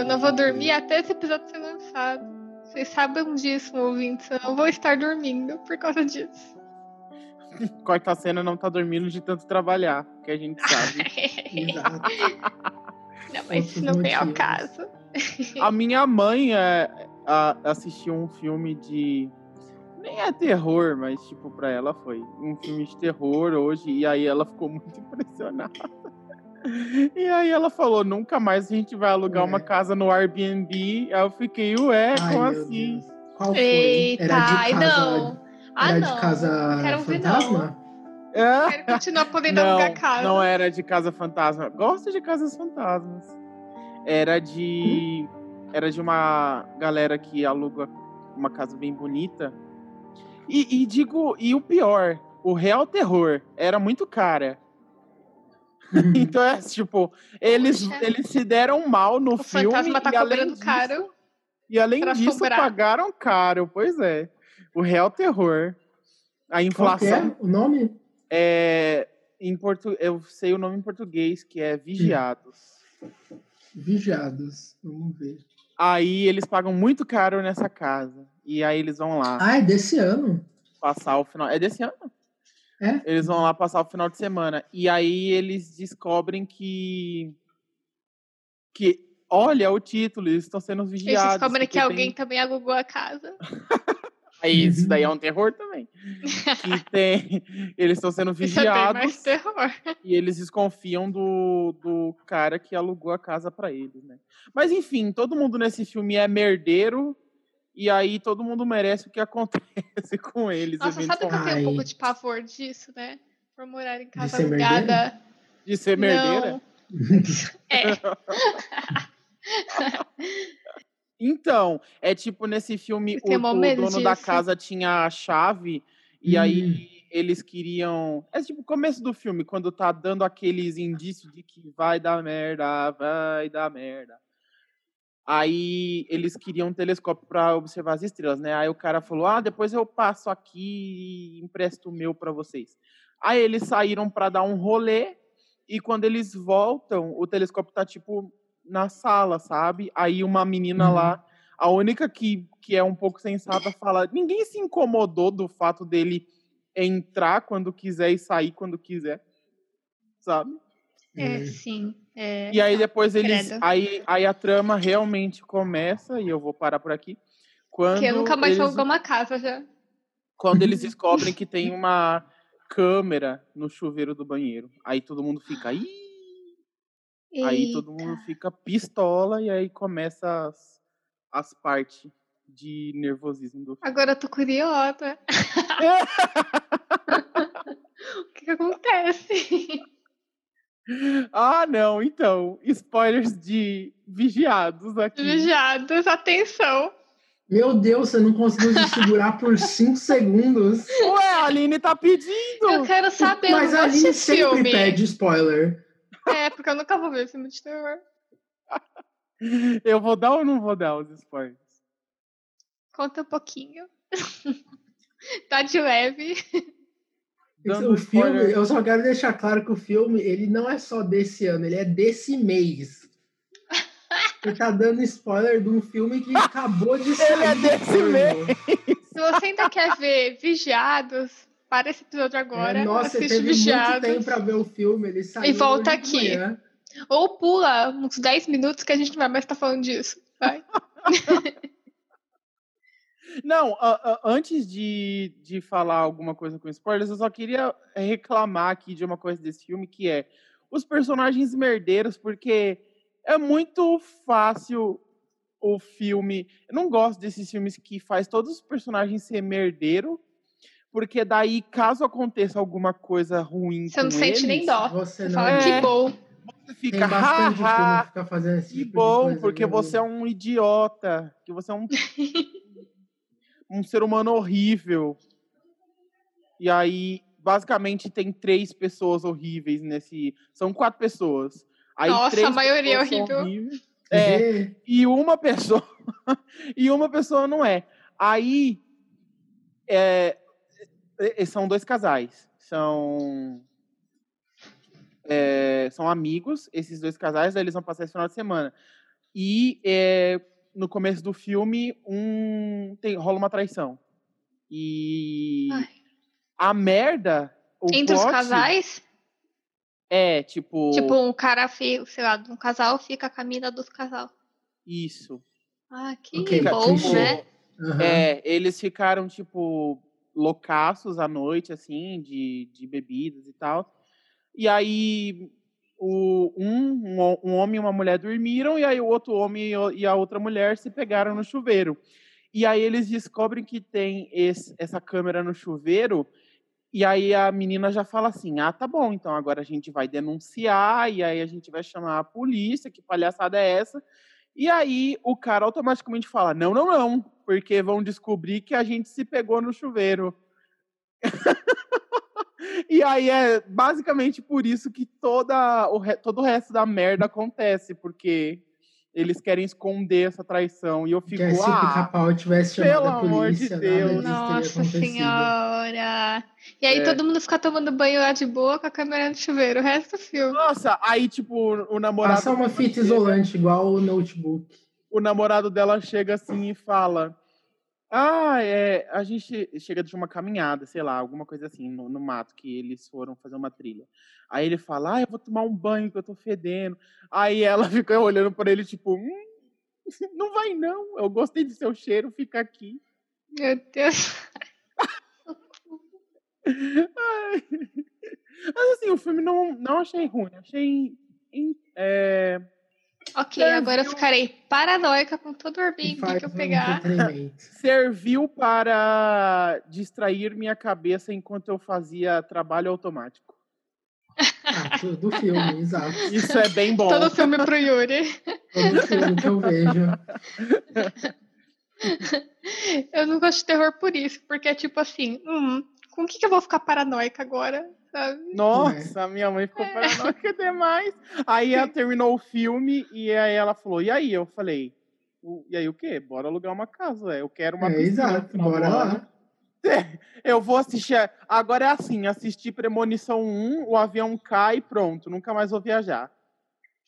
Eu não vou dormir até esse episódio ser lançado. Vocês sabem disso, ouvintes. Eu não vou estar dormindo por causa disso. Corta a cena não tá dormindo de tanto trabalhar, que a gente sabe. Não, mas isso não vem ao motivos. caso. A minha mãe é, a- assistiu um filme de. Nem é terror, mas tipo, pra ela foi. Um filme de terror hoje, e aí ela ficou muito impressionada. E aí ela falou: nunca mais a gente vai alugar Ué. uma casa no Airbnb. Aí eu fiquei, ué, Ai, como assim? Deus. Qual foi? Eita, Era de casa, não. Ah, era não. de casa Quero fantasma? É? Quero continuar podendo Não, alugar casa. não era de casa fantasma. Gosto de casas fantasmas. Era de. Era de uma galera que aluga uma casa bem bonita. E, e digo, e o pior, o real terror era muito cara. Uhum. Então é tipo, eles, Poxa. eles se deram mal no O filme. fantasma tá e além cobrando disso- caro. E além disso, assombrar. pagaram caro. Pois é. O real terror. A Qual que inflação é o nome? é, em portu... eu sei o nome em português, que é Vigiados. Vigiados. Vamos ver. Aí eles pagam muito caro nessa casa. E aí eles vão lá Ah, é desse ano? passar o final. É desse ano? É? Eles vão lá passar o final de semana. E aí eles descobrem que. Que. Olha o título, eles estão sendo Eles vigiados. descobrem que alguém tem- também alugou a casa. Aí, isso Uhum. daí é um terror também. que tem. Eles estão sendo Isso é bem mais vigiados. terror. E eles desconfiam do, do cara que alugou a casa pra eles, né? Mas enfim, todo mundo nesse filme é merdeiro. E aí todo mundo merece o que acontece com eles. Nossa, sabe que eu tenho um pouco de pavor disso, né? Por morar em casa ser merdeira? alugada. De ser merdeira? É. Então, é tipo nesse filme, o, o dono da disso. casa tinha a chave. E Hum. aí eles queriam. É tipo o começo do filme, quando tá dando aqueles indícios de que vai dar merda, vai dar merda. Aí eles queriam um telescópio para observar as estrelas, né? Aí o cara falou: "Ah, depois eu passo aqui e empresto o meu para vocês". Aí eles saíram para dar um rolê e quando eles voltam, o telescópio tá tipo na sala, sabe? Aí uma menina Uhum. lá, a única que, que é um pouco sensata, fala: "Ninguém se incomodou do fato dele entrar quando quiser e sair quando quiser". Sabe? É, sim. É. E aí depois eles. Credo. Aí, aí a trama realmente começa, e eu vou parar por aqui. Quando Porque eu nunca mais eles, vou uma casa já. quando eles descobrem que tem uma câmera no chuveiro do banheiro. Aí todo mundo fica. Ih! Aí todo mundo fica pistola e aí começa as, as partes de nervosismo do filme. Agora eu tô curiosa. o que, que acontece? Ah, não, então. Spoilers de vigiados aqui. Vigiados, atenção. Meu Deus, você não conseguiu se segurar por 5 segundos. Ué, a Aline tá pedindo! Eu quero saber, Mas a Aline sempre filme. pede spoiler. É, porque eu nunca vou ver filme de terror. Eu vou dar ou não vou dar os spoilers? Conta um pouquinho. tá de leve. Dando o filme, spoiler. eu só quero deixar claro que o filme, ele não é só desse ano, ele é desse mês. Ele tá dando spoiler de um filme que acabou de sair. é do desse mês. Se você ainda quer ver Vigiados, para esse episódio agora. É, nossa, assiste teve muito Vigiados. tempo pra ver o filme, ele saiu volta hoje de aqui. manhã. Ou pula uns 10 minutos que a gente não vai mais estar falando disso. Vai. Não, a- a- antes de, de falar alguma coisa com spoilers, eu só queria reclamar aqui de uma coisa desse filme, que é os personagens merdeiros, porque é muito fácil o filme. Eu não gosto desses filmes que faz todos os personagens ser merdeiro, porque daí, caso aconteça alguma coisa ruim Você não com sente nem dó. Você Você não fala, É. que bom. Você fica, haha, que fica fazendo esse que tipo de bom, coisa, porque viu? você é um idiota, que você é um, um ser humano horrível. E aí, basicamente, tem três pessoas horríveis nesse. São quatro pessoas. Aí, Nossa, três a maioria é horrível. horríveis. É, e uma pessoa. e uma pessoa não é. Aí. é, é, são dois casais. São. é, são amigos, esses dois casais, eles vão passar esse final de semana. E é, no começo do filme, um tem, rola uma traição. E Ai. a merda. O Entre os plot casais, É, tipo. tipo, um cara, sei lá, um casal fica com a mina dos casal. Isso. Ah, que Ok, bom, né? Aham. É, eles ficaram, tipo, loucaços à noite, assim, de, de bebidas e tal. E aí, o, um, um, ho- homem e uma mulher dormiram, e aí o outro homem e e a outra mulher se pegaram no chuveiro. E aí eles descobrem que tem esse- essa câmera no chuveiro, e aí a menina já fala assim: ah, tá bom, então agora a gente vai denunciar, e aí a gente vai chamar a polícia, que palhaçada é essa? E aí o cara automaticamente fala: não, não, não, porque vão descobrir que a gente se pegou no chuveiro. e aí é basicamente por isso que toda o re- todo o resto da merda acontece, porque eles querem esconder essa traição. E eu fico, o ah, pica-pau tivesse chamado pelo a amor de polícia, nada Deus. Nossa senhora. E aí É. todo mundo fica tomando banho lá de boa com a câmera no chuveiro, o resto do filme. nossa, aí tipo, o namorado. Passa uma fita chega- isolante, igual o notebook. o namorado dela chega assim e fala: Ah, é, a gente chega de uma caminhada, sei lá, alguma coisa assim, no, no mato, que eles foram fazer uma trilha. Aí ele fala: Ah, eu vou tomar um banho que eu tô fedendo. Aí ela fica olhando pra ele, tipo, hum, não vai não, eu gostei do seu cheiro, fica aqui. Meu Deus. Ai. Mas assim, o filme não, não achei ruim, achei. é, Ok, Serviu. agora eu ficarei paranoica com todo o Airbnb que eu pegar. serviu para distrair minha cabeça enquanto eu fazia trabalho automático. Ah, do do filme, exato. Isso é bem bom. Todo filme pro Yuri. Todo filme que eu vejo. Eu não gosto de terror por isso, porque é tipo assim, hum, com o que, que eu vou ficar paranoica agora? Sabe? Nossa, minha mãe ficou paranoica demais. Aí ela terminou o filme e aí ela falou: E aí? Eu falei: "O- E aí o quê? Bora alugar uma casa. Eu quero uma É, piscina exato, bora ano." lá. Eu vou assistir. Agora é assim: assistir Premonição 1, o avião cai e pronto. Nunca mais vou viajar.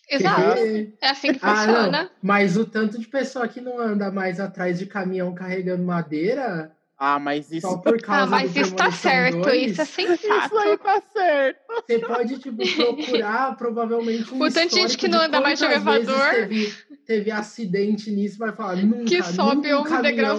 Exato. É assim que Ah, funciona. não. Mas o tanto de pessoa que não anda mais atrás de caminhão carregando madeira, Ah, mas isso, só por causa Ah, mas do isso tá certo, 2, isso é isso aí sensato. tá certo. Você pode, tipo, procurar provavelmente um O tanto de gente que não anda mais de elevador. Teve, teve acidente nisso, vai falar, nunca, Que sobe nunca um degrau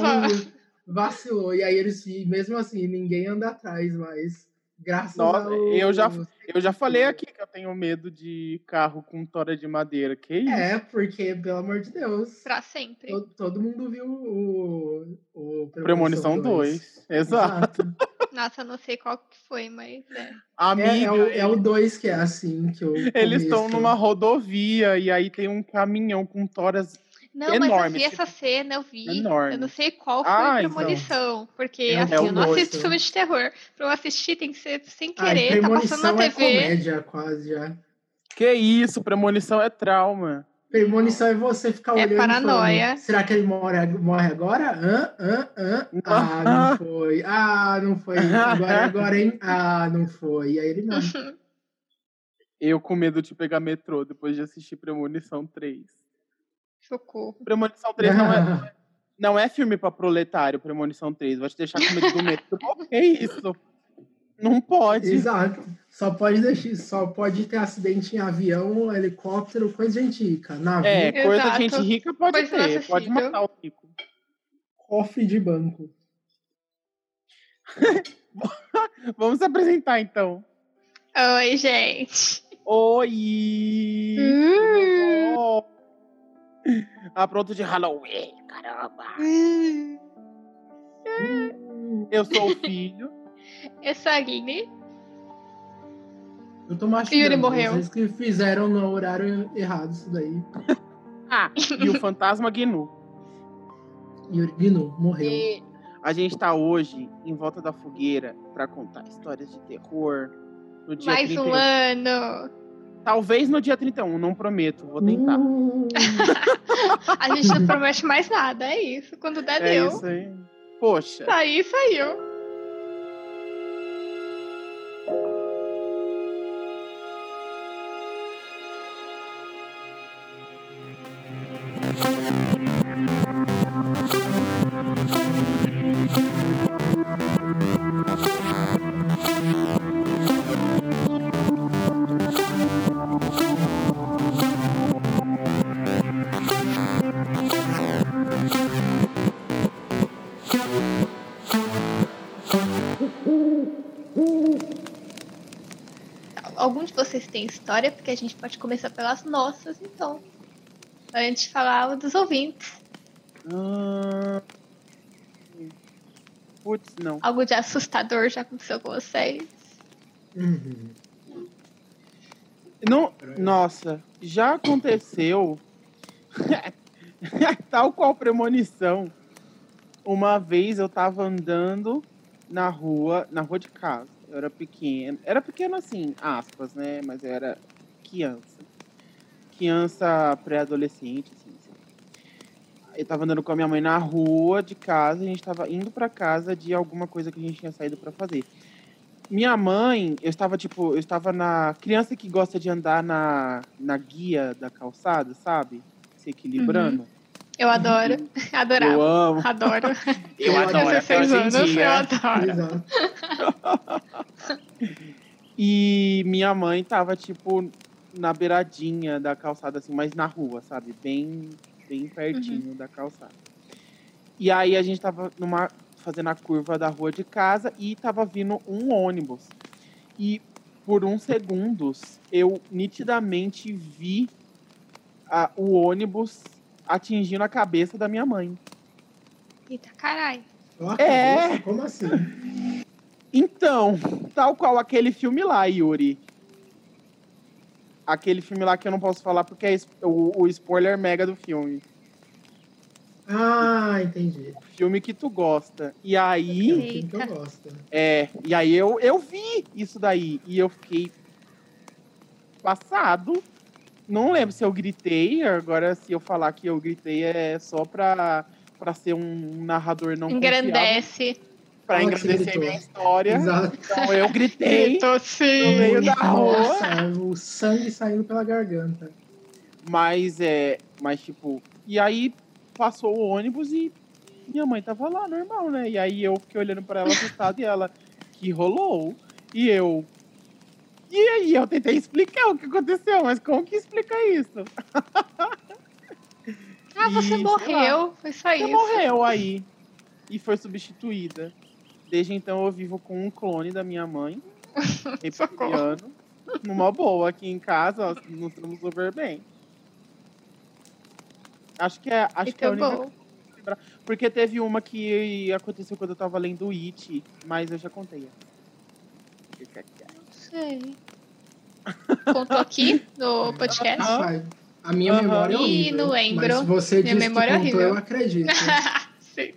vacilou. E aí eles, mesmo assim, ninguém anda atrás, mas graças Nossa, ao... eu já- Eu já falei aqui que eu tenho medo de carro com tora de madeira. Que isso? É, porque, pelo amor de Deus, Pra sempre. todo, todo mundo viu o, o Premonição 2. Exato. Nossa, eu não sei qual que foi, mas é. É, Amiga, é o- é o 2 que é assim, que o eles estão numa rodovia e aí tem um caminhão com toras. Não, mas eu Enorme, vi tipo, essa cena, eu vi. enorme. Eu não sei qual foi Ah, a então. premonição. Porque, É assim, eu não dois, assisto então. filme de terror. Pra eu assistir tem que ser sem querer, tá passando na Premonição é TV. comédia quase já. Que isso, premonição é trauma. Premonição é você ficar É olhando e paranoia. falando, Será que ele morre, morre agora? Hã? Hã? Hã? Ah, não foi. Ah, não foi. Agora, agora, hein? Ah, não foi. E aí ele morre. Eu com medo de pegar metrô depois de assistir Premonição 3. Socorro. Premonição 3 não é, não é filme pra proletário, Premonição 3. Vai te deixar com medo do metrô. que isso? Não pode. Exato. Só pode, deixar, só pode ter acidente em avião, helicóptero, coisa de gente rica. Navio, É, coisa Exato. de gente rica pode Coisa ter. Pode matar o rico. cofre de banco. Vamos se apresentar então. Oi, gente. Oi! Hum. Tudo bom? Ah, pronto de Halloween, caramba! Eu sou o filho. Eu sou a Guine. Eu tô machucando. Yuri morreu. Vocês que fizeram no horário errado isso daí. Ah, e o fantasma Gnu. Yuri Gnu morreu. E a gente tá hoje em volta da fogueira pra contar histórias de terror. No dia Mais 31. um ano. Talvez no dia 31, não prometo, vou tentar. Uh, A gente não promete mais nada, é isso. Quando der, é deu. isso aí. Poxa. Sair, saiu. História, porque a gente pode começar pelas nossas, então. Antes de falar dos ouvintes. Ah, Putz, não. Algo de assustador já aconteceu com vocês? Uhum. Não, nossa, já aconteceu. Tal qual premonição. Uma vez eu tava andando na rua, na rua de casa. Eu era pequeno. Era pequeno assim, aspas, né? Mas eu era criança. Criança pré-adolescente, assim, assim. Eu tava andando com a minha mãe na rua de casa, a gente tava indo pra casa de alguma coisa que a gente tinha saído pra fazer. Minha mãe, eu estava tipo, eu estava na criança que gosta de andar na, na guia da calçada, sabe? Se equilibrando. Eu adoro. Adorava. Eu amo. Adoro. Eu Eu adoro. adoro. até 16 hoje em anos, eu adoro. Exato. E minha mãe tava, tipo, na beiradinha da calçada, assim, mas na rua, sabe? Bem, bem pertinho da calçada. E aí a gente tava numa, fazendo a curva da rua de casa e tava vindo um ônibus. E por uns segundos eu nitidamente vi a- o ônibus atingindo a cabeça da minha mãe. Eita, caralho. É. cabeça, Como assim? Então, tal qual aquele filme lá, Yuri. Aquele filme lá que eu não posso falar porque é o, o spoiler mega do filme. Ah, entendi. Filme que tu gosta. E É aí, um filme que eu gosto. é, e aí eu, eu vi isso daí. E eu fiquei passado. Não lembro se eu gritei. Agora, se eu falar que eu gritei, é só pra, pra ser um narrador não. Engrandece. Pra engrandecer minha história. Exato. Então eu gritei. No sim. meio da rua. Nossa, o sangue saindo pela garganta. Mas é. Mas tipo. E aí passou o ônibus e minha mãe tava lá, normal, né? E aí eu fiquei olhando pra ela assustado e ela. Que rolou? E eu. E aí eu tentei explicar o que aconteceu, mas como que explica isso? Ah, você E, morreu. Foi só Você isso. morreu aí. E foi substituída. Desde então eu vivo com um clone da minha mãe. Reptiliano. Numa boa aqui em casa, ó, nos estamos super bem. Acho que é, acho que é a única bom. Porque teve uma que aconteceu quando eu tava lendo It, mas eu já contei. Não sei. Contou aqui no podcast? Vai. A minha Aham. memória é horrível. não lembro. Mas se você Minha disse memória é que contou, horrível. eu acredito. Sim.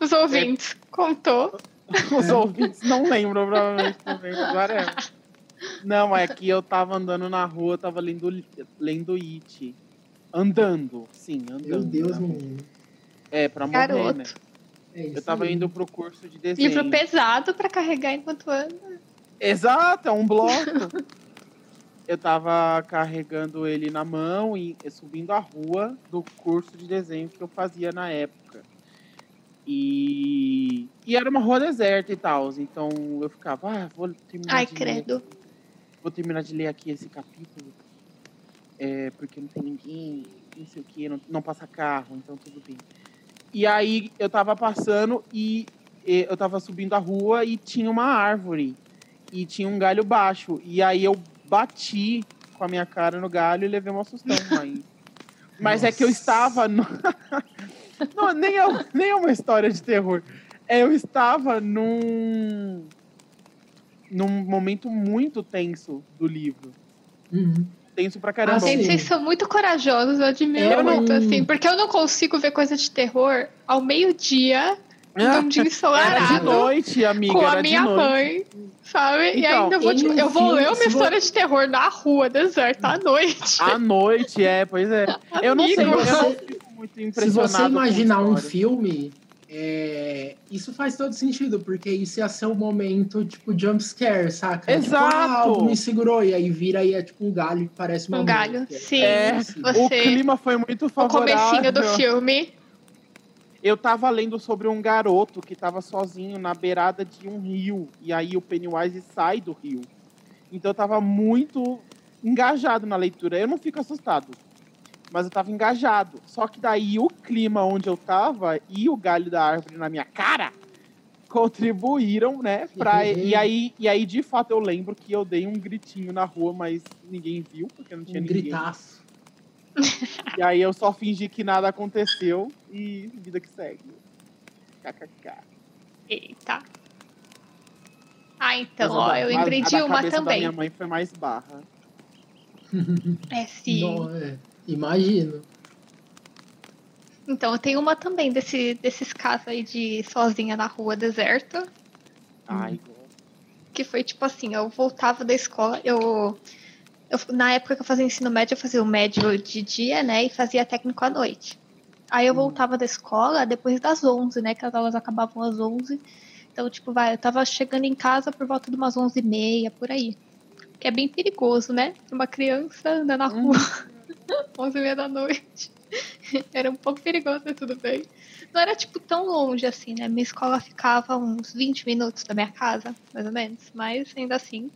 Os ouvintes contou. Os É. ouvintes não lembram, provavelmente também, mas whatever. Não, é que eu tava andando na rua, eu tava lendo, lendo It. Andando, sim, andando. Meu Deus, rua. menino. É, pra morrer, Garoto. né? É isso Eu tava aí. indo pro curso de desenho. Livro pesado pra carregar enquanto anda. Exato, é um bloco. eu tava carregando ele na mão e subindo a rua do curso de desenho que eu fazia na época. E, e era uma rua deserta e tal. Então eu ficava, ah, vou terminar Ai, de ler credo. aqui- Vou terminar de ler aqui esse capítulo. É, porque não tem ninguém, não sei o que, não, não passa carro, então tudo bem. E aí eu tava passando e, e eu tava subindo a rua e tinha uma árvore. E tinha um galho baixo. E aí eu bati com a minha cara no galho e levei uma sustão, mãe. Mas é que eu Nossa. estava. No... Não, nem, é, nem é uma história de terror. É, eu estava num. num momento muito tenso do livro. Uhum. Tenso pra caramba. Ah. Gente, vocês são muito corajosos, eu admiro Eu não- muito, assim. Porque eu não consigo ver coisa de terror ao meio-dia, num dia Era de ensolarado, noite, amiga. com era a de minha noite. mãe, sabe? e Então, ainda vou, e tipo, eu vou ler uma se história de terror na rua, deserta, à noite. À noite, é, pois é. Eu não sei, eu não fico muito Se impressionado. você com imaginar um filme, é, isso faz todo sentido, porque isso ia ser um momento, tipo, jump scare, saca? Tipo, Exato. ah, algo me segurou, e aí vira e é tipo um galho que parece uma Um galho, sim. É. Você- O clima foi muito O favorável. comecinho do filme. Eu tava lendo sobre um garoto que tava sozinho na beirada de um rio. E aí o Pennywise sai do rio. Então eu tava muito engajado na leitura. Eu não fico assustado. Mas eu tava engajado. Só que daí o clima onde eu tava e o galho da árvore na minha cara contribuíram, né? Pra, e, aí, e aí, de fato, eu lembro que eu dei um gritinho na rua, mas ninguém viu, porque não tinha Um ninguém. gritaço. E aí eu só fingi que nada aconteceu e vida que segue. KKK. Eita. Ah, então, ó, eu da uma também. minha mãe foi mais barra. É, sim. Não, é. Imagino. Então, eu tenho uma também desse, desses casos aí de sozinha na rua deserta. Ai, Que foi tipo assim, eu voltava da escola, eu, eu. Na época que eu fazia ensino médio, eu fazia o médio de dia, né? E fazia técnico à noite. Aí eu Uhum. voltava da escola depois das 11, né? Que as aulas acabavam às 11. Então, tipo, vai, eu tava chegando em casa por volta de umas 11 e meia, por aí. Que é bem perigoso, né? Uma criança andar na rua 11 e meia da noite. Era um pouco perigoso, mas tudo bem. Não era, tipo, tão longe assim, né? Minha escola ficava uns 20 minutos da minha casa, mais ou menos. Mas, ainda assim,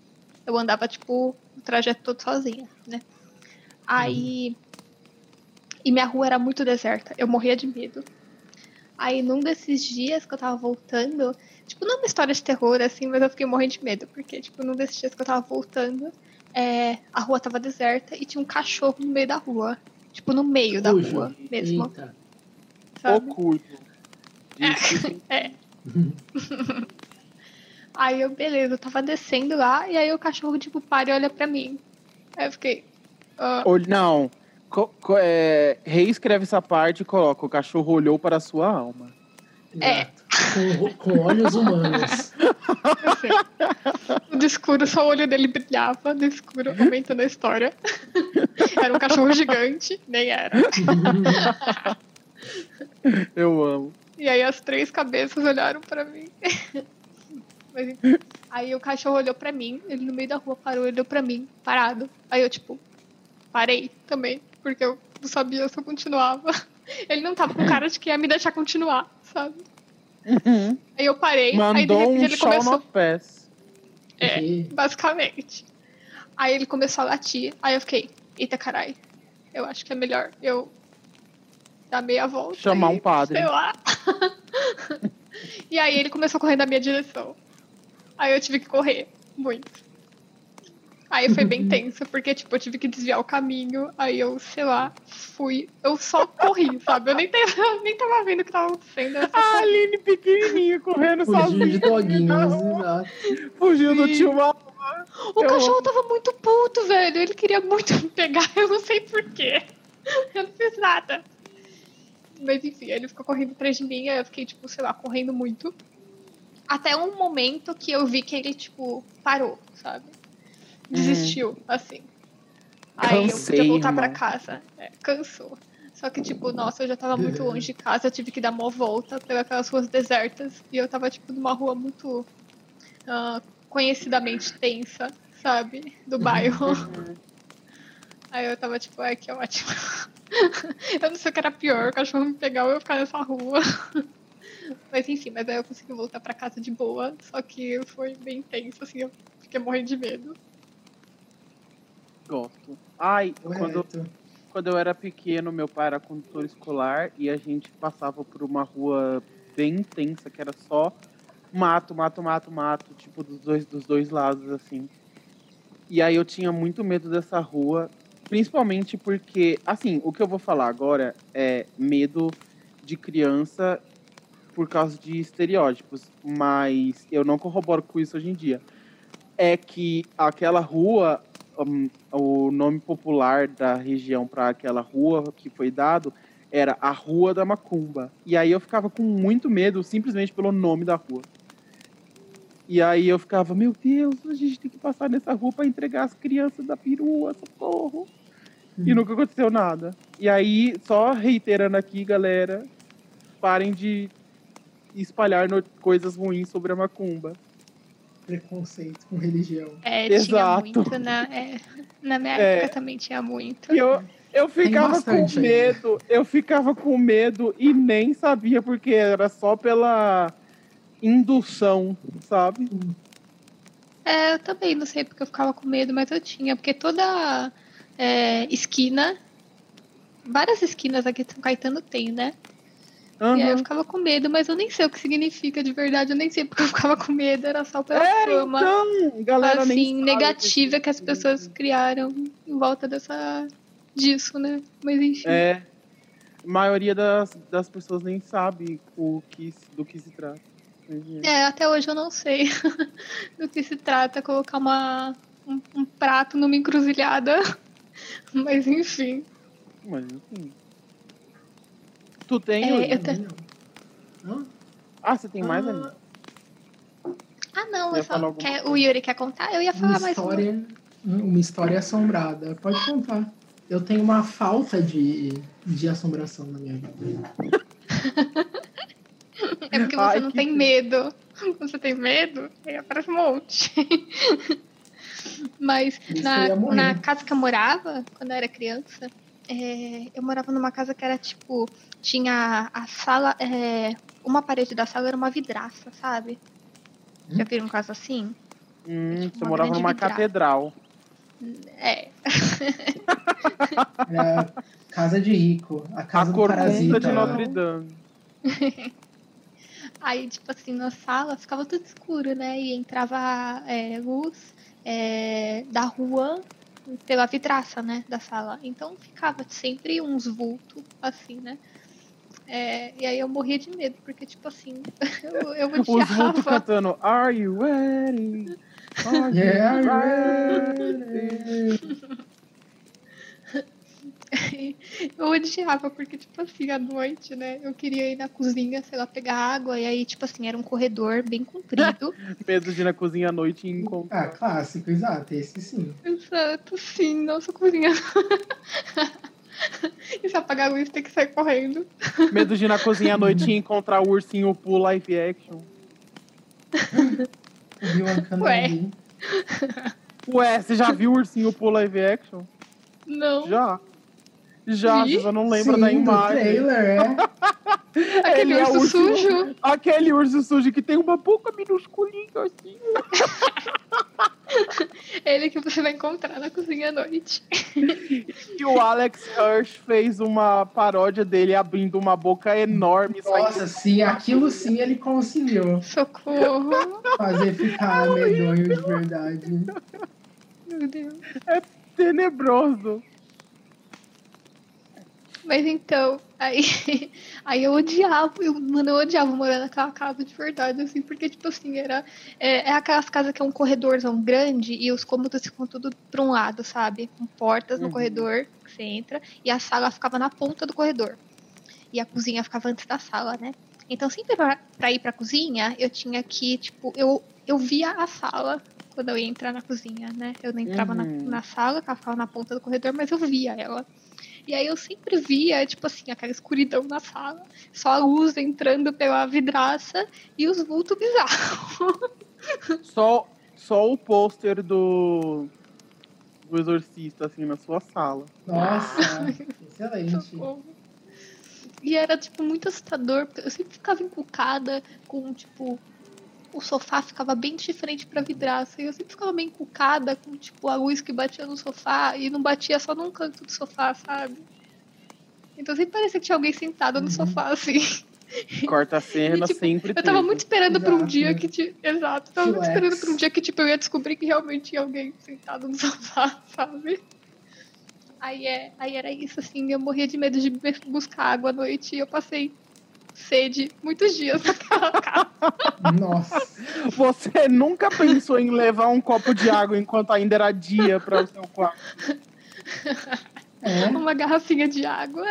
eu andava, tipo, trajeto todo sozinha, né? Aí... E minha rua era muito deserta. Eu morria de medo. Aí, num desses dias que eu tava voltando... Tipo, não é uma história de terror, assim, mas eu fiquei morrendo de medo. Porque, tipo, num desses dias que eu tava voltando... É, a rua tava deserta e tinha um cachorro no meio da rua. Tipo, no meio da rua mesmo, Eita. sabe? Oculto. Disse É. Aí eu, beleza, eu tava descendo lá, e aí o cachorro, tipo, para e olha pra mim. Aí eu fiquei. Ol- Não. Co- co- é, reescreve essa parte e coloca: o cachorro olhou para a sua alma. É. Com, com olhos humanos. assim, no escuro, só o olho dele brilhava no escuro, aumentando a história. era um cachorro gigante, nem era. Eu amo. E aí as três cabeças olharam pra mim. Mas, enfim. aí o cachorro olhou pra mim, ele no meio da rua parou, olhou pra mim, parado. Aí eu, tipo, parei também, porque eu não sabia se eu continuava. Ele não tava com cara de que ia me deixar continuar, sabe? Aí eu parei, aí de Mandou repente um ele começou. É, E- basicamente. Aí ele começou a latir, aí eu fiquei, eita carai, eu acho que é melhor eu dar meia volta. Chamar e, um padre. Sei lá. e aí ele começou a correr na minha direção. Aí eu tive que correr, muito. Aí foi bem tenso, porque, tipo, eu tive que desviar o caminho, aí eu, sei lá, fui. Eu só corri, sabe? Eu nem tava, nem tava vendo o que tava acontecendo. eu só A Aline pequenininha correndo Fugiu sozinha. de doguinhos. Fugiu do tio Mal. O Eu cachorro tava muito puto, velho. Ele queria muito me pegar, eu não sei porquê. Eu não fiz nada. Mas enfim, ele ficou correndo atrás de mim, aí eu fiquei, tipo, sei lá, correndo muito. Até um momento que eu vi que ele, tipo, parou, sabe? Desistiu, assim. Aí eu podia voltar pra irmão. casa. É, cansou. Só que, tipo, nossa, eu já tava muito longe de casa, eu tive que dar uma volta pelas ruas desertas. E eu tava, tipo, numa rua muito ah, conhecidamente tensa, sabe? Do bairro. Aí eu tava tipo, ai, que ótimo. eu não sei o que era pior, o cachorro me pegar ou eu ficar nessa rua. Mas enfim, mas aí eu consegui voltar pra casa de boa, só que foi bem tenso, assim, eu fiquei morrendo de medo. Gosto. Ai, quando, Correto. quando eu era pequeno, meu pai era condutor escolar e a gente passava por uma rua bem intensa, que era só mato, mato, mato, mato, tipo, dos dois, dos dois lados, assim. E aí eu tinha muito medo dessa rua, principalmente porque, assim, o que eu vou falar agora é medo de criança por causa de estereótipos, mas eu não corroboro com isso hoje em dia. É que aquela rua, hum, o nome popular da região para aquela rua que foi dado era a Rua da Macumba. E aí eu ficava com muito medo simplesmente pelo nome da rua. E aí eu ficava, meu Deus, a gente tem que passar nessa rua para entregar as crianças da perua, socorro. E nunca aconteceu nada. E aí, só reiterando aqui, galera, parem de espalhar no- coisas ruins sobre a macumba. Preconceito com religião. É, Exato. tinha muito na, é, na minha É. época também tinha muito. E eu, eu ficava com bastante ainda. medo, eu ficava com medo e nem sabia porque era só pela indução, sabe? É, eu também não sei porque eu ficava com medo, mas eu tinha, porque toda é, esquina, várias esquinas aqui de São Caetano tem, né? E aí eu ficava com medo, mas eu nem sei o que significa de verdade. Eu nem sei porque eu ficava com medo, era só pela É, fama. então, galera assim, negativa que as pessoas criaram em volta dessa disso, né? Mas enfim. É. A maioria das, das pessoas nem sabe o que, do que se trata. É, até hoje eu não sei do que se trata colocar uma, um, um prato numa encruzilhada. Mas enfim. Mas assim. Tu tem, É, eu te- Hã? Ah, você tem mais, Ah, Aninha? Ah, não, eu só falar quer, o Yuri quer contar? Eu ia Uma falar mais uma. história, uma história assombrada. Pode contar. Eu tenho uma falta de, de assombração na minha vida. É porque você Ai, não que tem triste. medo. Você tem medo, aí aparece um monte. Mas isso na, na casa que eu morava, quando eu era criança, é, eu morava numa casa que era tipo. Tinha a sala. é, uma parede da sala era uma vidraça, sabe? Já viram um caso assim? Hum, tipo você morava numa vidraça. catedral. É. Era casa de rico, a A casa do corcunda parasita. de Notre Dame. Aí, tipo assim, na sala ficava tudo escuro, né? E entrava é, luz é, da rua pela vidraça, né? Da sala. Então ficava sempre uns vultos, assim, né? É, e aí eu morria de medo, porque, tipo assim, eu, eu Os odiava. cantando Are you ready? Are you Yeah, ready? eu odiava, porque, tipo assim, à noite, né? Eu queria ir na cozinha, sei lá, pegar água. E aí, tipo assim, era um corredor bem comprido. Medo de ir na cozinha à noite e Ah, encontrar. clássico, exato, esse sim. Exato, sim, nossa cozinha. e se apagar a luz, tem que sair correndo. Medo de ir na cozinha à noite e encontrar o ursinho Poo live action. Viu a Ué. Ué, você já viu o ursinho Poo live action? Não. Já. Já, Vi? você não lembra Sim, da imagem. trailer, é. Aquele Ele é urso urso- sujo. Aquele urso sujo que tem uma boca minusculinha assim. Ele que você vai encontrar na cozinha à noite. E o Alex Hirsch fez uma paródia dele abrindo uma boca enorme. Nossa, sim, aquilo sim ele conseguiu Socorro. fazer ficar medonho de verdade. Meu Deus. tenebroso. Mas então, aí, aí eu odiava, eu, mano, eu odiava morar naquela casa de verdade, assim, porque, tipo assim, era. É, é aquelas casas que é um corredorzão grande e os cômodos ficam tudo pra um lado, sabe? Com portas no Uhum. corredor que você entra e a sala ficava na ponta do corredor. E a cozinha ficava antes da sala, né? Então, sempre pra, pra ir pra cozinha, eu tinha que, tipo, eu, eu via a sala quando eu ia entrar na cozinha, né? Eu não entrava na, Uhum. na sala, que ela ficava na ponta do corredor, mas eu via ela. E aí eu sempre via, tipo assim, aquela escuridão na sala, só a luz entrando pela vidraça e os vultos bizarros. Só, só o pôster do, do exorcista, assim, na sua sala. Nossa, excelente. Socorro. E era, tipo, muito assustador, porque eu sempre ficava encucada com, tipo, o sofá ficava bem de frente pra vidraça. E eu sempre ficava bem encucada com, tipo, a luz que batia no sofá e não batia só num canto do sofá, sabe? Então sempre parecia que tinha alguém sentado no Uhum. sofá, assim. Corta a cena E, tipo, sempre. Eu tava teve. muito esperando pra um Exato. dia que. Ti... Exato, tava muito esperando pra um dia que, tipo, eu ia descobrir que realmente tinha alguém sentado no sofá, sabe? Aí, é, aí era isso, assim, eu morria de medo de buscar água à noite e eu passei sede muitos dias naquela casa. Nossa, Você nunca pensou em levar um copo de água enquanto ainda era dia para o seu quarto? é. Uma garrafinha de água.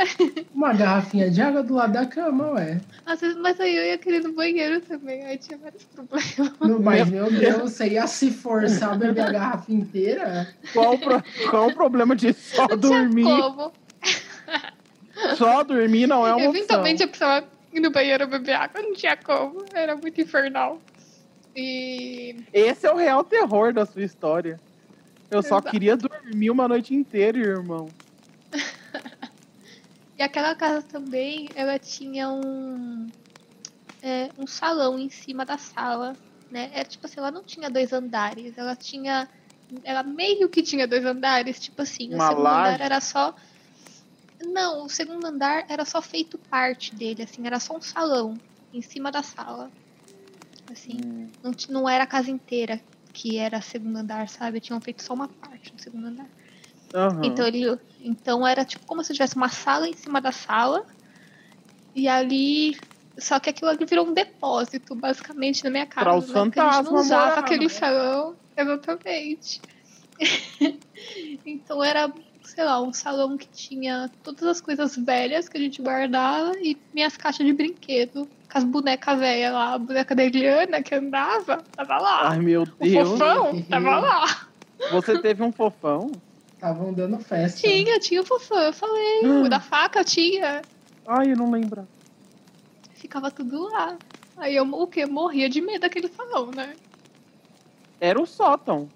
Uma garrafinha de água do lado da cama, ué. Às vezes, mas aí eu ia querer no banheiro também, aí tinha vários problemas. No- Mas, meu Deus, você ia se forçar a beber a garrafa inteira? Qual, o pro- qual o problema de só Não tinha dormir? como. Só dormir não é uma opção. Eventualmente eu precisava ir no banheiro beber água, não tinha como. Era muito infernal. E Esse é o real terror da sua história. Eu só Exato. queria dormir uma noite inteira, irmão. E aquela casa também, ela tinha um, é, um salão em cima da sala, né? É tipo assim, ela não tinha dois andares, ela tinha, ela meio que tinha dois andares, tipo assim, Uma o segundo laje? andar era só, Não, o segundo andar era só feito parte dele, assim, era só um salão em cima da sala. Assim, Hum. não, não era a casa inteira que era segundo andar, sabe? Tinham feito só uma parte no segundo andar. Aham. Então ele, então era tipo como se tivesse uma sala em cima da sala. E ali, só que aquilo ali virou um depósito, basicamente, na minha casa. Pra os né? Porque a gente não fantasmas usava morar, aquele né? salão, exatamente. então era, sei lá, um salão que tinha todas as coisas velhas que a gente guardava e minhas caixas de brinquedo. Com as bonecas velhas lá, a boneca da Eliana que andava, tava lá. Ai, meu o Deus. fofão tava lá. Você teve um fofão? Estavam dando festa. Tinha, tinha o fofão, eu falei. O da faca tinha. Ai, eu não lembro. Ficava tudo lá. Aí eu o quê? Morria de medo daquele salão, né? Era o sótão.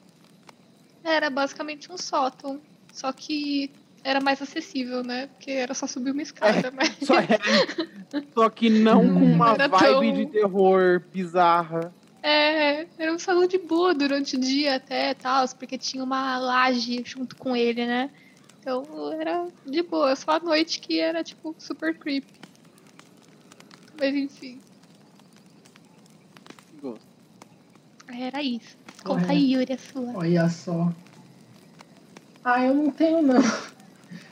Era basicamente um sótão. Só que era mais acessível, né? Porque era só subir uma escada, mas. Só, só que não com uma Era vibe tão- de terror bizarra. É, era um salão de boa durante o dia até tal, porque tinha uma laje junto com ele, né? Então era de boa, só à noite que era tipo super creepy. Mas enfim, Gosto. era isso. Conta aí, Yuri, a sua. Olha só. Ah, eu não tenho, não.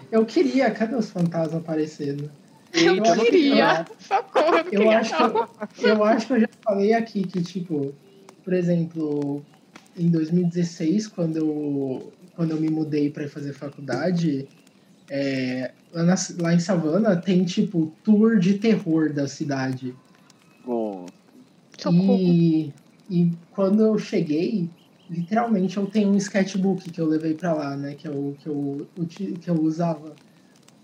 Eu queria. Cadê os fantasmas aparecendo? Eu eu queria. Socorro, eu Eu queria acho, que não. eu, eu acho que eu já falei aqui que, tipo, por exemplo, em 2016, quando eu, quando eu me mudei para fazer faculdade, é, lá, na- lá em Savana tem, tipo, tour de terror da cidade. Socorro. E, e quando eu cheguei, literalmente eu tenho um sketchbook que eu levei pra lá, né? Que eu, que eu, que eu usava.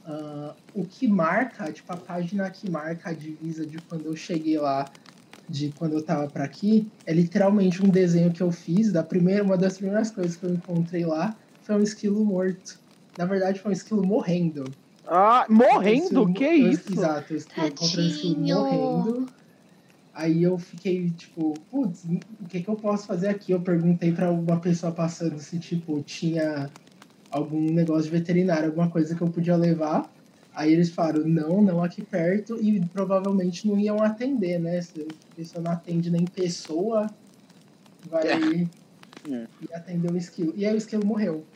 Ah, o que marca, tipo, a página que marca a divisa de quando eu cheguei lá, de quando eu tava pra aqui, é literalmente um desenho que eu fiz. Da primeira, uma das primeiras coisas que eu encontrei lá foi um esquilo morto. Na verdade, foi um esquilo morrendo. Ah, morrendo? Esquilo- Que eu- isso? Exato, eu encontrei um esquilo morrendo. Aí eu fiquei, tipo, putz, o que, que eu posso fazer aqui? Eu perguntei pra uma pessoa passando se, tipo, tinha algum negócio de veterinário, alguma coisa que eu podia levar. Aí eles falaram, não, não aqui perto, e provavelmente não iam atender, né? Se a pessoa não atende nem pessoa, vai É. e atender o esquilo. E aí o esquilo morreu.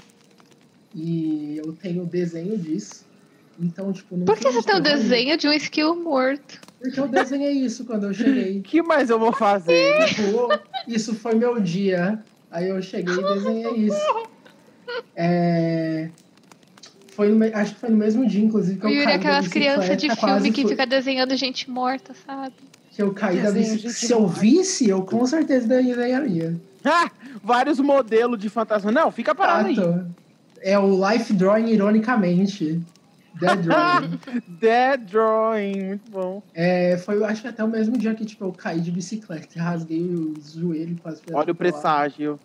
E eu tenho o desenho disso. Então, tipo, não Por que você tem o desenho de um skill morto? Porque eu desenhei isso quando eu cheguei. O que mais eu vou fazer? Tipo, isso foi meu dia. Aí eu cheguei e desenhei isso. É, Foi no Acho que foi no mesmo dia, inclusive, que eu Yuri é caí da aquelas crianças de filme que fui- fica desenhando gente morta, sabe? Que eu caí da bicicleta. Se eu visse, eu com certeza desenharia. Ah, vários modelos de fantasma. Não, fica parado aí. Exato. É o Life Drawing, ironicamente. Dead Drawing. Dead Drawing, muito bom. É, foi, acho que até o mesmo dia que tipo, eu caí de bicicleta e rasguei os joelhos quase fui Olha o presságio.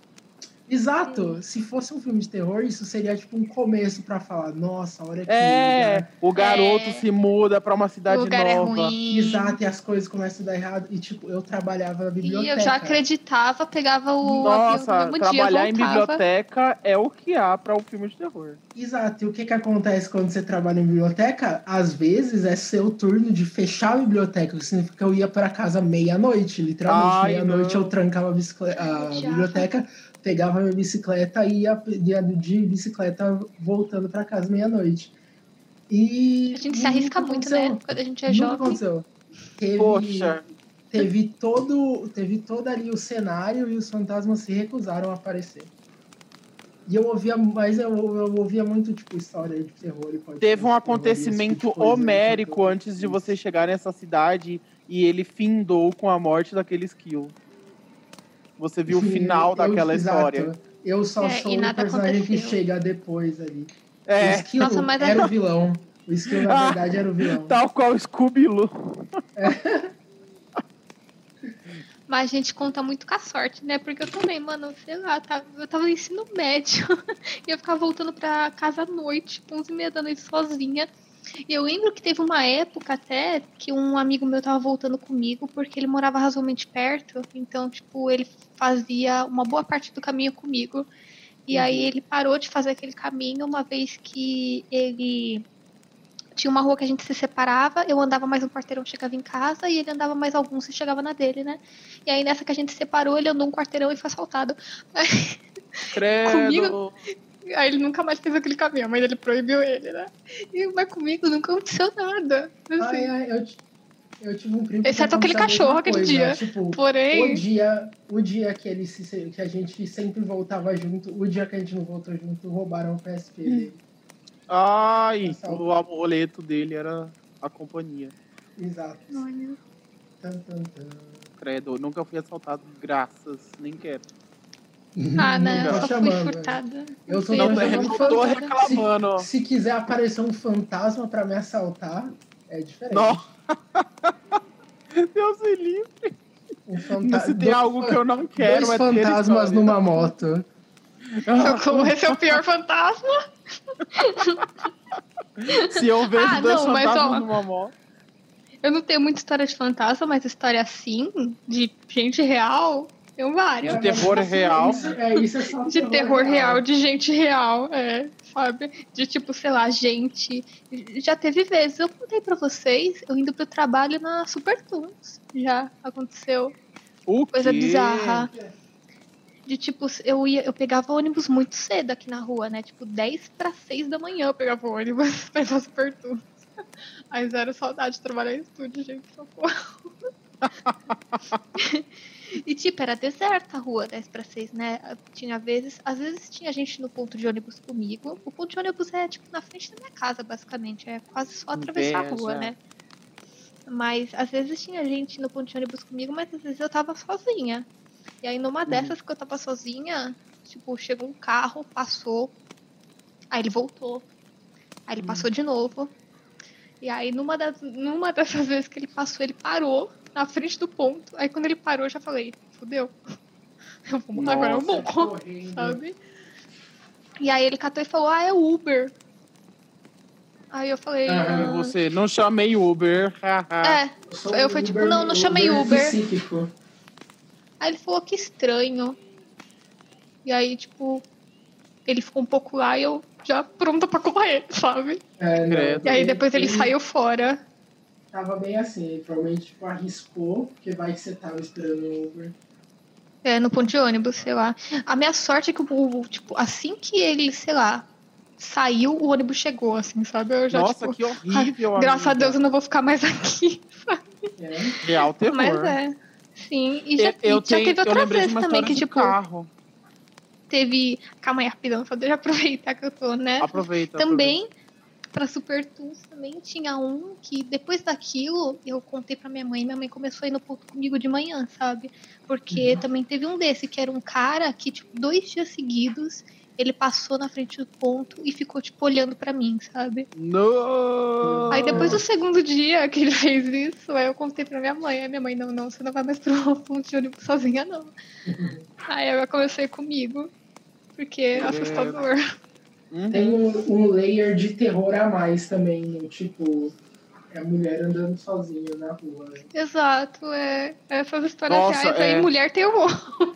Exato. Se fosse um filme de terror, isso seria tipo um começo pra falar, nossa, olha que É, lugar. o garoto É. se muda pra uma O cidade é nova. ruim. Exato, e as coisas começam a dar errado. E tipo, eu trabalhava na E biblioteca. eu já acreditava, pegava o Nossa, avião no mesmo trabalhar dia, em biblioteca é o que há pra um filme de terror. Exato. E o que que acontece quando você trabalha em biblioteca? Às vezes é seu turno de fechar a biblioteca. Isso significa que eu ia para casa meia-noite. Literalmente, meia-noite eu trancava a, a biblioteca, pegava minha bicicleta e ia ia de bicicleta voltando para casa meia-noite. E. A gente se arrisca muito, aconteceu. né? Quando a gente é Nunca jovem. aconteceu. Teve, Poxa, teve todo teve todo ali o cenário e os fantasmas se recusaram a aparecer. E eu ouvia, mas eu, eu ouvia muito, tipo, história de terror. e teve um acontecimento tipo homérico antes de você chegar nessa cidade e ele findou com a morte daquele skill. Você viu o final eu- daquela exato. história. Eu só É, sou o nada personagem que aconteceu. chega depois ali. O É, Skill Nossa, mas era é- o vilão. O Skill, na Ah, verdade, era o vilão. tal qual Scooby-Loo. Mas a gente conta muito com a sorte, né? Porque eu também, mano, sei lá, tava- eu tava no ensino médio e eu ficava voltando pra casa à noite, tipo, 11 e meia da noite sozinha. E eu lembro que teve uma época até que um amigo meu tava voltando comigo porque ele morava razoavelmente perto. Então, tipo, ele fazia uma boa parte do caminho comigo. E aí ele parou de fazer aquele caminho uma vez que ele tinha uma rua que a gente se separava, eu andava mais um quarteirão, chegava em casa, e ele andava mais alguns e chegava na dele, né? E aí nessa que a gente se separou, ele andou um quarteirão e foi assaltado. Credo. Comigo? Aí ele nunca mais fez aquele caminho, a mãe dele proibiu ele, né? E, mas comigo nunca aconteceu nada. Assim. Ai, ai, eu, eu tive um primo. Exceto aquele cachorro aquele coisa, dia. Tipo, Porém, o dia, o dia que, ele se, que a gente sempre voltava junto, o dia que a gente não voltou junto, roubaram o PSP Hum. dele. Ai, o amuleto dele era a companhia. Exato. olha, Tan, tan, tan. Credo, nunca fui assaltado, graças, nem quero. ah, Não né? tô Eu só fui chamando, né? furtada. Eu tô fui, Não, Não, eu não não fui tô furtada. reclamando. Se quiser aparecer um fantasma pra me assaltar, é diferente. Não. Deus me livre. Um fanta- Se tem algo que eu não quero, Dois é ter fantasmas numa moto. Socorro, esse é o pior fantasma. Se eu vejo Ah, dois não, mas, fantasmas ó, numa moto. Eu não tenho muita história de fantasma, mas história assim, de gente real, tenho várias. De terror real. Isso, é, isso é só De terror real, de gente real, é, sabe? De tipo, sei lá, gente. Já teve vezes, eu contei pra vocês, eu indo pro trabalho na Super Tunes. Já aconteceu. O Coisa quê? bizarra. De tipo, eu ia, eu pegava ônibus muito cedo aqui na rua, né? Tipo, 10 para 6 da manhã eu pegava ônibus pra ir pra Super Tunes. Aí zero saudade de trabalhar em estúdio, gente, socorro. E tipo, era deserta a rua 10 para 6, né? Tinha vezes, às vezes tinha gente no ponto de ônibus comigo. O ponto de ônibus é tipo na frente da minha casa, basicamente. É quase só atravessar a rua, né? Mas às vezes tinha gente no ponto de ônibus comigo, mas às vezes eu tava sozinha. E aí numa dessas que eu tava sozinha, tipo, chegou um carro, passou, aí ele voltou. Aí ele passou de novo. E aí numa, das, numa dessas vezes que ele passou, ele parou na frente do ponto. Aí quando ele parou, eu já falei, fudeu. Eu vou morrer agora, eu morro, sabe? E aí ele catou e falou, ah, é Uber. Aí eu falei. E ah, você, não chamei Uber. é. Eu um fui tipo, não, não chamei Uber. Aí ele falou que estranho. E aí, tipo, ele ficou um pouco lá e eu já pronta pra correr, sabe? É, não. E aí depois ele saiu fora. Tava bem assim, ele provavelmente tipo, arriscou, porque vai que você tava esperando o Uber. É, no ponto de ônibus, sei lá. A minha sorte é que, o, tipo, assim que ele, sei lá, saiu, o ônibus chegou, assim, sabe? Eu já, Nossa, tipo, que horrível. graças a. Deus eu não vou ficar mais aqui. É. Real terror. Mas é. Sim, e já, eu, eu e já tenho, teve outras vezes uma também que, de tipo, carro. teve. Calma aí, rapidão, só deixa eu aproveitar que eu tô, né? Aproveita. Também, pra Super Toons, também tinha um que depois daquilo eu contei pra minha mãe, minha mãe começou a ir no ponto comigo de manhã, sabe? Porque também teve um desse, que era um cara que, tipo, dois dias seguidos, ele passou na frente do ponto e ficou, tipo, olhando pra mim, sabe? Não. Aí depois do segundo dia que ele fez isso, aí eu contei pra minha mãe. Aí minha mãe, não, não, você não vai mais pro ponto de ônibus sozinha, não. aí ela comecei comigo. Porque é assustador. Uhum. Tem um, um layer de terror a mais também, no tipo, é a mulher andando sozinha na rua. né? Exato, é. Essas histórias Nossa, reais é. aí, mulher tem horror.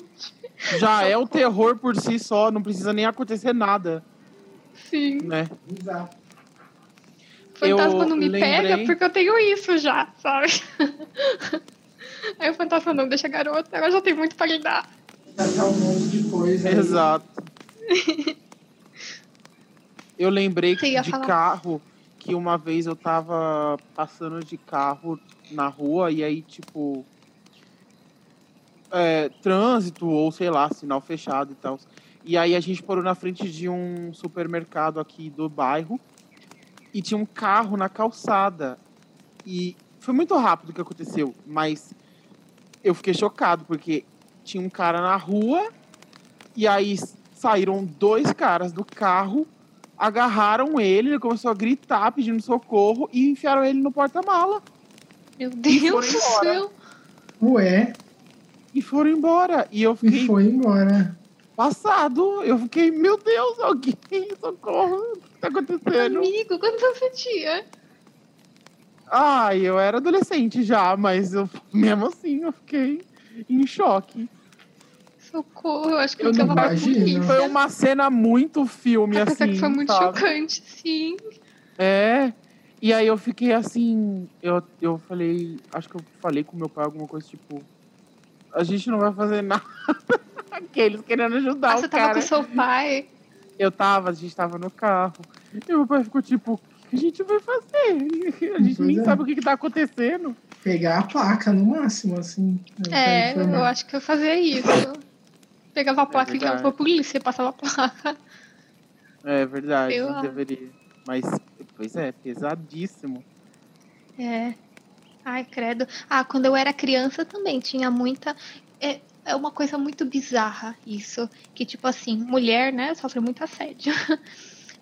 Já é o terror por si só, não precisa nem acontecer nada, Sim. né? Exato. Fantasma Eu não me lembrei- pega porque eu tenho isso já, sabe? Aí o fantasma não deixa a garota, ela já tem muito pra lidar. Passar um monte de coisa. aí. Exato. Eu lembrei Você de falar. carro que uma vez eu tava passando de carro na rua e aí, tipo. é, trânsito ou sei lá, sinal fechado e tal. E aí a gente parou na frente de um supermercado aqui do bairro e tinha um carro na calçada. E foi muito rápido o que aconteceu, mas eu fiquei chocado porque tinha um cara na rua e aí saíram dois caras do carro, agarraram ele, ele começou a gritar pedindo socorro e enfiaram ele no porta-mala Meu Deus do céu. Ué, e foram embora. E eu e fiquei foi embora. passado. Eu fiquei, meu Deus, alguém, socorro, o que tá acontecendo? Amigo, quantos anos você tinha? Ai, eu era adolescente já, mas eu, mesmo assim eu fiquei em choque. Socorro, eu acho que Eu ele não tava imagino. Foi uma cena muito filme, Apesar assim, que foi muito sabe? chocante, sim. É. E aí eu fiquei assim, eu, eu falei, acho que eu falei com meu pai alguma coisa tipo, a gente não vai fazer nada. Aqueles querendo ajudar Ah, o você tava cara. com seu pai. Eu tava, a gente tava no carro. E meu pai ficou tipo, o que a gente vai fazer? A gente Pois nem é. sabe o que, que tá acontecendo. Pegar a placa no máximo, assim. É, eu acho que eu fazia isso. Pegava a placa e ligava pra polícia, passava a placa. É verdade, Eu- deveria. Mas, pois é, pesadíssimo. É. Ai, credo. Ah, quando eu era criança também tinha muita. É, é uma coisa muito bizarra isso. Que, tipo assim, mulher, né, sofre muito assédio.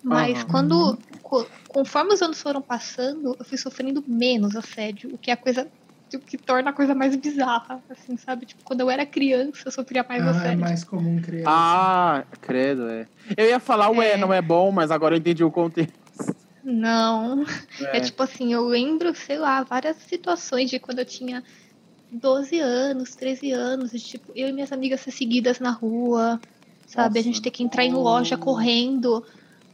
Mas Aham. quando. co- Conforme os anos foram passando, eu fui sofrendo menos assédio. O que é a coisa. O que torna a coisa mais bizarra, assim, sabe? Tipo, quando eu era criança, eu sofria mais Ah, é mais comum criança. Ah, credo, é. Eu ia falar, ué, É. não é bom, mas agora eu entendi o contexto. Não. É. É tipo assim, eu lembro, sei lá, várias situações de quando eu tinha 12 anos, 13 anos, de, tipo, eu e minhas amigas ser seguidas na rua, sabe? a Nossa. gente ter que entrar em loja correndo,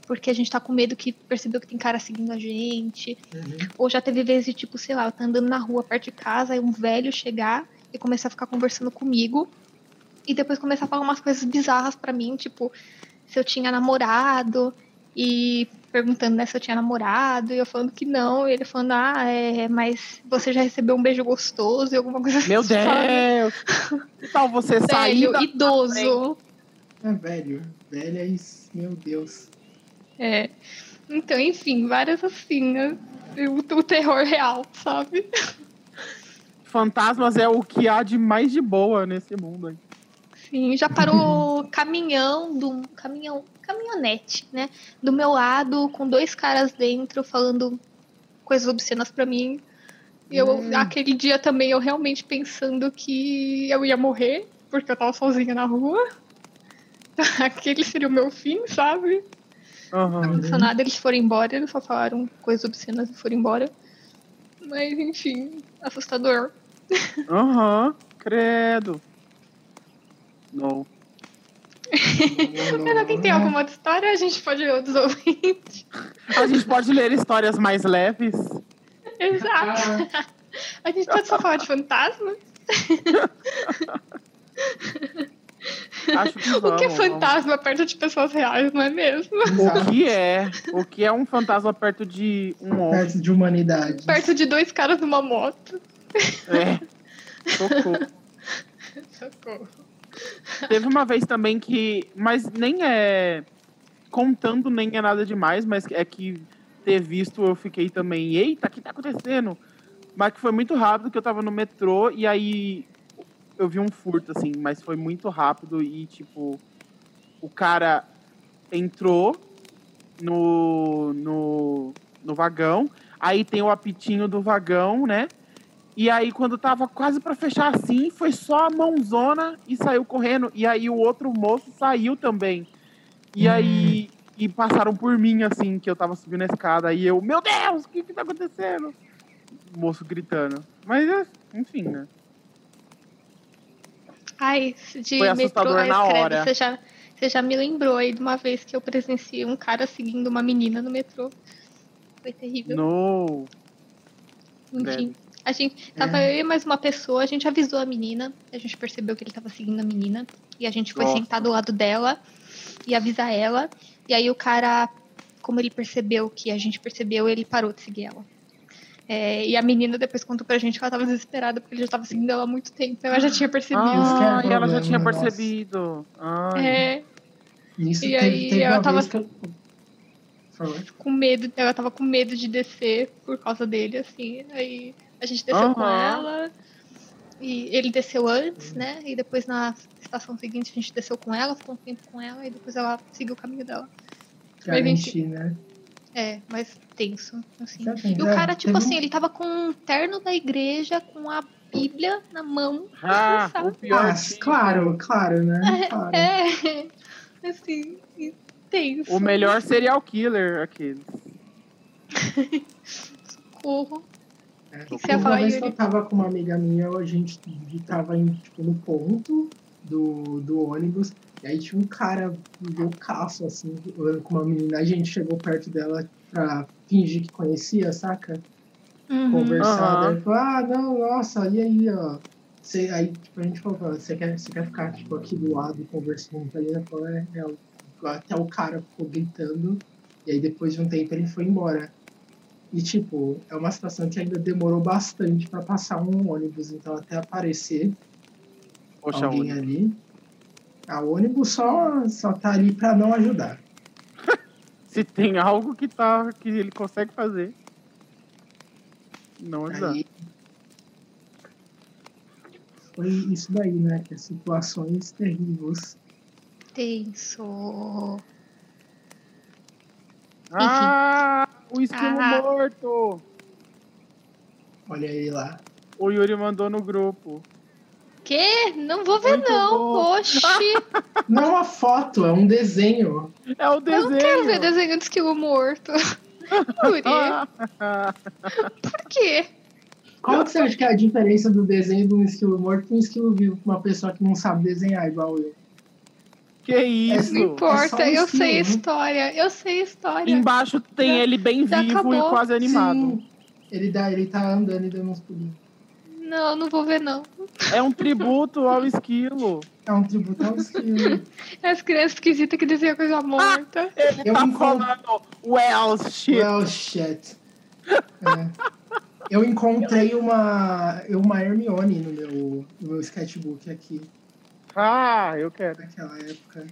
porque a gente tá com medo que percebeu que tem cara seguindo a gente. Uhum. Ou já teve vezes de, tipo, sei lá, eu tá andando na rua perto de casa, aí um velho chegar e começar a ficar conversando comigo. E depois começar a falar umas coisas bizarras pra mim, tipo, se eu tinha namorado. E perguntando, né, se eu tinha namorado. E eu falando que não. E ele falando, ah, é, mas você já recebeu um beijo gostoso e alguma coisa Meu assim. sabe? Deus! Que tal você sair Velho, da... idoso. É velho. Velho é isso. Meu Deus. É. Então, enfim, várias assim, né? O, o terror real, sabe? Fantasmas é o que há de mais de boa nesse mundo. aí. Sim, já parou caminhão do caminhão, caminhonete, né? Do meu lado, com dois caras dentro falando coisas obscenas pra mim. E eu, Hum. aquele dia também, eu realmente pensando que eu ia morrer, porque eu tava sozinha na rua. Aquele seria o meu fim, sabe? Aham. Não aconteceu nada, eles foram embora, eles só falaram coisas obscenas e foram embora. Mas, enfim, assustador. Aham. Credo. Não. Mas alguém tem alguma outra história? A gente pode ler outros ouvintes. A gente pode ler histórias mais leves. Exato. Ah, A gente pode só falar de fantasma? Acho que O que é vamos, fantasma perto de pessoas reais, não é mesmo? vamos. O que é? O que é um fantasma perto de um homem? perto de humanidade. Perto de dois caras numa moto. É. Socorro. Socorro. Teve uma vez também que. Mas nem é. Contando nem é nada demais, mas é que ter visto eu fiquei também. Eita, o que tá acontecendo? Mas que foi muito rápido que eu tava no metrô e aí eu vi um furto, assim, mas foi muito rápido e tipo. O cara entrou no, no, no vagão, aí tem o apitinho do vagão, né? E aí, quando tava quase pra fechar assim, foi só a mãozona e saiu correndo. E aí o outro moço saiu também. E Hum. aí. E passaram por mim, assim, que eu tava subindo a escada. E eu, meu Deus, o que que tá acontecendo? O moço gritando. Mas, enfim, né? Ai, de Foi metrô, assustador ai, na credo, hora. Você já, você já me lembrou aí de uma vez que eu presenciei um cara seguindo uma menina no metrô. Foi terrível. No. Enfim, a gente tava É. eu e mais uma pessoa, a gente avisou a menina, a gente percebeu que ele tava seguindo a menina, e a gente foi Nossa. sentar do lado dela e avisar ela. E aí o cara, como ele percebeu que a gente percebeu, ele parou de seguir ela. É, e a menina depois contou pra gente que ela tava desesperada porque ele já tava seguindo ela há muito tempo. Ela já tinha percebido. Ah, é e ela já tinha percebido. Ai. É, Nisso E teve, aí, teve ela tava- eu. Com medo, ela tava com medo de descer por causa dele, assim. Aí a gente desceu com Aham. ela. E ele desceu antes, né? E depois na estação seguinte a gente desceu com ela, ficou um tempo com ela e depois ela seguiu o caminho dela. Garantir, né? É, mas tenso, assim. E o cara, tipo um- assim, ele tava com um terno da igreja, com a Bíblia na mão. Ah, sabe? o pior. Ah, claro, claro, né? Claro. É, assim, tenso. O melhor serial killer, aquele. Socorro. É. que você ia Uma falar, vez que eu tava com uma amiga minha, a gente tava indo, tipo, no ponto do, do ônibus, e aí tinha um cara loucaço, assim, com uma menina. A gente chegou perto dela pra fingir que conhecia, saca? Uhum. Conversar, daí falou, ah, não, nossa, e aí, ó. Você, aí, tipo, a gente falou, você quer, você quer ficar, tipo, aqui do lado conversando com ele? Ela falou, é, é, até o cara ficou gritando, e aí depois de um tempo ele foi embora. E, tipo, é uma situação que ainda demorou bastante pra passar um ônibus, então até aparecer Poxa, alguém Uni. ali. A ônibus só, só tá ali pra não ajudar. se tem algo que, tá, que ele consegue fazer, não ajudar. Aí foi isso daí, né? Que é situações terríveis. Tenso. Ah, o esquilo Ah. morto! Olha ele lá. O Yuri mandou no grupo. Quê? Não vou ver, Muito não. bom. Oxi. Não é uma foto, é um desenho. É o Eu desenho. não quero ver desenho de esquilo morto. Yuri, por quê? Qual que você acha que é a diferença do desenho de um esquilo morto e um esquilo vivo pra uma pessoa que não sabe desenhar igual eu? que isso? Não importa, só um eu sei a esquilo. história. Eu sei a história. Embaixo tem Já- ele bem já vivo e acabou. quase animado. Sim. Ele, dá, ele tá andando e dando uns pulinhos. Não, não vou ver, não. É um tributo ao esquilo. É um tributo ao esquilo. As crianças esquisitas que desenham coisa morta. Ele Eu tá falando well shit. well, shit. É. Eu encontrei uma, uma Hermione no meu, no meu sketchbook aqui, Ah, eu quero. naquela época.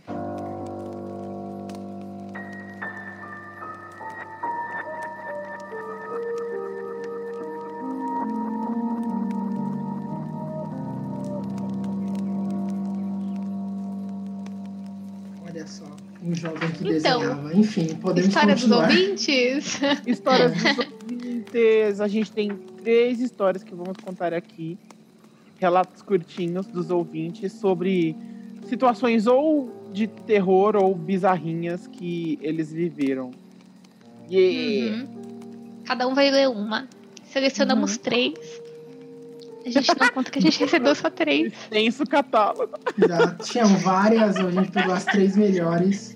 Jovem que Então, desenhava. Enfim, podemos História dos continuar. ouvintes. Histórias dos ouvintes. A gente tem três histórias que vamos contar aqui. Relatos curtinhos dos ouvintes sobre situações ou de terror ou bizarrinhas que eles viveram. Yeah! Uhum. Cada um vai ler uma. Selecionamos Uhum. três. A gente não conta que a gente recebeu só três. Extenso catálogo. Já tinham várias, a gente pegou as três melhores.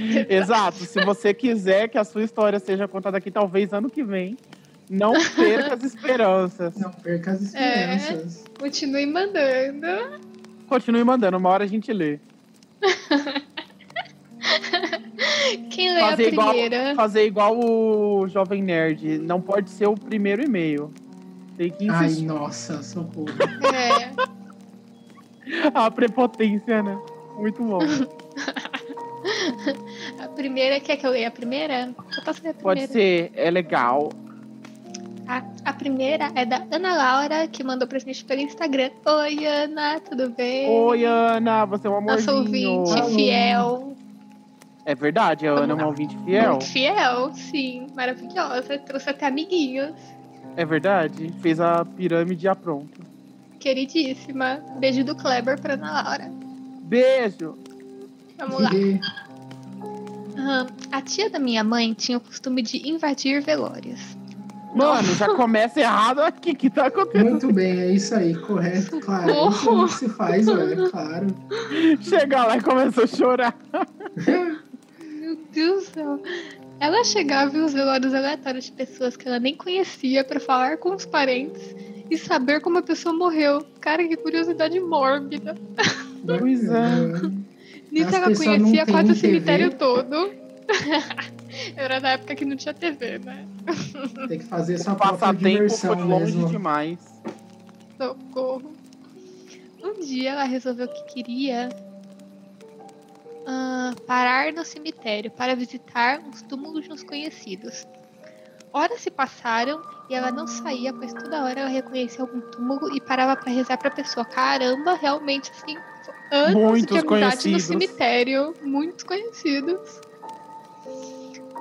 Exato. Se você quiser que a sua história seja contada aqui, talvez ano que vem, não perca as esperanças. Não perca as É. esperanças. Continue mandando. Continue mandando, uma hora a gente lê. Quem lê Fazer a igual, primeira? fazer igual o Jovem Nerd. Não pode ser o primeiro e-mail. Tem que Ai, insistir. nossa, socorro. É. A prepotência, né? Muito bom. A primeira, quer que eu leia a primeira? Eu posso ler a primeira. Pode ser, é legal. A, a primeira é da Ana Laura, que mandou pra gente pelo Instagram. Oi, Ana, tudo bem? Oi, Ana, você é um amorzinho. Nossa ouvinte Alô. fiel. É verdade, a Ana é uma ouvinte fiel. Muito fiel, sim. Maravilhosa. Trouxe até amiguinhos. É verdade. Fez a pirâmide à pronto. Queridíssima. Beijo do Kleber pra Ana Laura. Beijo. Vamos lá. Aham. A tia da minha mãe tinha o costume de invadir velórios. Mano, já começa errado aqui. O que tá acontecendo? Muito bem, é isso aí, correto, claro. É isso se faz, ué, claro. Chegar lá e começou a chorar. Meu Deus do céu. Ela chegava em uns velórios aleatórios de pessoas que ela nem conhecia pra falar com os parentes e saber como a pessoa morreu. Cara, que curiosidade mórbida. Pois é. Nisso ela conhecia quase o TV. cemitério todo. Era na época que não tinha TV, né? Tem que fazer O própria diversão foi longe mesmo. demais. Socorro. Um dia ela resolveu que queria ah, parar no cemitério para visitar uns túmulos de uns conhecidos. Horas se passaram e ela não saía, pois toda hora ela reconhecia algum túmulo e parava para rezar pra pessoa. Caramba, realmente assim, anos Muitos de amizade no conhecidos. cemitério, muitos conhecidos.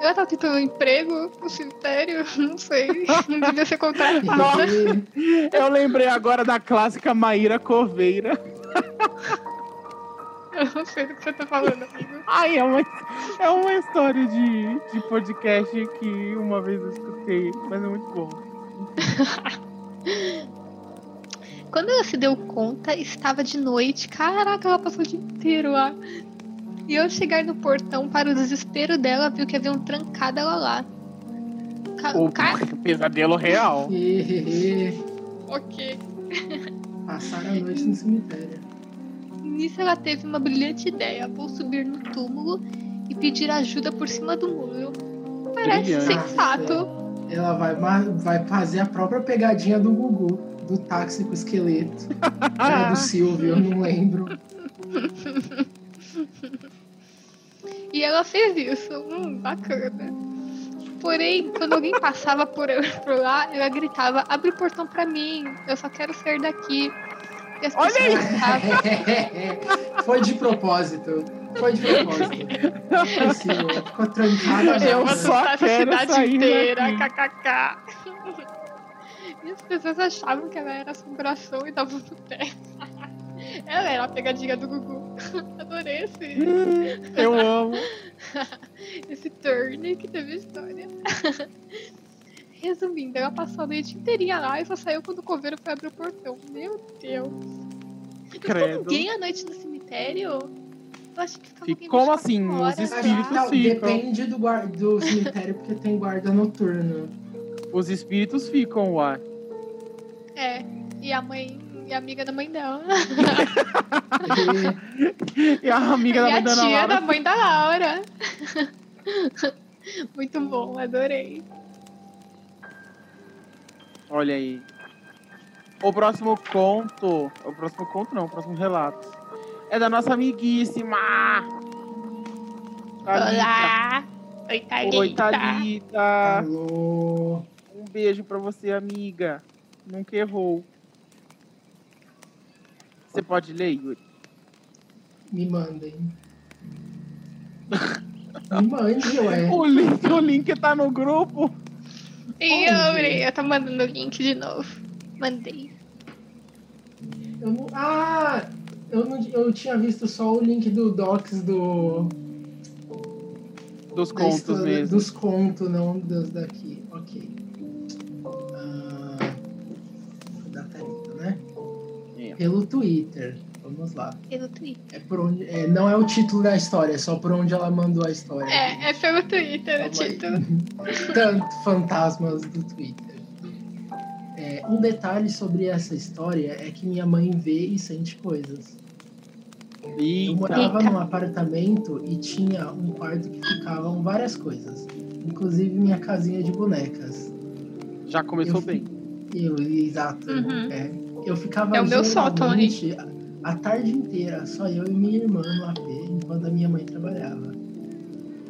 Ela tá tentando um emprego no cemitério? Não sei. Não devia ser contratada. Eu lembrei agora da clássica Maíra Coveira. Eu não sei do que você tá falando, amigo. Ai, é uma, é uma história de, de podcast que uma vez eu escutei, mas é muito bom. Quando ela se deu conta, estava de noite. Caraca, ela passou o dia inteiro lá. E ao chegar no portão, para o desespero dela, viu que haviam trancado ela lá. ca- O ca- pesadelo real. Ok. Passaram a noite no cemitério. Nisso ela teve uma brilhante ideia. Vou subir no túmulo e pedir ajuda por cima do muro. Parece Brilhante. sensato. Ela vai, vai fazer a própria pegadinha do Gugu, do táxi com o esqueleto. Era do Silvio, eu não lembro. E ela fez isso. Hum, bacana. Porém, quando alguém passava por, por lá, ela gritava: abre o portão pra mim, eu só quero sair daqui. E as Olha pessoas estavam. Foi de propósito. Foi de propósito. Ficou trancada. Eu na- só assustar a quero cidade sair inteira, daqui. kkk. E as pessoas achavam que ela era assombração e davam no pé. Ela era a pegadinha do Gugu. Adorei esse, Eu amo. esse turn que teve a história. Resumindo, ela passou a noite inteirinha lá e só saiu quando o coveiro foi abrir o portão. Meu Deus. Credo. ninguém à noite no cemitério? Eu acho que ficava Como 24 assim? Os espíritos lá. Não, ficam. depende do, guar- do cemitério, porque tem guarda noturno. Os espíritos ficam, uai. É, e a mãe, e a amiga da mãe dela. E E a amiga da e mãe a da Ana tia Laura da mãe da Laura. Muito bom, adorei. Olha aí. O próximo conto. O próximo conto não, o próximo relato. É da nossa amiguíssima. Thalita. Olá! Oi, Thalita. Oi, Thalita. Alô. Um beijo pra você, amiga. Nunca errou. Você pode ler, Yuri? Me mandem. Me mande, ué. O link, o link tá no grupo. E Onde? eu, eu tô mandando o link de novo. Mandei. Eu não, ah, eu, não, eu tinha visto só o link do Docs do. Dos contos história- mesmo. Dos contos, não dos daqui. Ok. Pelo Twitter. Vamos lá. Pelo Twitter. É por onde, é, não é o título da história, é só por onde ela mandou a história. É, é pelo Twitter o Calma aí. título. Tanto fantasmas do Twitter. É, um detalhe sobre essa história é que minha mãe vê e sente coisas. Eu morava num apartamento e tinha um quarto que ficavam várias coisas, inclusive minha casinha de bonecas. Já começou Eu bem. Eu, exato. Uhum. é. Eu ficava É o meu sótão a tarde inteira, só eu e minha irmã no AP, enquanto a minha mãe trabalhava.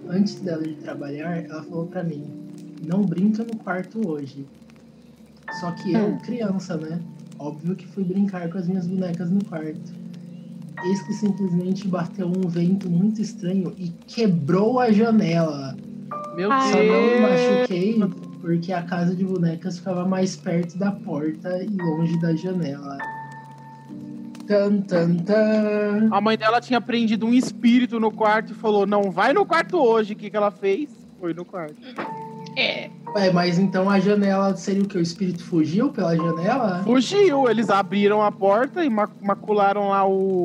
Antes dela ir trabalhar, ela falou pra mim: não brinca no quarto hoje. Só que eu, Hum. criança, né? Óbvio que fui brincar com as minhas bonecas no quarto. Eis que simplesmente bateu um vento muito estranho e quebrou a janela. Meu Ai. Só não me Deus. machuquei porque a casa de bonecas ficava mais perto da porta e longe da janela. Tan, tan, tan. A mãe dela tinha prendido um espírito no quarto e falou: Não vai no quarto hoje. O que, que ela fez? Foi no quarto. É. Ué, mas então a janela seria o que? O espírito fugiu pela janela? Fugiu. Eles abriram a porta e ma- macularam lá o,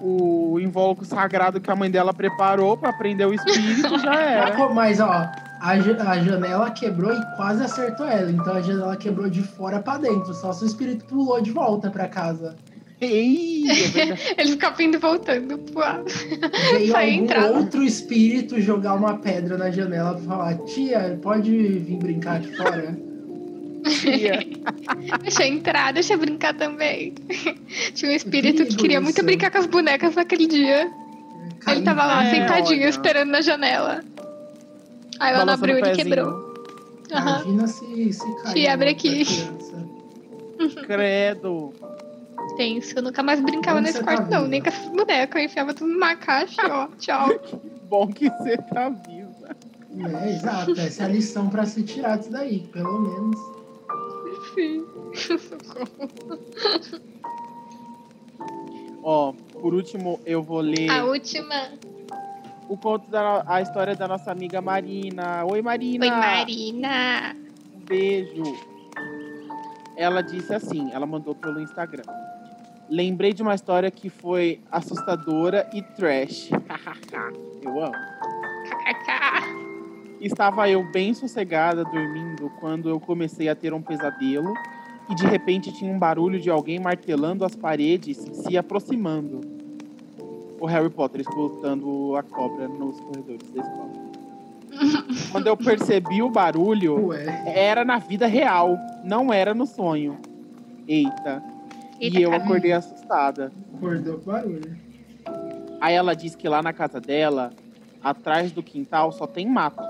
o invólucro sagrado que a mãe dela preparou pra prender o espírito e já era. Mas ó, a, a janela quebrou e quase acertou ela. Então a janela quebrou de fora pra dentro. Só se o espírito pulou de volta pra casa. Ei, é. Ele fica indo e voltando pro lado. Veio algum entrava. outro espírito jogar uma pedra na janela pra falar: Tia, pode vir brincar aqui fora? Tia. Deixa eu entrar, deixa eu brincar também. Tinha um espírito que queria muito isso. brincar com as bonecas naquele dia. Ele tava lá É, sentadinho, olha. esperando na janela. Aí ela abriu e ele quebrou. Imagina se, se cair. Tia, abre uma aqui. Credo. Tenso, eu nunca mais brincava nesse você tá quarto, não. viva? Nem com essas bonecas. Eu enfiava tudo numa caixa, ó. Tchau. Bom que você tá viva. É, exato. Essa é a lição pra se tirar disso daí, pelo menos. Sim. Socorro. Ó, por último, eu vou ler A última. O conto da a história da nossa amiga Marina. Oi, Marina. Oi, Marina. Um beijo. Ela disse assim, ela mandou pelo Instagram. Lembrei de uma história que foi assustadora e trash. Eu amo. Estava eu bem sossegada, dormindo, quando eu comecei a ter um pesadelo e de repente tinha um barulho de alguém martelando as paredes, se aproximando. O Harry Potter escutando a cobra nos corredores da escola. Quando eu percebi o barulho, Ué. era na vida real, não era no sonho. Eita. Eita, e eu cara. acordei assustada. Acordou com barulho. Aí ela disse que lá na casa dela, atrás do quintal, só tem mato.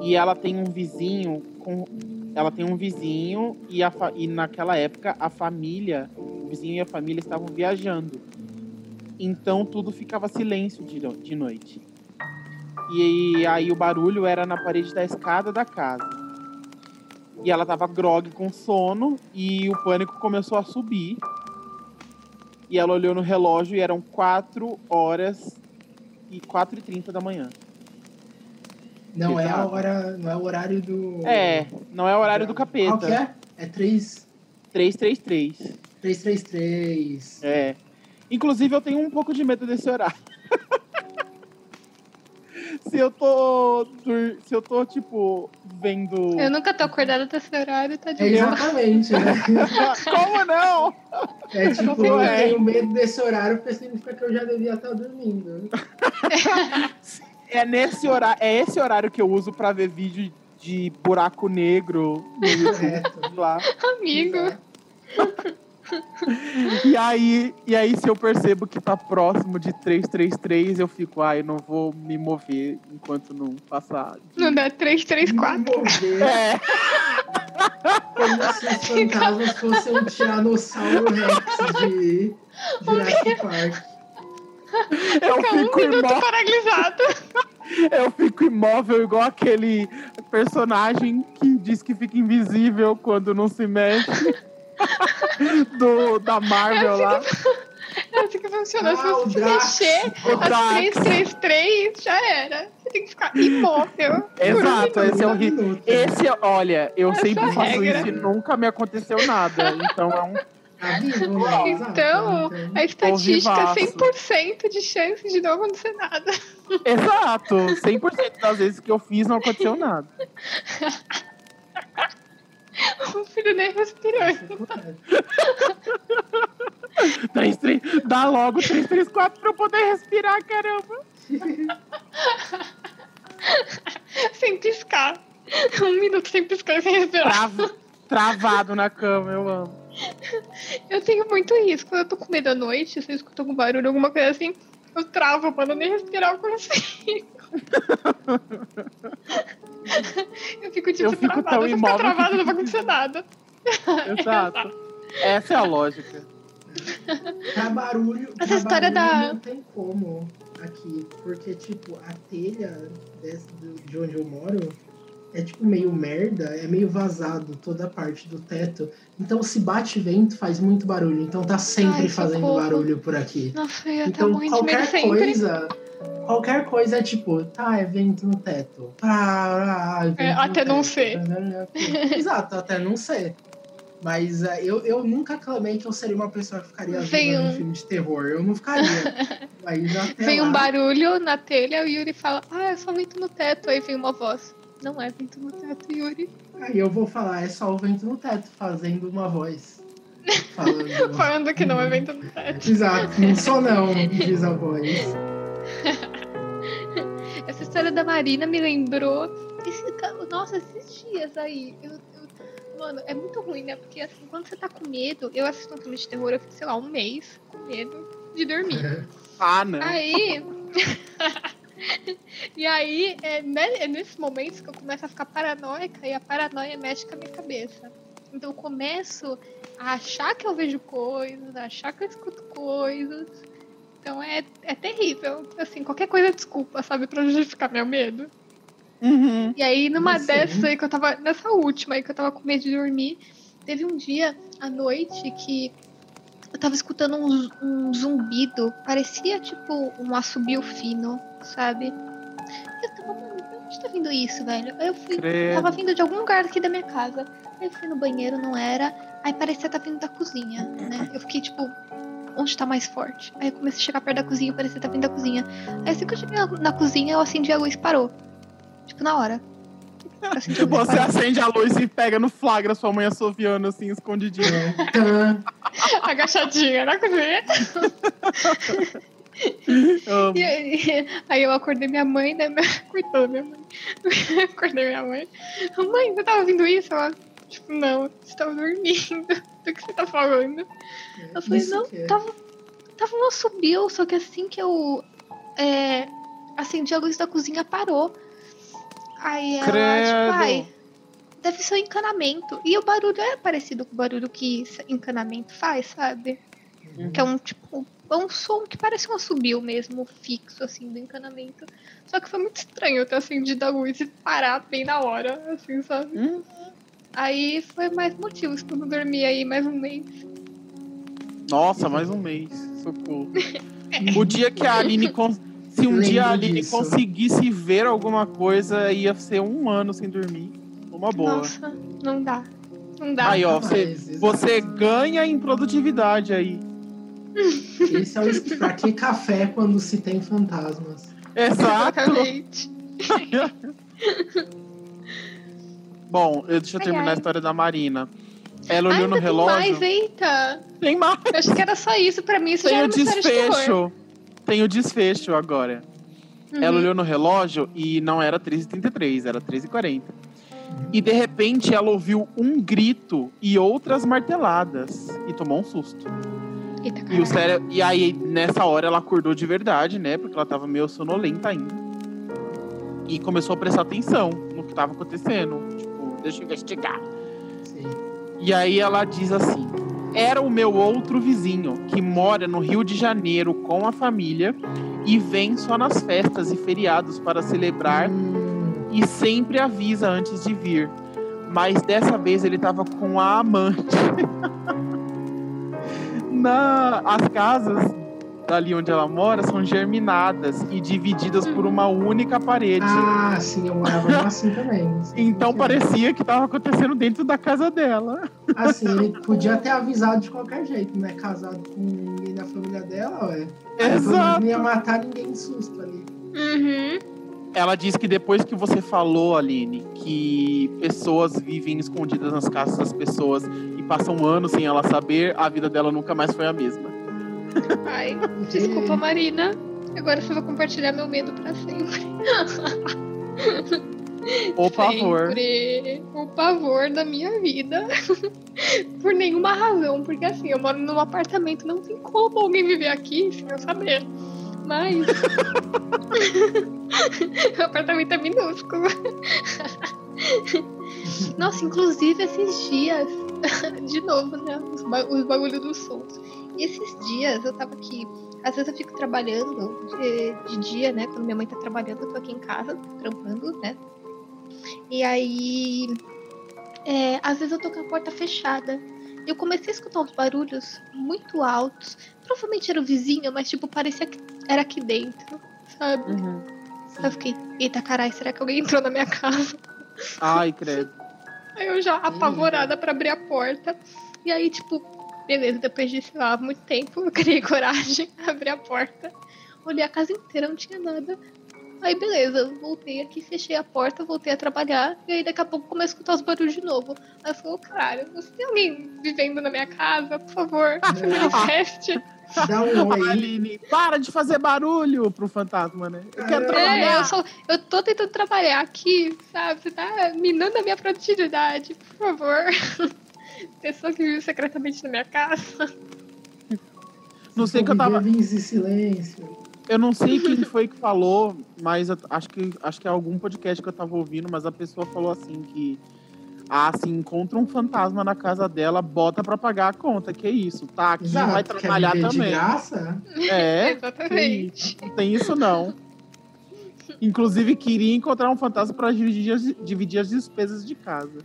E ela tem um vizinho com. Ela tem um vizinho e, a fa- e naquela época a família, o vizinho e a família estavam viajando. Então tudo ficava silêncio de, no- de noite. E aí o barulho era na parede da escada da casa. E ela tava grog com sono e o pânico começou a subir. E ela olhou no relógio e eram 4 horas e 4 e 30 da manhã. Não é a Exato. hora. Não é o horário do. É, não é o horário do Qual que capeta. é? É 3. 333. 333. É. Inclusive, eu tenho um pouco de medo desse horário. se eu tô. Se eu tô, tipo, vendo. Eu nunca tô acordada desse horário, tá de É boa. exatamente, né? Como não? É tipo, eu É. tenho medo desse horário porque significa que eu já devia estar dormindo. É nesse horário. É esse horário que eu uso pra ver vídeo de buraco negro no YouTube lá. Amigo. Exato. E aí, e aí, se eu percebo que tá próximo de 333, eu fico, ah, eu não vou me mover enquanto não passar. de- Não dá 3, 3, 4. Me mover É, como se os fantasmas fossem um tiranossauro rex de Jurassic Park. eu Fica um fico, minuto imó- paralisado. eu fico imóvel igual aquele personagem que diz que fica invisível quando não se mexe. Do, da Marvel lá. É assim que funciona. Se Ah, você se Drax. mexer, O as Drax. 333 já era. Você tem que ficar imóvel. por um Exato, esse é o ri- minuto. Esse, olha, eu Essa sempre faço regra. isso e nunca me aconteceu nada. Então é um. Exato. Então, a estatística é vivaço. 100% de chance de não acontecer nada. Exato, 100% das vezes que eu fiz não aconteceu nada. O filho nem respirando. 3, 3, dá logo 3, 3, 4 pra eu poder respirar, caramba. Sem piscar. Um minuto sem piscar e sem respirar. Trava- travado na cama, eu amo. Eu tenho muito isso. Quando eu tô com medo à noite, se eu escuto algum barulho, alguma coisa assim, eu travo, mano. Nem respirar eu consigo. eu fico tipo Eu fico travada. tão eu imóvel que travada, não fico- vai acontecer nada. Exato. Essa é a lógica. Pra barulho. Essa pra história barulho da- Não tem como aqui. Porque, tipo, a telha desse, de onde eu moro é, tipo, meio merda. É meio vazado toda a parte do teto. Então, se bate vento, faz muito barulho. Então, tá sempre Ai, fazendo socorro. barulho por aqui. Nossa, eu estar Então, qualquer sempre. coisa. Qualquer coisa é tipo, tá, é vento no teto. Pá, é É, no até não teto. ser. Exato, até não ser. Mas é, eu, eu nunca clamei que eu seria uma pessoa que ficaria vendo um um- filme de terror. Eu não ficaria. Mas até Vem um lá, barulho na telha, o Yuri fala, ah, é só vento no teto. Aí vem uma voz. Não é vento no teto, Yuri. Aí eu vou falar, é só o vento no teto, fazendo uma voz. Falando. Falando que não é vento no teto. Exato, não sou não, diz a voz. Essa história da Marina me lembrou. Esse, nossa, esses dias aí. Eu, eu- mano, é muito ruim, né? Porque assim, quando você tá com medo, eu assisto um filme de terror, eu fico, sei lá, um mês com medo de dormir. Ah, não. Aí. e aí, é, né, é nesses momentos que eu começo a ficar paranoica e a paranoia mexe com a minha cabeça. Então eu começo a achar que eu vejo coisas, a achar que eu escuto coisas. Então é, é terrível. Assim, qualquer coisa é desculpa, sabe, pra justificar meu medo. Uhum. E aí, numa Sim. dessas aí que eu tava. Nessa última aí que eu tava com medo de dormir, teve um dia à noite que eu tava escutando um, um zumbido. Parecia tipo um assobio fino, sabe? Eu tava, mano, de onde tá vindo isso, velho? Aí eu fui. Credo. Tava vindo de algum lugar aqui da minha casa. Aí eu fui no banheiro, não era. Aí parecia estar vindo da cozinha, né? Eu fiquei tipo. Onde tá mais forte? Aí eu comecei a chegar perto da cozinha, parecia estar vindo da cozinha. Aí assim que eu cheguei na, na cozinha, eu acendi a luz e parou. Tipo, na hora. Assim, Você acende a luz e pega no flagra sua mãe assoviando assim, escondidinha. Agachadinha na cozinha. E aí, aí eu acordei minha mãe, né? Coitada da minha mãe. acordei minha mãe. Mãe, você tava ouvindo isso? Ela, tipo, não, você tava dormindo. Do que você tá falando? Eu falei, Isso não, é. tava, tava um subiu, só que assim que eu é, acendi a luz da cozinha, parou. Aí ela, Credo. tipo, ai, deve ser um encanamento. E o barulho é parecido com o barulho que esse encanamento faz, sabe? Que é um tipo. É um som que parece um assobio mesmo, fixo, assim, do encanamento. Só que foi muito estranho eu ter acendido a luz e parar bem na hora, assim, sabe? Hum. Aí foi mais motivos pra eu não dormir aí mais um mês. Nossa, mais um mês. Socorro. O dia que a Aline. Con... Se um dia a Aline disso. conseguisse ver alguma coisa, ia ser um ano sem dormir. Uma boa. Nossa, não dá. Não dá. Aí, ó, você, você ganha em produtividade aí. Esse é o pra que café quando se tem fantasmas? Exato. Exatamente. Bom, eu- deixa eu Ai, terminar ai. a história da Marina. Ela olhou no tem relógio. mais, eita. Tem mais. Eu achei que era só isso. Pra mim, isso já Tem era o desfecho. Tem o desfecho agora. Uhum. Ela olhou no relógio e não era 13h33, era 13h40. E de repente ela ouviu um grito e outras marteladas. E tomou um susto. Eita, E, o cére... e aí, nessa hora, ela acordou de verdade, né? Porque ela tava meio sonolenta ainda. E começou a prestar atenção no que tava acontecendo. Tipo, deixa eu investigar. Sim. E aí ela diz assim: Era o meu outro vizinho, que mora no Rio de Janeiro com a família e vem só nas festas e feriados para celebrar e sempre avisa antes de vir. Mas dessa vez ele tava com a amante. Na, as casas dali onde ela mora são germinadas e divididas por uma única parede. Ah, sim, eu morava assim também. Então Sim. parecia que tava acontecendo dentro da casa dela. Assim, ele podia ter avisado de qualquer jeito, né? Casado com ninguém da família dela, ué. Exato. Não ia matar ninguém de susto ali. Uhum. Ela disse que depois que você falou, Aline, que pessoas vivem escondidas nas casas das pessoas e passam anos sem ela saber, a vida dela nunca mais foi a mesma. Ai, desculpa, Marina. Agora você vai compartilhar meu medo pra sempre. Por favor. Sempre. O pavor da minha vida. Por nenhuma razão. Porque assim, eu moro num apartamento, não tem como alguém viver aqui sem eu saber. Mas. o apartamento é minúsculo. Nossa, inclusive esses dias. De novo, né? Os, ba os bagulho dos sons. E esses dias eu tava aqui. Às vezes eu fico trabalhando de, de dia, né? Quando minha mãe tá trabalhando, eu tô aqui em casa, trampando, né? E aí. é, às vezes eu tô com a porta fechada. Eu comecei a escutar uns barulhos muito altos. Provavelmente era o vizinho, mas tipo, parecia que era aqui dentro, sabe? Aí eu fiquei, eita caralho, será que alguém entrou na minha casa? Ai, credo. Aí eu já apavorada pra abrir a porta. E aí, tipo, beleza, depois de, sei lá, muito tempo, eu criei coragem, abri a porta. Olhei a casa inteira, não tinha nada. Aí, beleza, voltei aqui, fechei a porta, voltei a trabalhar. E aí, daqui a pouco, comecei a escutar os barulhos de novo. Aí eu falei, caralho, você tem alguém vivendo na minha casa? Por favor, me manifeste. Dá um oi. Aline, para de fazer barulho pro fantasma, né? Eu quero É, É, trabalhar. eu, só, eu tô tentando trabalhar aqui, sabe? Você tá minando a minha produtividade, por favor. Pessoa que vive secretamente na minha casa. Não sei que eu tava. Em silêncio. Eu não sei quem foi que falou, mas acho que acho que é algum podcast que eu tava ouvindo, mas a pessoa falou assim que ah, se encontra um fantasma na casa dela, bota pra pagar a conta. Que isso, tá aqui, vai Exato. Quer trabalhar também. de graça? É, Exatamente. não tem isso não. Inclusive, queria encontrar um fantasma pra dividir as, dividir as despesas de casa.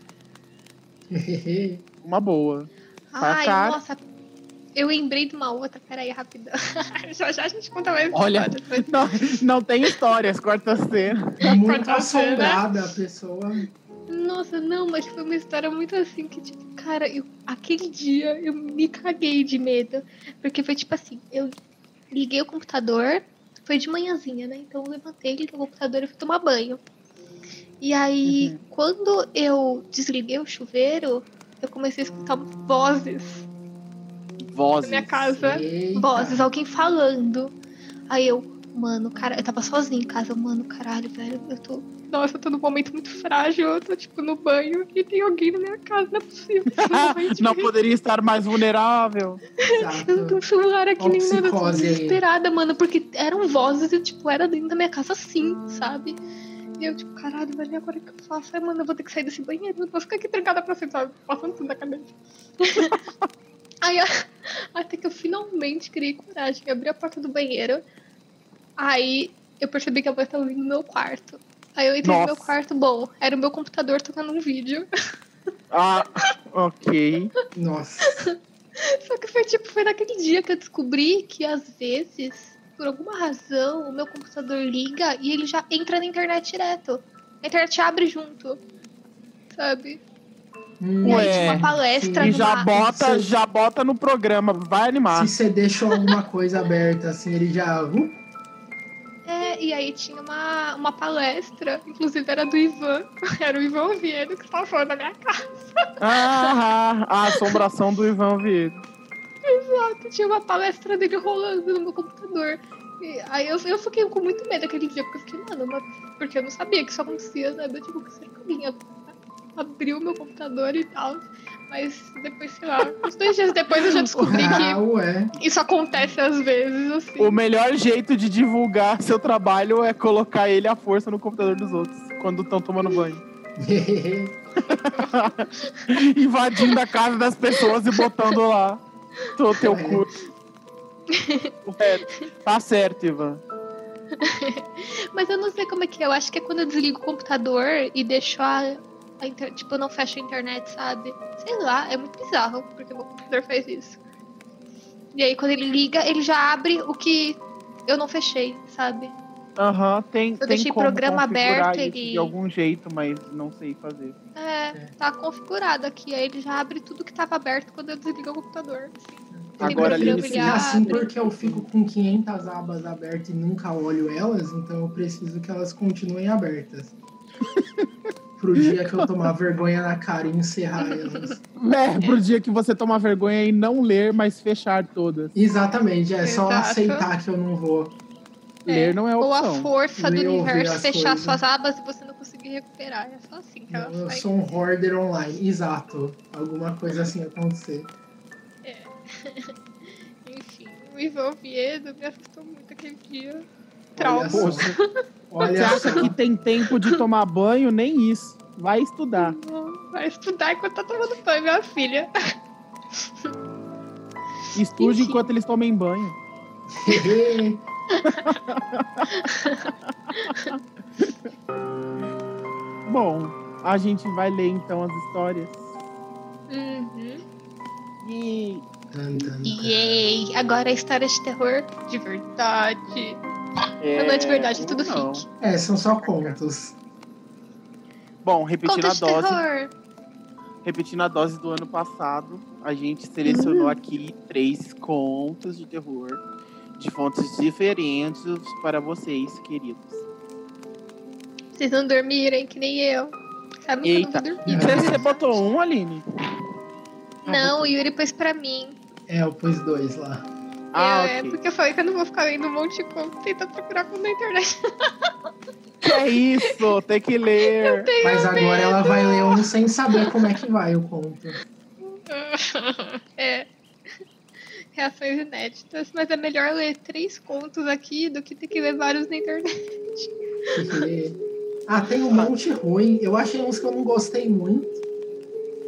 Uma boa. Pra Ai, nossa. Eu lembrei de uma outra, peraí, rapidão. já já a gente conta mais Olha. histórias, mas- Não, não tem histórias, corta a cena. Muito assombrada a pessoa. Nossa, não, mas foi uma história muito assim que, tipo, cara, eu, aquele dia eu me caguei de medo. Porque foi tipo assim, eu liguei o computador, foi de manhãzinha, né? Então eu levantei, liguei o computador e fui tomar banho. E aí, Uhum. quando eu desliguei o chuveiro, eu comecei a escutar vozes na Vozes. minha casa. Eita. Vozes, alguém falando. Aí eu, mano, cara, eu tava sozinha em casa, mano, caralho, velho, eu tô. Nossa, eu tô num momento muito frágil, eu tô, tipo, no banho e tem alguém na minha casa, não é possível. tô Não poderia estar mais vulnerável. Eu não tenho Exato. celular aqui Ó, nem nada, eu tô desesperada, mano, porque eram vozes e, tipo, era dentro da minha casa assim, sabe? E eu, tipo, caralho, velho, agora o que eu faço? Ai, mano, eu vou ter que sair desse banheiro, não posso ficar aqui trancada pra sempre, sabe? Passando tudo na cabeça. Aí, até que eu finalmente criei coragem, abri a porta do banheiro. Aí eu percebi que a voz tava vindo no meu quarto. Aí eu entrei no meu Nossa. quarto, bom, era o meu computador tocando um vídeo. Ah, ok. Nossa. Só que foi tipo, foi naquele dia que eu descobri que às vezes, por alguma razão, o meu computador liga e ele já entra na internet direto. A internet abre junto. Sabe? Ué, aí tinha uma palestra E já numa- bota, Sim. já bota no programa. Vai animar. Se você deixou alguma coisa aberta assim, ele já. Uh, É, e aí tinha uma, uma palestra, inclusive era do Ivan, era o Ivan Oviedo que estava falando na minha casa. Ah, a assombração do Ivan Vieira. Exato, tinha uma palestra dele rolando no meu computador. E aí eu, eu fiquei com muito medo aquele dia, porque eu fiquei, mano, mas, porque eu não sabia que isso acontecia, sabe? Eu tipo, será que alguém ab- abriu meu computador e tal? Mas depois, sei lá, uns dois dias depois eu já descobri ah, que ué. isso acontece às vezes, assim. O melhor jeito de divulgar seu trabalho é colocar ele à força no computador dos outros, quando estão tomando banho. Invadindo a casa das pessoas e botando lá o teu curso. É, tá certo, Ivan. Mas eu não sei como é que é. Eu acho que é quando eu desligo o computador e deixo a. a inter- Tipo, eu não fecho a internet, sabe? Sei lá, é muito bizarro porque meu computador faz isso. E aí quando ele liga, ele já abre o que eu não fechei, sabe? Aham, tem, Eu tem deixei como programa aberto, ele- de algum jeito, mas não sei fazer. É, tá configurado aqui. Aí ele já abre tudo que tava aberto quando eu desligo o computador. assim. Agora ele fica ele assim porque eu fico com 500 abas abertas e nunca olho elas, então eu preciso que elas continuem abertas. Pro dia que eu tomar vergonha na cara e encerrar elas. É, pro dia que você tomar vergonha e não ler, mas fechar todas. Exatamente, é só Exato. aceitar que eu não vou. Ler não é Ou a opção. força do universo fechar coisas. suas abas e você não conseguir recuperar. É só assim que ela Eu sou um hoarder online. Exato. Alguma coisa assim acontecer. Enfim, o Ivan Oviedo me assustou muito aquele dia. Olha Trauma. você acha que tem tempo de tomar banho? Nem isso. Vai estudar. Vai estudar enquanto tá tomando banho, minha filha. Estude Enfim. enquanto eles tomem banho. Bom, a gente vai ler então as histórias. Uhum. E. Yay! Agora a história de terror de verdade. é, Não é de verdade, é tudo não. É, são só contos. Bom, repetindo Conta a de dose, terror. repetindo a dose do ano passado, a gente selecionou Hum. aqui três contos de terror de fontes diferentes para vocês, queridos. Vocês não dormirem, que nem eu. Sabe que eu não Eita. Não. Você, botou um, Aline? Não, o Yuri pôs pra mim. É, eu pus dois lá. Ah, é, ok. porque eu falei que eu não vou ficar lendo um monte de conto tentando procurar conto na internet. Que é isso? Tem que ler. Mas agora ela vai ler um sem saber como é que vai o conto. é. Reações inéditas, mas é melhor ler três contos aqui do que ter que ler vários na internet. Ah, tem um monte ruim. Eu achei uns que eu não gostei muito.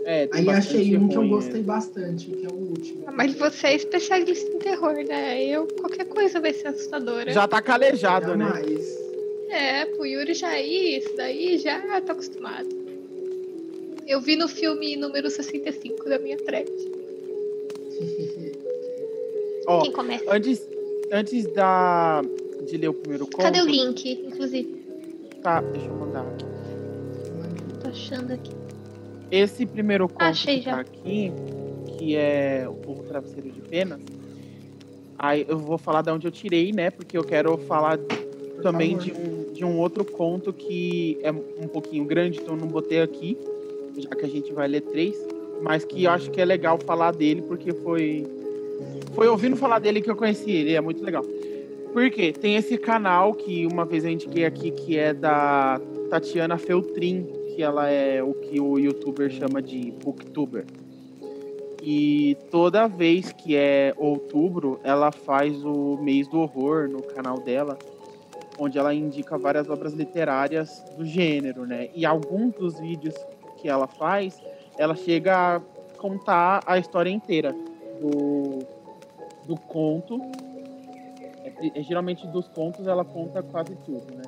É, tem Aí achei um que eu ruim, gostei né? bastante, que é o último. Ah, Mas você é especialista em terror, né? Eu, qualquer coisa vai ser assustadora. Já tá calejado, né? É, pro Yuri já é isso, daí já tô acostumado. Eu vi no filme número 65 da minha thread. Ó, Quem começa? antes, antes da, de ler o primeiro conto... Cadê o link, inclusive? Tá, deixa eu mandar aqui. Tô achando aqui. Esse primeiro conto Achei que já. tá aqui, que é o Travesseiro de Penas, aí eu vou falar de onde eu tirei, né? Porque eu quero falar também de um, de de um outro conto que é um pouquinho grande, então eu não botei aqui, já que a gente vai ler três, mas que eu acho que é legal falar dele, porque foi. Foi ouvindo falar dele que eu conheci ele, é muito legal. Porque tem esse canal que uma vez gente indiquei aqui, que é da Tatiana Feltrin, que ela é o que o youtuber chama de booktuber. E toda vez que é outubro, ela faz o mês do horror no canal dela, onde ela indica várias obras literárias do gênero, né? E alguns dos vídeos que ela faz, ela chega a contar a história inteira do, do conto. É, é, geralmente dos contos ela conta quase tudo, né?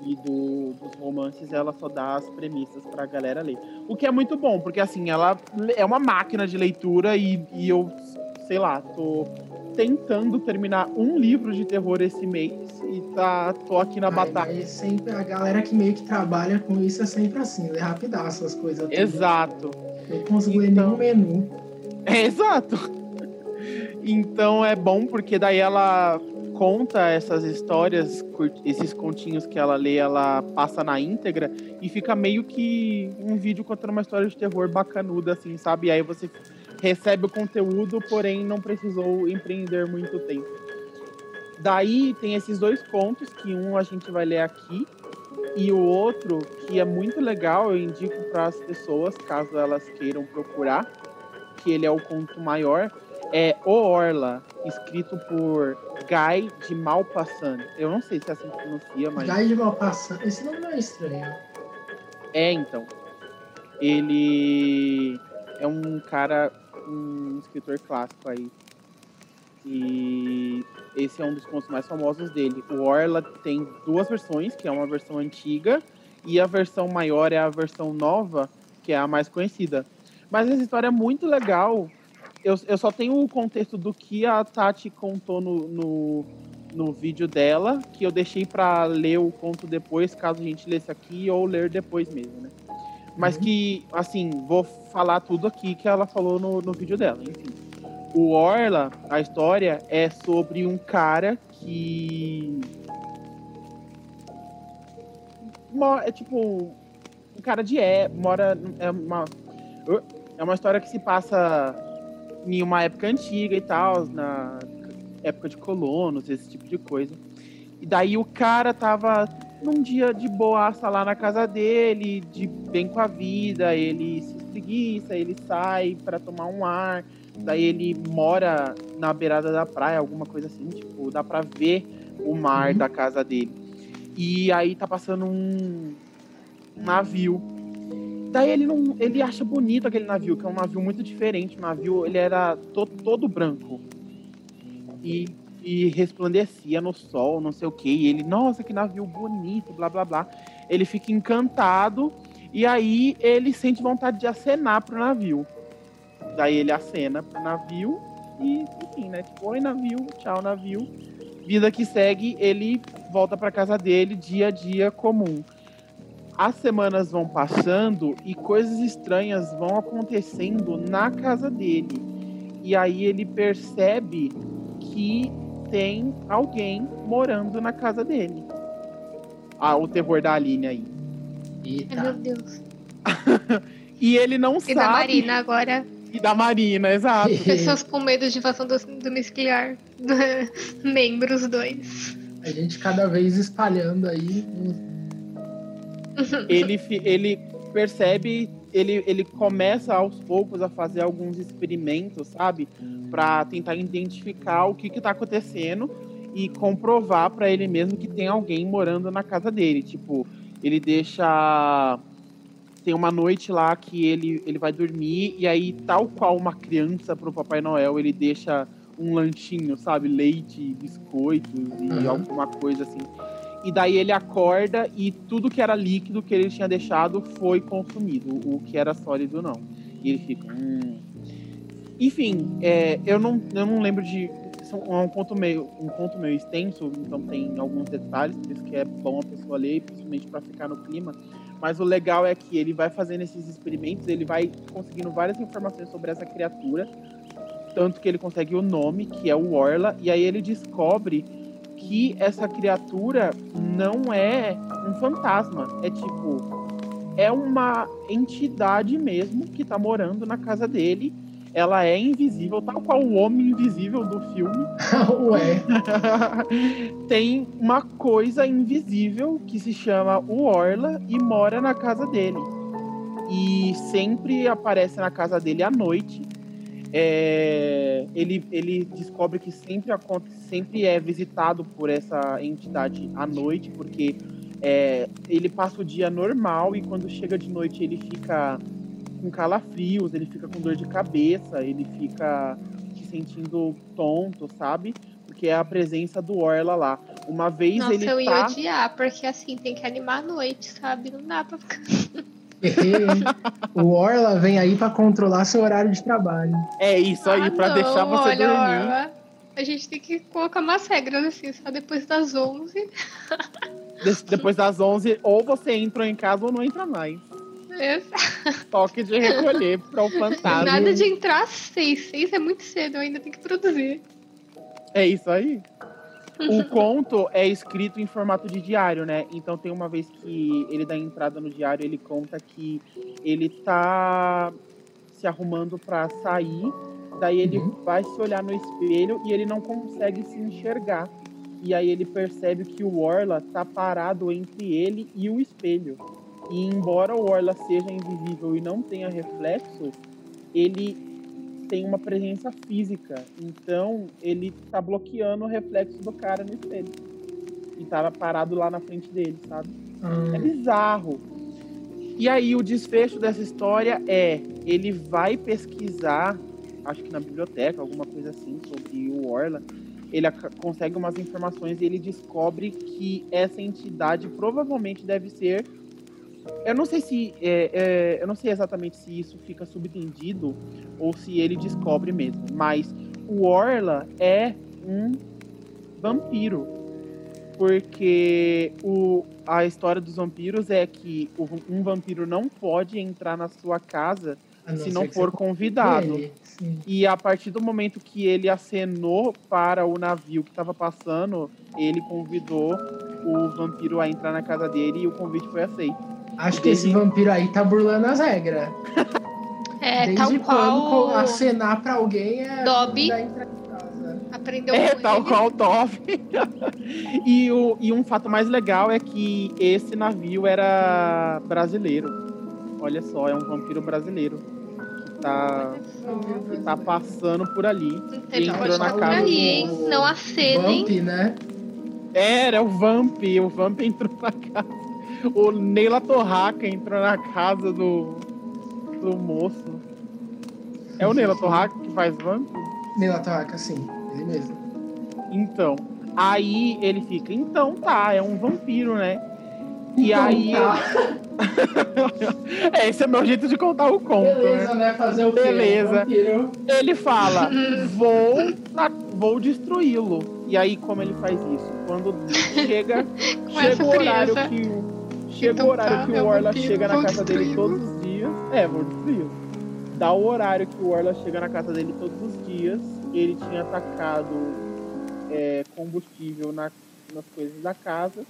e do, dos romances ela só dá as premissas pra galera ler. O que é muito bom, porque assim, ela é uma máquina de leitura e, e eu, sei lá, tô tentando terminar um livro de terror esse mês e tá, tô aqui na Ai, batalha. Sempre, a galera que meio que trabalha com isso é sempre assim, lê rapidaço as coisas. Exato. Eu consigo então, ler nenhum menu. É, exato. Então é bom porque daí ela conta essas histórias, esses continhos que ela lê, ela passa na íntegra e fica meio que um vídeo contando uma história de terror bacanuda, assim, sabe? E aí você recebe o conteúdo, porém não precisou empreender muito tempo. Daí tem esses dois contos, que um a gente vai ler aqui, e o outro, que é muito legal, eu indico para as pessoas, caso elas queiram procurar, que ele é o conto maior, é O Orla, escrito por Guy de Malpassant. Eu não sei se é assim que pronuncia, mas. Guy de Malpassant. Esse nome não é estranho. É, então. Ele é um cara, um escritor clássico aí. E esse é um dos contos mais famosos dele. O Orla tem duas versões, que é uma versão antiga e a versão maior é a versão nova, que é a mais conhecida. Mas essa história é muito legal eu, eu só tenho o contexto do que a Tati contou no, no, no vídeo dela, que eu deixei para ler o conto depois, caso a gente lesse aqui, ou ler depois mesmo, né? Mas uhum. que, assim, vou falar tudo aqui que ela falou no, no vídeo dela, enfim. O Orla, a história é sobre um cara que. É tipo. Um cara de é. Mora. É uma, é uma história que se passa em uma época antiga e tal, na época de colonos, esse tipo de coisa. E daí o cara tava num dia de boaça lá na casa dele, de bem com a vida, ele se espreguiça, ele sai para tomar um ar, daí ele mora na beirada da praia, alguma coisa assim, tipo, dá pra ver o mar uhum. da casa dele. E aí tá passando um, um navio Daí ele não, ele acha bonito aquele navio, que é um navio muito diferente. O navio ele era todo, todo branco e, e resplandecia no sol, não sei o que. E ele, nossa, que navio bonito, blá blá blá. Ele fica encantado e aí ele sente vontade de acenar pro navio. Daí ele acena pro navio e, enfim, né? Tipo, oi navio, tchau navio. Vida que segue, ele volta para casa dele, dia a dia comum as semanas vão passando e coisas estranhas vão acontecendo na casa dele. E aí ele percebe que tem alguém morando na casa dele. Ah, o terror da Aline aí. Eita. Meu Deus. e ele não e sabe. E da Marina agora. E da Marina, exato. Pessoas com medo de invasão domiciliar. Membros dois. A gente cada vez espalhando aí ele, ele percebe, ele, ele começa aos poucos a fazer alguns experimentos, sabe? Para tentar identificar o que está acontecendo e comprovar para ele mesmo que tem alguém morando na casa dele. Tipo, ele deixa. Tem uma noite lá que ele, ele vai dormir e aí, tal qual uma criança pro Papai Noel, ele deixa um lanchinho, sabe? Leite, biscoitos e uhum. alguma coisa assim e daí ele acorda e tudo que era líquido que ele tinha deixado foi consumido, o que era sólido não. E ele fica. Hum. Enfim, é, eu, não, eu não lembro de. É um conto, meio, um conto meio extenso, então tem alguns detalhes, por isso que é bom a pessoa ler, principalmente para ficar no clima. Mas o legal é que ele vai fazendo esses experimentos, ele vai conseguindo várias informações sobre essa criatura, tanto que ele consegue o nome, que é o Orla, e aí ele descobre que essa criatura não é um fantasma. É tipo. É uma entidade mesmo que tá morando na casa dele. Ela é invisível, tal qual o homem invisível do filme. Ué. Tem uma coisa invisível que se chama o Orla e mora na casa dele. E sempre aparece na casa dele à noite. É, ele, ele descobre que sempre, aconte- sempre é visitado por essa entidade à noite, porque é, ele passa o dia normal e quando chega de noite ele fica com calafrios, ele fica com dor de cabeça, ele fica se sentindo tonto, sabe? Porque é a presença do Orla lá. Uma vez Nossa, ele eu ia tá... odiar, porque assim, tem que animar a noite, sabe? Não dá pra ficar. o Orla vem aí pra controlar seu horário de trabalho. É isso aí, Ah, pra não, deixar você olha, dormir. Orla, A gente tem que colocar umas regras assim, só depois das 11. De- depois das 11, ou você entra em casa ou não entra mais. Toque de recolher para o fantasma. Nada de entrar às 6. 6 é muito cedo, eu ainda tenho que produzir. É isso aí. O conto é escrito em formato de diário, né? Então tem uma vez que ele dá entrada no diário, ele conta que ele tá se arrumando pra sair, daí ele Uhum. vai se olhar no espelho e ele não consegue se enxergar. E aí ele percebe que o Orla tá parado entre ele e o espelho. E embora o Orla seja invisível e não tenha reflexo, ele tem uma presença física. Então ele tá bloqueando o reflexo do cara no espelho. E tava parado lá na frente dele, sabe? É Hum, bizarro. E aí o desfecho dessa história é ele vai pesquisar, acho que na biblioteca, alguma coisa assim, sobre o Orla. Ele consegue umas informações e ele descobre que essa entidade provavelmente deve ser. Eu não sei se. é, é, eu não sei exatamente se isso fica subentendido ou se ele descobre mesmo. Mas o Orla é um vampiro. Porque o, a história dos vampiros é que o- um vampiro não pode entrar na sua casa a se não for convidado. ele. E a partir do momento que ele acenou para o navio que estava passando, ele convidou o vampiro a entrar na casa dele e o convite foi aceito. Acho que esse vampiro aí tá burlando as regras. É, Desde tal quando qual acenar pra alguém é Dobby. aprendeu É, tal ele. qual o Toff. e, o, e um fato mais legal é que esse navio era brasileiro. Olha só, é um vampiro brasileiro que tá, que tá passando por ali. Então ele entrou na casa aí, do- hein? Não acenem. Vamp, né? Era o Vamp, o Vamp entrou na casa. O Neila Torraca entrou na casa do, do moço. É o Neila Torraca que faz Vamp? Nela Torraca, sim. Ele mesmo. Então, aí ele fica, então tá, é um vampiro, né? E Então aí. tá. é, esse é meu jeito de contar o conto, Beleza, né? né? Fazer o? Beleza. Vampiro. Ele fala, vou, na- vou destruí-lo. E aí, como ele faz isso? Quando chega, chega o horário que o. Chega Então o horário tá, que é o Orla vampiro, chega na casa dele todos os dias. É, vou destruí-lo. Dá o horário que o Orla chega na casa dele todos os dias. Ele tinha atacado é, combustível na- nas coisas da casa.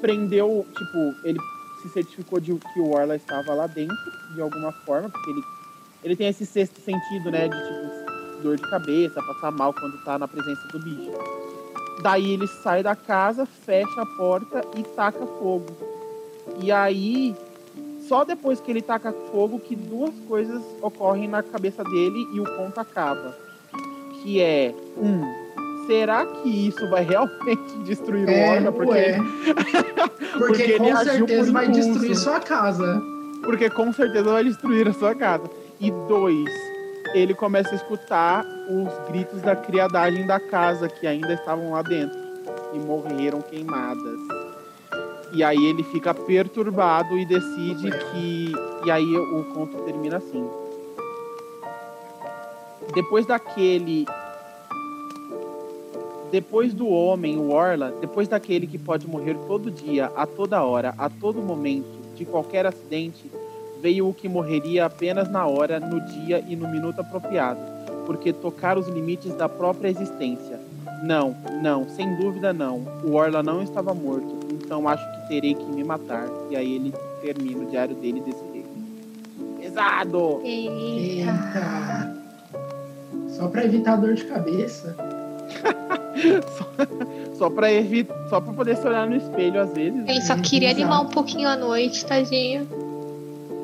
Prendeu, tipo, ele se certificou de que o Orla estava lá dentro, de alguma forma, porque ele, ele tem esse sexto sentido, né? De tipo, dor de cabeça, passar mal quando tá na presença do bicho. Daí ele sai da casa, fecha a porta e taca fogo. E aí, só depois que ele taca fogo, que duas coisas ocorrem na cabeça dele e o conto acaba. Que é, um, será que isso vai realmente destruir o É? Porque, ué. Porque Porque, ele com certeza vai impulso. destruir sua casa. porque com certeza vai destruir a sua casa. E dois, ele começa a escutar os gritos da criadagem da casa que ainda estavam lá dentro e morreram queimadas. E aí ele fica perturbado e decide que. E aí o conto termina assim. Depois daquele. Depois do homem, o Orla, depois daquele que pode morrer todo dia, a toda hora, a todo momento, de qualquer acidente, veio o que morreria apenas na hora, no dia e no minuto apropriado, porque tocar os limites da própria existência. Não, não, sem dúvida não. O Orla não estava morto. Um então acho que terei que me matar. E aí ele termina o diário dele desse jeito. Pesado! Eita. Só pra evitar dor de cabeça. só, só pra evitar. Só pra poder se olhar no espelho às vezes. Ele só queria exato. animar um pouquinho a noite, tadinho.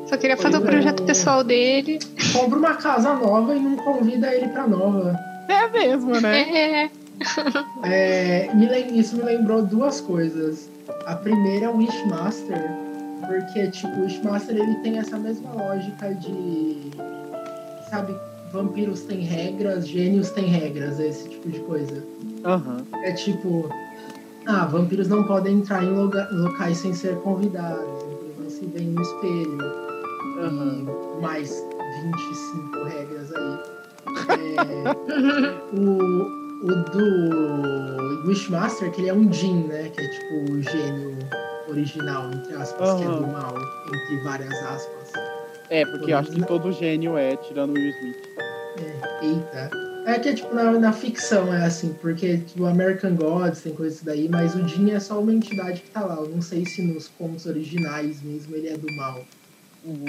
Só queria fazer o é. projeto pessoal dele. Compra uma casa nova e não convida ele pra nova. É mesmo, né? É. É, me isso me lembrou duas coisas. A primeira é o Wishmaster, porque tipo, o Wishmaster ele tem essa mesma lógica de. Sabe, vampiros têm regras, gênios têm regras, esse tipo de coisa. Aham. É tipo, ah, vampiros não podem entrar em locais sem ser convidados, então não se veem no espelho. Aham. E mais 25 regras aí. É, o, o do Wishmaster, que ele é um Jin, né? Que é tipo o gênio original, entre aspas, que é do mal, entre várias aspas. É, porque eu acho que todo gênio é, tirando o Will Smith. É, eita. É que tipo, na, na ficção é assim, porque tipo, American Gods tem coisa daí, mas o Jin é só uma entidade que tá lá. Eu não sei se nos contos originais mesmo ele é do mal. Uhum.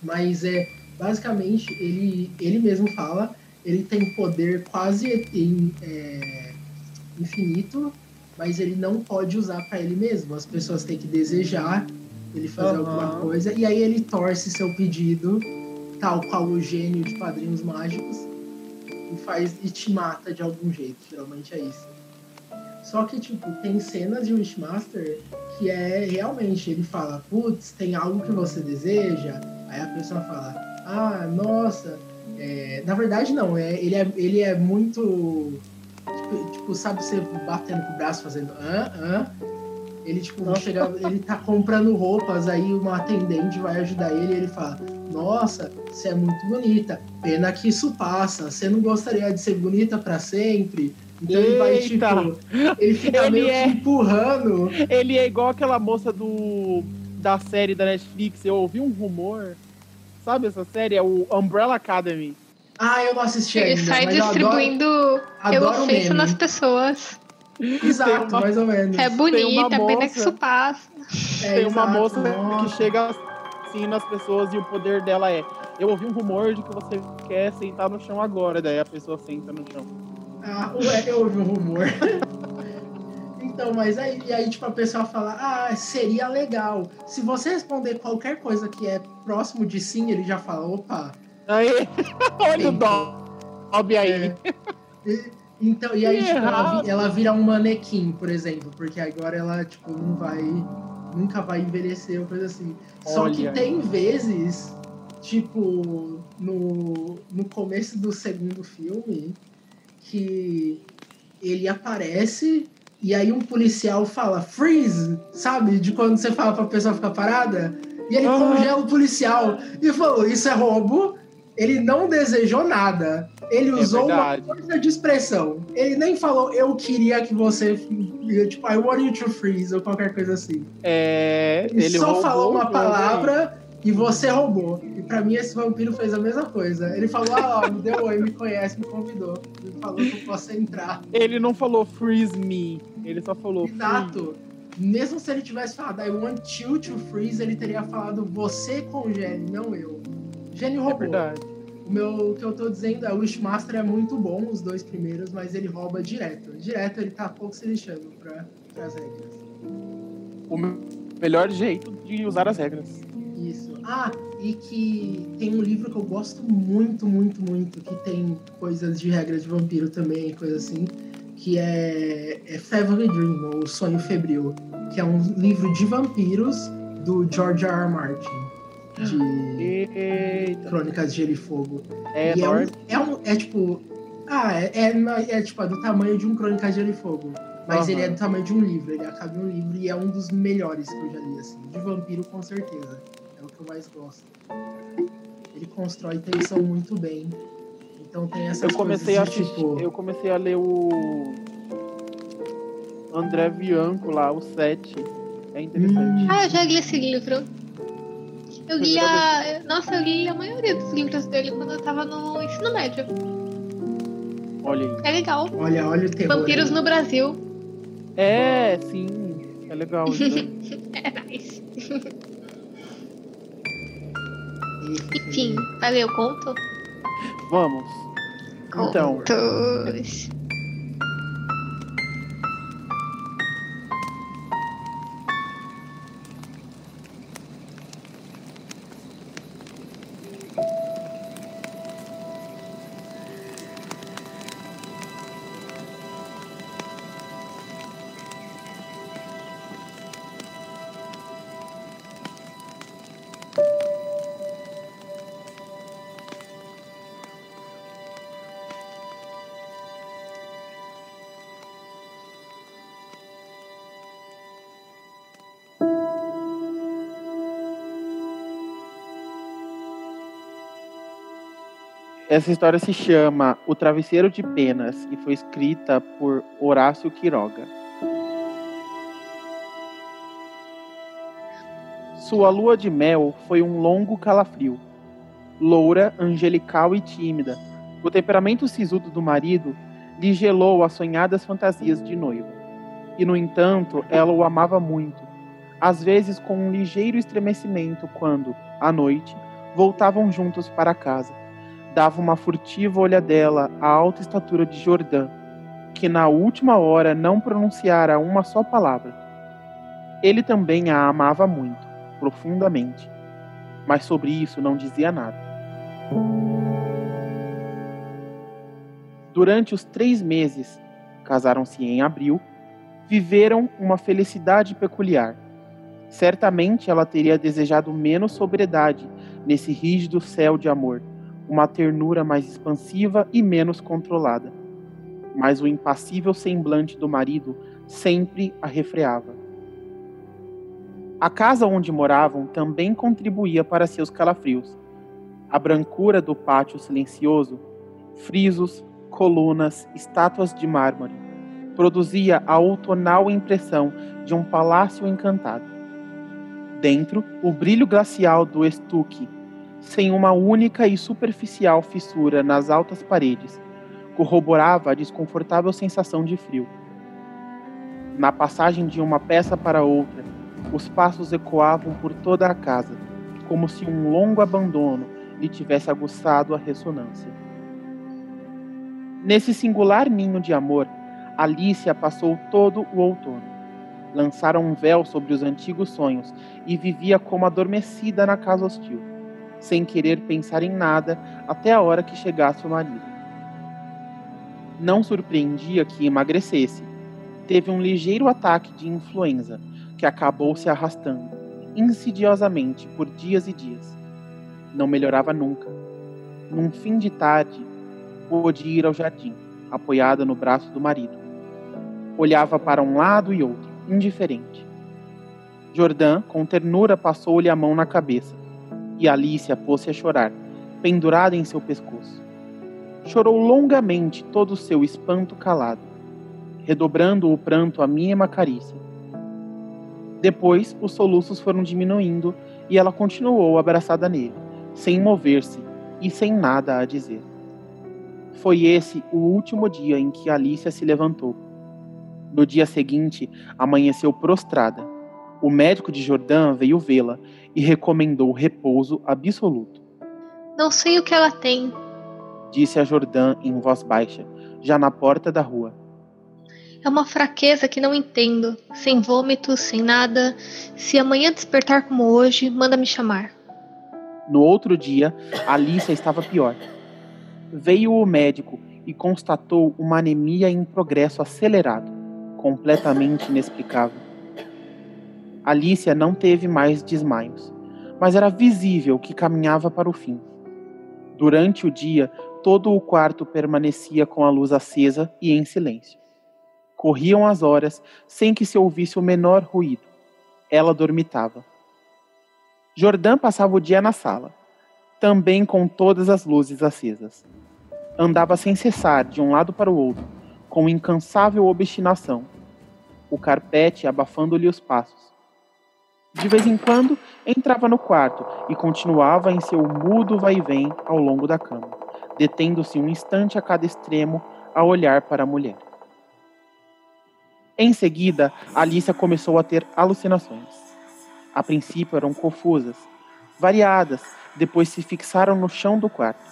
Mas é basicamente ele, ele mesmo fala, ele tem poder quase é, infinito, mas ele não pode usar para ele mesmo. As pessoas têm que desejar ele fazer Aham. alguma coisa e aí ele torce seu pedido, tal qual o gênio de Padrinhos Mágicos, e faz e te mata de algum jeito. Geralmente é isso. Só que, tipo, tem cenas de Wishmaster que é realmente, ele fala, putz, tem algo que você deseja? Aí a pessoa fala, ah, nossa, é, na verdade não, é, ele, é, ele é muito. Tipo, tipo, sabe você batendo com o braço fazendo hã, hã? Ele, tipo, Nossa. chega, ele tá comprando roupas, aí uma atendente vai ajudar ele e ele fala, nossa, você é muito bonita, pena que isso passa, você não gostaria de ser bonita pra sempre? Então ele vai, Eita! tipo, ele fica Ele meio é- empurrando. Ele é igual aquela moça do da série da Netflix. Eu ouvi um rumor. Sabe essa série? É o Umbrella Academy. Ah, eu não assisti Ele ainda, sai mas eu adoro- distribuindo adoro ofensa nas pessoas. Exato, uma- mais ou menos. É bonita, pena que isso passa. É, Tem uma exato, moça nossa. que chega assim nas pessoas e o poder dela é: Eu ouvi um rumor de que você quer sentar no chão agora. Daí a pessoa senta no chão. Ah, ué, eu ouvi um rumor. então, mas aí, e aí, tipo, a pessoa fala, ah, seria legal. Se você responder qualquer coisa que é próximo de sim, ele já fala, opa. Aí, olha o dó. Sobe aí. É. E- então, e aí, Que tipo, ela, ela vira um manequim, por exemplo, porque agora ela, tipo, não vai. Nunca vai envelhecer ou coisa assim. Só que Olha. tem vezes, tipo, no, no começo do segundo filme, que ele aparece e aí um policial fala freeze, sabe? De quando você fala pra pessoa ficar parada. E ele Aham. congela o policial e falou: Isso é roubo. Ele não desejou nada. Ele É usou uma verdade. força de expressão. Ele nem falou, eu queria que você. Tipo, I want you to freeze, ou qualquer coisa assim. É, Ele, ele só falou uma palavra e você roubou. E pra mim, esse vampiro fez a mesma coisa. Ele falou, ah, ó, me deu oi, me conhece, me convidou. Me falou que eu posso entrar. Ele não falou freeze me. Ele só falou freeze. Exato. Mesmo se ele tivesse falado I want you to freeze, ele teria falado você congele, não eu. Gênio É roubou. verdade. O, meu, o que eu tô dizendo é o Wishmaster é muito bom, os dois primeiros, mas ele rouba direto. Direto ele tá pouco se lixando pra, pras regras. O me- melhor jeito de usar as regras. Isso. Ah, e que tem um livro que eu gosto muito, muito, muito, que tem coisas de regras de vampiro também, coisa assim, que é, é Fever Dream, ou Sonho Febril, que é um livro de vampiros do George R. R. Martin, de Eita. Crônicas de Gelo e Fogo. É, E é, um, é, um- é tipo. Ah, é, é, é, tipo é do tamanho de um Crônica de Gelo e Fogo. Mas Aham. ele é do tamanho de um livro. Ele acaba em um livro e é um dos melhores que eu já li, assim. De vampiro, com certeza. É eu mais gosto. Ele constrói tensão muito bem. Então tem essas Eu comecei a coisas de, assistir, tipo. eu comecei a ler o André Bianco lá, o 7. É interessante. Hum. Ah, eu já li esse livro. Eu li a. Nossa, eu li a maioria dos livros dele quando eu tava no ensino médio. Olha aí. É legal. Olha, olha o terror. Vampiros aí. no Brasil. É, sim. É legal isso daí. É nice. Enfim, o conto? Vamos. Então, essa história se chama O Travesseiro de Penas e foi escrita por Horácio Quiroga. Sua lua de mel foi um longo calafrio. Loura, angelical e tímida, o temperamento sisudo do marido lhe gelou as sonhadas fantasias de noiva. E, no entanto, ela o amava muito, às vezes com um ligeiro estremecimento quando, à noite, voltavam juntos para casa. Dava uma furtiva olhadela à alta estatura de Jordã, que na última hora não pronunciara uma só palavra. Ele também a amava muito, profundamente, mas sobre isso não dizia nada. Durante os três meses, casaram-se em abril, viveram uma felicidade peculiar. Certamente ela teria desejado menos sobriedade nesse rígido céu de amor, uma ternura mais expansiva e menos controlada. Mas o impassível semblante do marido sempre a refreava. A casa onde moravam também contribuía para seus calafrios. A brancura do pátio silencioso, frisos, colunas, estátuas de mármore, produzia a outonal impressão de um palácio encantado. Dentro, o brilho glacial do estuque, sem uma única e superficial fissura nas altas paredes, corroborava a desconfortável sensação de frio. Na passagem de uma peça para outra, os passos ecoavam por toda a casa, como se um longo abandono lhe tivesse aguçado a ressonância. Nesse singular ninho de amor, Alicia passou todo o outono. Lançaram um véu sobre os antigos sonhos e vivia como adormecida na casa hostil, sem querer pensar em nada até a hora que chegasse o marido. Não surpreendia que emagrecesse. Teve um ligeiro ataque de influenza que acabou se arrastando, insidiosamente, por dias e dias. Não melhorava nunca. Num fim de tarde, pôde ir ao jardim, apoiada no braço do marido. Olhava para um lado e outro, indiferente. Jordã, com ternura, passou-lhe a mão na cabeça, e Alicia pôs-se a chorar, pendurada em seu pescoço. Chorou longamente todo o seu espanto calado, redobrando o pranto à mínima carícia. Depois, os soluços foram diminuindo e ela continuou abraçada nele, sem mover-se e sem nada a dizer. Foi esse o último dia em que Alicia se levantou. No dia seguinte, amanheceu prostrada. O médico de Jordã veio vê-la e recomendou repouso absoluto. Não sei o que ela tem. Disse a Jordã em voz baixa, já na porta da rua. É uma fraqueza que não entendo. Sem vômitos, sem nada. Se amanhã despertar como hoje, manda me chamar. No outro dia, Alicia estava pior. Veio o médico e constatou uma anemia em progresso acelerado, completamente inexplicável. Alicia não teve mais desmaios, mas era visível que caminhava para o fim. Durante o dia, todo o quarto permanecia com a luz acesa e em silêncio. Corriam as horas sem que se ouvisse o menor ruído. Ela dormitava. Jordã passava o dia na sala, também com todas as luzes acesas. Andava sem cessar de um lado para o outro, com incansável obstinação, o carpete abafando-lhe os passos. De vez em quando, entrava no quarto e continuava em seu mudo vai-vem ao longo da cama, detendo-se um instante a cada extremo a olhar para a mulher. Em seguida, Alicia começou a ter alucinações. A princípio eram confusas, variadas, depois se fixaram no chão do quarto,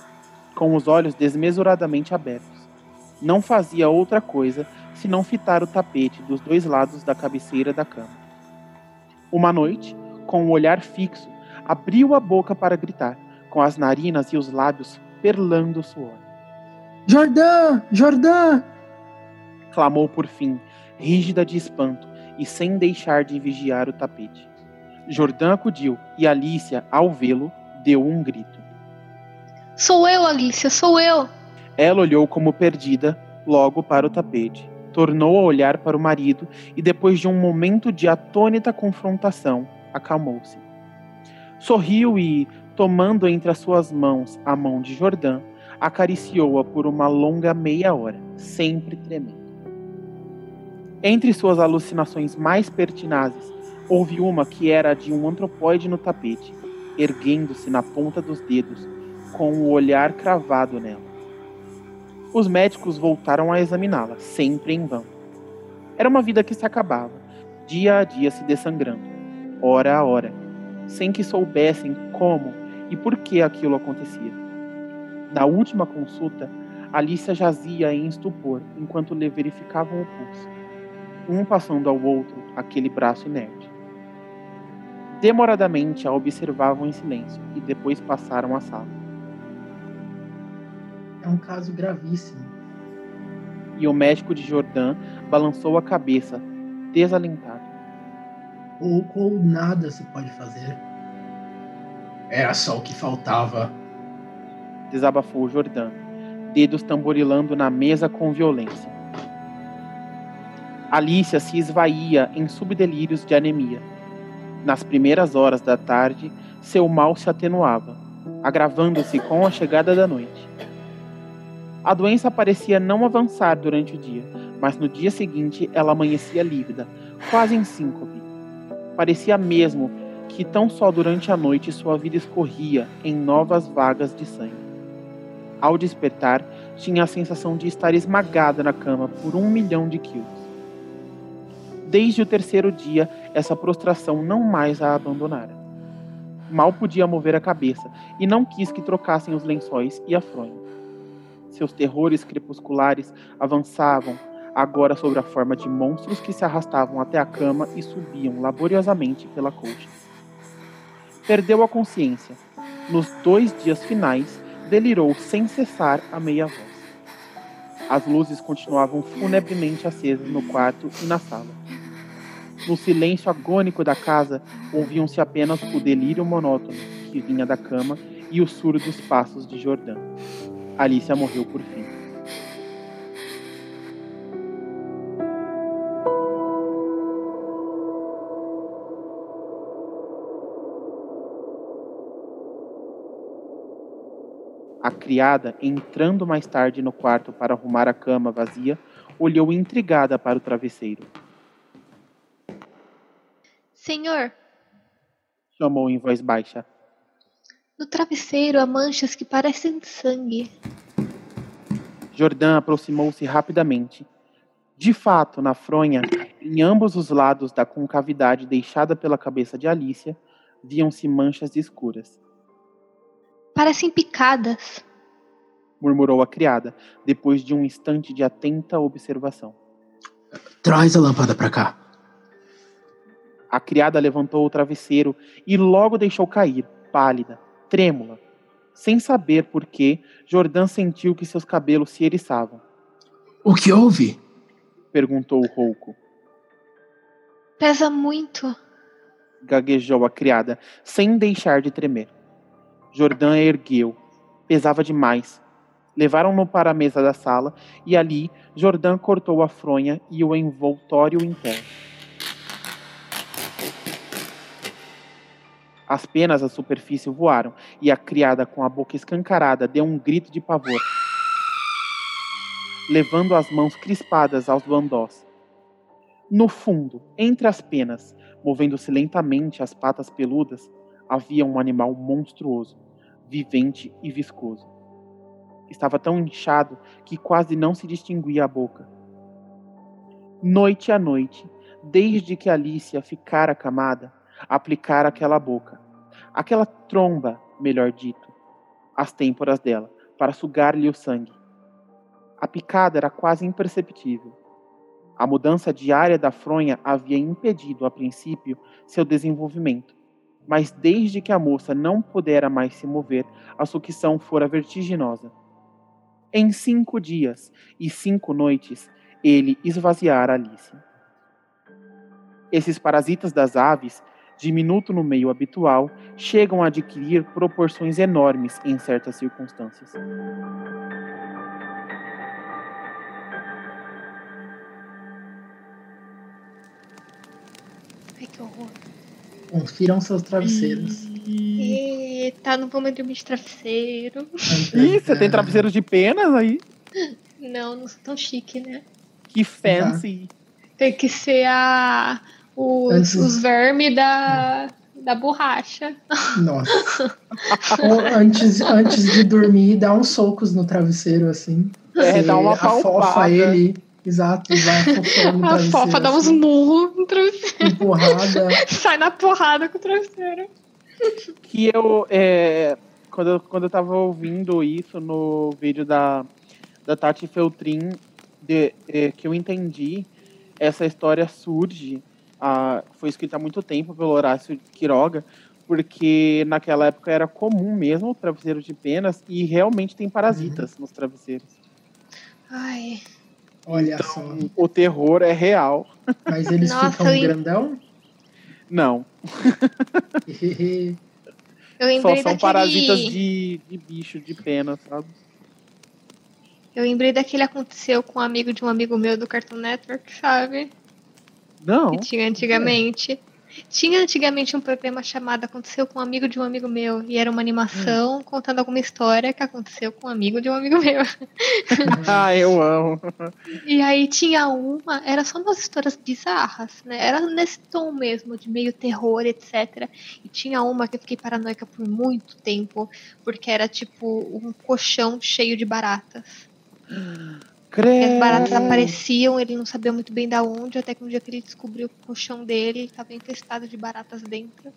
com os olhos desmesuradamente abertos. Não fazia outra coisa senão fitar o tapete dos dois lados da cabeceira da cama. Uma noite, com o um olhar fixo, abriu a boca para gritar, com as narinas e os lábios perlando suor. Jordã! Jordã! Clamou por fim, rígida de espanto e sem deixar de vigiar o tapete. Jordã acudiu e Alicia, ao vê-lo, deu um grito. Sou eu, Alicia, sou eu! Ela olhou como perdida, logo para o tapete. Tornou a olhar para o marido e, depois de um momento de atônita confrontação, acalmou-se. Sorriu e, tomando entre as suas mãos a mão de Jordã, acariciou-a por uma longa meia hora, sempre tremendo. Entre suas alucinações mais pertinazes, houve uma que era a de um antropóide no tapete, erguendo-se na ponta dos dedos, com o olhar cravado nela. Os médicos voltaram a examiná-la, sempre em vão. Era uma vida que se acabava, dia a dia se dessangrando, hora a hora, sem que soubessem como e por que aquilo acontecia. Na última consulta, Alicia jazia em estupor enquanto lhe verificavam o pulso, um passando ao outro aquele braço inerte. Demoradamente a observavam em silêncio e depois passaram à sala. É um caso gravíssimo. E o médico de Jordã balançou a cabeça, desalentado. Pouco ou nada se pode fazer. Era só o que faltava. Desabafou Jordã, dedos tamborilando na mesa com violência. Alicia se esvaía em subdelírios de anemia. Nas primeiras horas da tarde, seu mal se atenuava, agravando-se com a chegada da noite. A doença parecia não avançar durante o dia, mas no dia seguinte ela amanhecia lívida, quase em síncope. Parecia mesmo que tão só durante a noite sua vida escorria em novas vagas de sangue. Ao despertar, tinha a sensação de estar esmagada na cama por um milhão de quilos. Desde o terceiro dia, essa prostração não mais a abandonara. Mal podia mover a cabeça e não quis que trocassem os lençóis e a fronha. Seus terrores crepusculares avançavam, agora sob a forma de monstros que se arrastavam até a cama e subiam laboriosamente pela colcha. Perdeu a consciência. Nos dois dias finais, delirou sem cessar a meia voz. As luzes continuavam funebremente acesas no quarto e na sala. No silêncio agônico da casa, ouviam-se apenas o delírio monótono que vinha da cama e os surdos passos de Jordã. Alicia morreu por fim. A criada, entrando mais tarde no quarto para arrumar a cama vazia, olhou intrigada para o travesseiro. Senhor, chamou em voz baixa. No travesseiro há manchas que parecem sangue. Jordã aproximou-se rapidamente. De fato, na fronha, em ambos os lados da concavidade deixada pela cabeça de Alicia, viam-se manchas escuras. Parecem picadas, murmurou a criada, depois de um instante de atenta observação. Traz a lâmpada para cá. A criada levantou o travesseiro e logo deixou cair, pálida, trêmula. Sem saber por que, Jordã sentiu que seus cabelos se eriçavam. O que houve? perguntou o rouco. Pesa muito, gaguejou a criada, sem deixar de tremer. Jordã ergueu. Pesava demais. Levaram-no para a mesa da sala e ali Jordã cortou a fronha e o envoltório interno. As penas à superfície voaram e a criada, com a boca escancarada, deu um grito de pavor, levando as mãos crispadas aos bandós. No fundo, entre as penas, movendo-se lentamente as patas peludas, havia um animal monstruoso, vivente e viscoso. Estava tão inchado que quase não se distinguia a boca. Noite a noite, desde que Alicia ficara camada, aplicara aquela boca, aquela tromba, melhor dito, as têmporas dela, para sugar-lhe o sangue. A picada era quase imperceptível. A mudança diária da fronha havia impedido, a princípio, seu desenvolvimento, mas desde que a moça não pudera mais se mover, a sucção fora vertiginosa. Em cinco dias e cinco noites, ele esvaziara Alice. Esses parasitas das aves, diminuto no meio habitual, chegam a adquirir proporções enormes em certas circunstâncias. Ai, que horror. Confiram seus travesseiros. Eita, não vou me dormir de travesseiro. Ih, você tem travesseiros de penas aí? Não, não sou tão chique, né? Que fancy. Tem que ser a. Os, Antes- os vermes da, da borracha. Nossa. Antes, antes de dormir, dá uns socos no travesseiro, assim. É, dá uma afofa palpada. ele. Exato, vai afofando A fofa dá uns assim, murros no travesseiro. Empurrada. Sai na porrada com o travesseiro. que eu é, quando, eu- quando eu tava ouvindo isso no vídeo da, da Tati Feltrin, de, é, que eu entendi, essa história surge, ah, foi escrita há muito tempo pelo Horácio Quiroga, porque naquela época era comum mesmo o travesseiro de penas e realmente tem parasitas nos travesseiros. Ai. Olha só. O terror é real. Mas eles Nossa, ficam eu- grandão? Não, Eu só são daquele. parasitas de, de bicho, de pena, sabe? Eu lembrei daquele aconteceu com um amigo de um amigo meu do Cartoon Network, sabe? Não. Que tinha antigamente. Tinha antigamente um programa chamado Aconteceu com um amigo de um amigo meu. E era uma animação contando alguma história que aconteceu com um amigo de um amigo meu. Ah, eu amo. E aí tinha uma, era só umas histórias bizarras, né? Era nesse tom mesmo, de meio terror, etc. E tinha uma que eu fiquei paranoica por muito tempo, porque era tipo um colchão cheio de baratas. As baratas apareciam, ele não sabia muito bem da onde, até que um dia que ele descobriu que o colchão dele estava infestado de baratas dentro.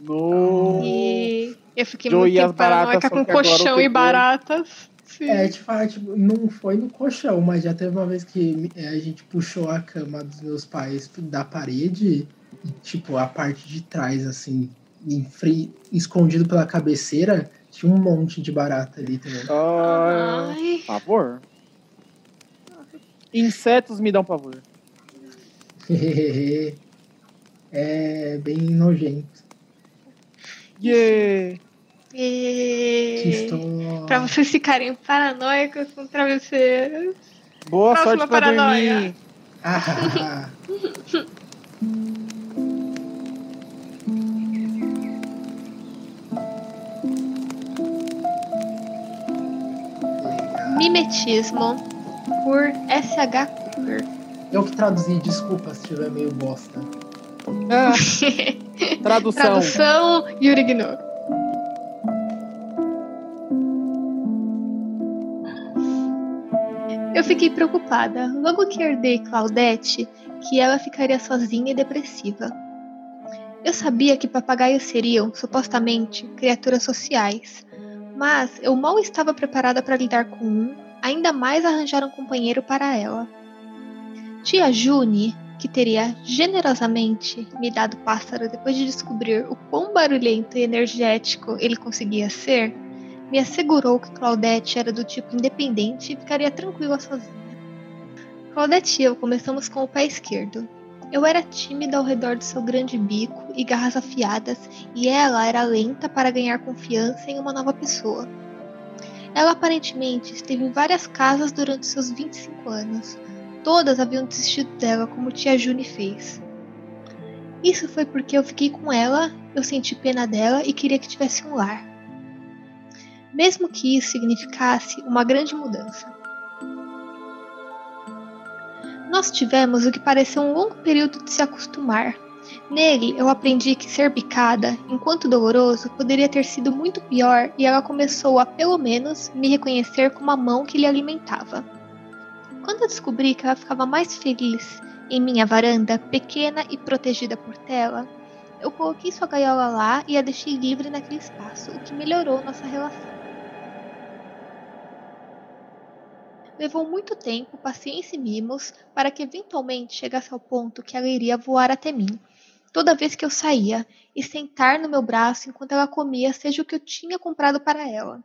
No... E eu fiquei Joe muito tempo paranoica com colchão e baratas. Sim. É, tipo, tipo, não foi no colchão, mas já teve uma vez que é, a gente puxou a cama dos meus pais da parede, e, tipo, a parte de trás, assim, em fri- escondido pela cabeceira, tinha um monte de barata ali também. Ah, Ai, pavor. Insetos me dão pavor. é bem nojento. Yeah. Que e... Pra vocês ficarem paranoicos com travesseiros. Boa Próxima sorte pra paranoia. dormir. Ah. Mimetismo por S.H. Cooper. Eu que traduzi, desculpa se estiver meio bosta. Ah, tradução. Tradução Yuri Gnu. Eu fiquei preocupada logo que herdei Claudette que ela ficaria sozinha e depressiva. Eu sabia que papagaios seriam, supostamente, criaturas sociais, mas eu mal estava preparada para lidar com um, ainda mais arranjar um companheiro para ela. Tia June, que teria generosamente me dado pássaro depois de descobrir o quão barulhento e energético ele conseguia ser, me assegurou que Claudette era do tipo independente e ficaria tranquila sozinha. Claudette e eu começamos com o pé esquerdo. Eu era tímida ao redor do seu grande bico e garras afiadas, e ela era lenta para ganhar confiança em uma nova pessoa. Ela aparentemente esteve em várias casas durante seus 25 anos. Todas haviam desistido dela, como tia June fez. Isso foi porque eu fiquei com ela, eu senti pena dela e queria que tivesse um lar. Mesmo que isso significasse uma grande mudança. Nós tivemos o que pareceu um longo período de se acostumar. Nele, eu aprendi que ser picada, enquanto doloroso, poderia ter sido muito pior e ela começou a, pelo menos, me reconhecer como a mão que lhe alimentava. Quando eu descobri que ela ficava mais feliz em minha varanda, pequena e protegida por tela, eu coloquei sua gaiola lá e a deixei livre naquele espaço, o que melhorou nossa relação. Levou muito tempo, paciência e mimos para que eventualmente chegasse ao ponto que ela iria voar até mim, toda vez que eu saía, e sentar no meu braço enquanto ela comia, seja o que eu tinha comprado para ela.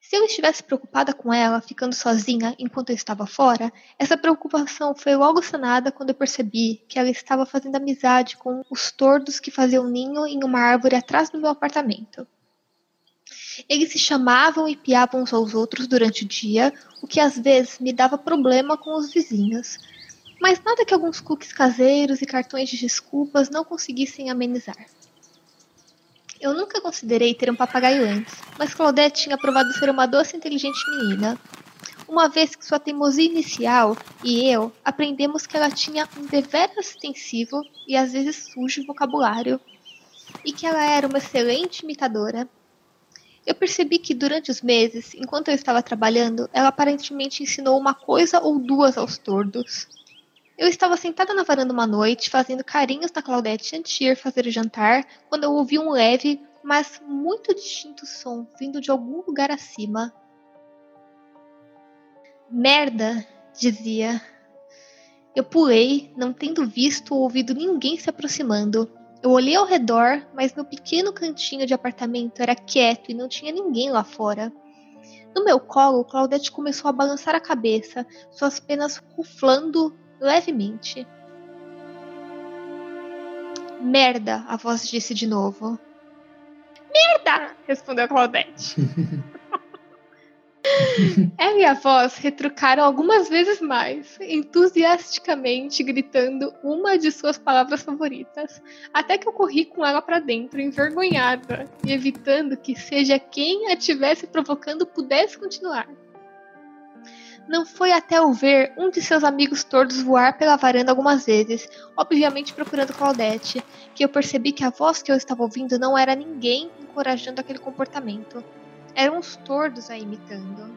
Se eu estivesse preocupada com ela, ficando sozinha enquanto eu estava fora, essa preocupação foi logo sanada quando eu percebi que ela estava fazendo amizade com os tordos que faziam ninho em uma árvore atrás do meu apartamento. Eles se chamavam e piavam uns aos outros durante o dia, o que às vezes me dava problema com os vizinhos, mas nada que alguns cookies caseiros e cartões de desculpas não conseguissem amenizar. Eu nunca considerei ter um papagaio antes, mas Claudette tinha provado ser uma doce e inteligente menina. Uma vez que sua teimosia inicial e eu aprendemos que ela tinha um deveras extensivo e às vezes sujo vocabulário, e que ela era uma excelente imitadora. Eu percebi que durante os meses, enquanto eu estava trabalhando, ela aparentemente ensinou uma coisa ou duas aos tordos. Eu estava sentada na varanda uma noite, fazendo carinhos na Claudette antes de fazer o jantar, quando eu ouvi um leve, mas muito distinto som vindo de algum lugar acima. Merda, dizia. Eu pulei, não tendo visto ou ouvido ninguém se aproximando. Eu olhei ao redor, mas meu pequeno cantinho de apartamento era quieto e não tinha ninguém lá fora. No meu colo, Claudette começou a balançar a cabeça, suas penas ruflando levemente. Merda, a voz disse de novo. Merda! respondeu Claudette. Ela e a voz retrucaram algumas vezes mais, entusiasticamente gritando uma de suas palavras favoritas, até que eu corri com ela para dentro, envergonhada, e evitando que seja quem a tivesse provocando pudesse continuar. Não foi até eu ver um de seus amigos tordos voar pela varanda algumas vezes, obviamente procurando Claudette, que eu percebi que a voz que eu estava ouvindo não era ninguém encorajando aquele comportamento. Eram os tordos a imitando.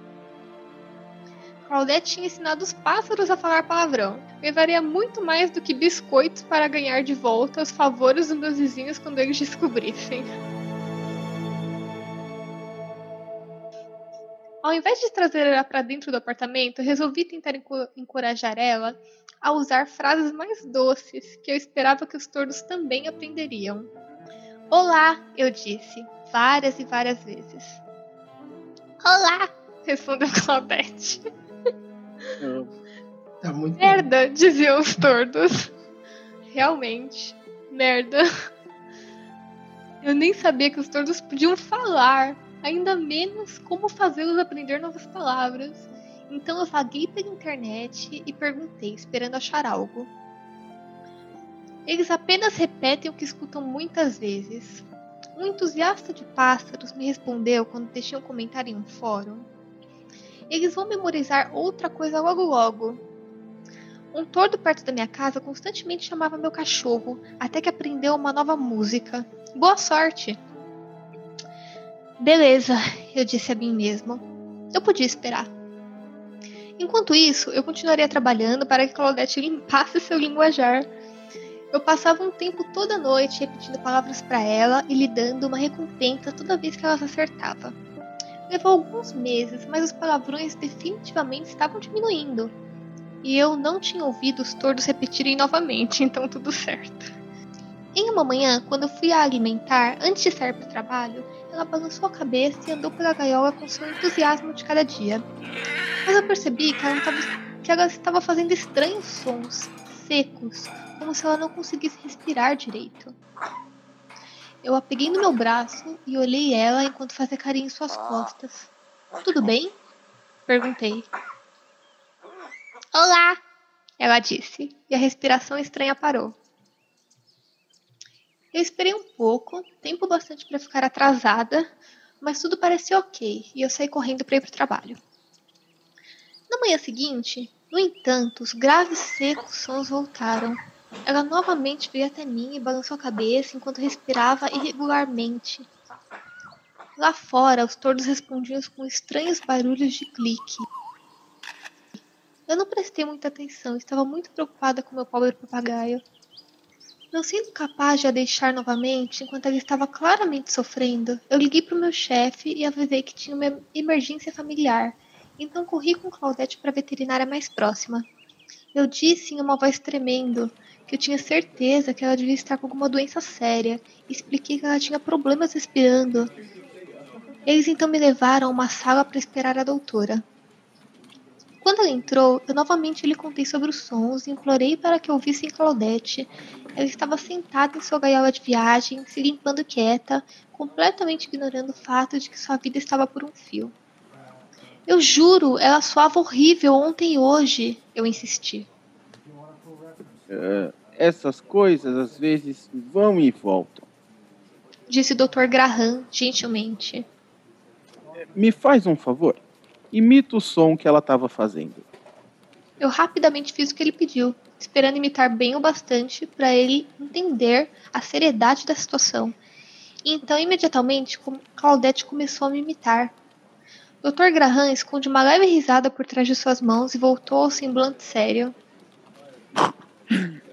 Claudette tinha ensinado os pássaros a falar palavrão. Levaria muito mais do que biscoitos para ganhar de volta os favores dos meus vizinhos quando eles descobrissem. Ao invés de trazer ela para dentro do apartamento, resolvi tentar encorajar ela a usar frases mais doces que eu esperava que os tordos também aprenderiam. Olá, eu disse, várias e várias vezes. Olá, respondeu Claudette. Tá muito merda, diziam os tordos. Realmente, merda. Eu nem sabia que os tordos podiam falar ainda menos como fazê-los aprender novas palavras. Então eu vaguei pela internet e perguntei, esperando achar algo. Eles apenas repetem o que escutam muitas vezes. Um entusiasta de pássaros me respondeu quando deixei um comentário em um fórum. Eles vão memorizar outra coisa logo logo. Um tordo perto da minha casa constantemente chamava meu cachorro, até que aprendeu uma nova música. Boa sorte! Beleza, eu disse a mim mesmo. Eu podia esperar. Enquanto isso, eu continuaria trabalhando para que Claudette limpasse seu linguajar. Eu passava um tempo toda noite repetindo palavras para ela e lhe dando uma recompensa toda vez que ela acertava. Levou alguns meses, mas os palavrões definitivamente estavam diminuindo. E eu não tinha ouvido os tordos repetirem novamente, então tudo certo. Em uma manhã, quando eu fui a alimentar antes de sair para o trabalho, ela balançou a cabeça e andou pela gaiola com seu entusiasmo de cada dia. Mas eu percebi que ela, tava, que ela estava fazendo estranhos sons, secos, como se ela não conseguisse respirar direito. Eu a peguei no meu braço e olhei ela enquanto fazia carinho em suas costas. Tudo bem? Perguntei. Olá! Ela disse, e a respiração estranha parou. Eu esperei um pouco, tempo bastante para ficar atrasada, mas tudo parecia ok e eu saí correndo para ir para o trabalho. Na manhã seguinte, no entanto, os graves secos sons voltaram. Ela novamente veio até mim e balançou a cabeça enquanto respirava irregularmente. Lá fora, os tordos respondiam com estranhos barulhos de clique. Eu não prestei muita atenção, estava muito preocupada com meu pobre papagaio. Não sendo capaz de a deixar novamente enquanto ela estava claramente sofrendo, eu liguei para o meu chefe e avisei que tinha uma emergência familiar. Então corri com Claudette para a veterinária mais próxima. Eu disse em uma voz tremendo que eu tinha certeza que ela devia estar com alguma doença séria e expliquei que ela tinha problemas respirando. Eles então me levaram a uma sala para esperar a doutora. Quando ela entrou, eu novamente lhe contei sobre os sons e implorei para que ouvissem Claudette. Ela estava sentada em sua gaiola de viagem, se limpando quieta, completamente ignorando o fato de que sua vida estava por um fio. Eu juro, ela soava horrível ontem e hoje, eu insisti. Uh, essas coisas às vezes vão e voltam. Disse o Dr. Graham gentilmente. Me faz um favor. Imita o som que ela estava fazendo. Eu rapidamente fiz o que ele pediu, esperando imitar bem o bastante para ele entender a seriedade da situação. E então, imediatamente, Claudette começou a me imitar. Dr. Graham esconde uma leve risada por trás de suas mãos e voltou ao semblante sério.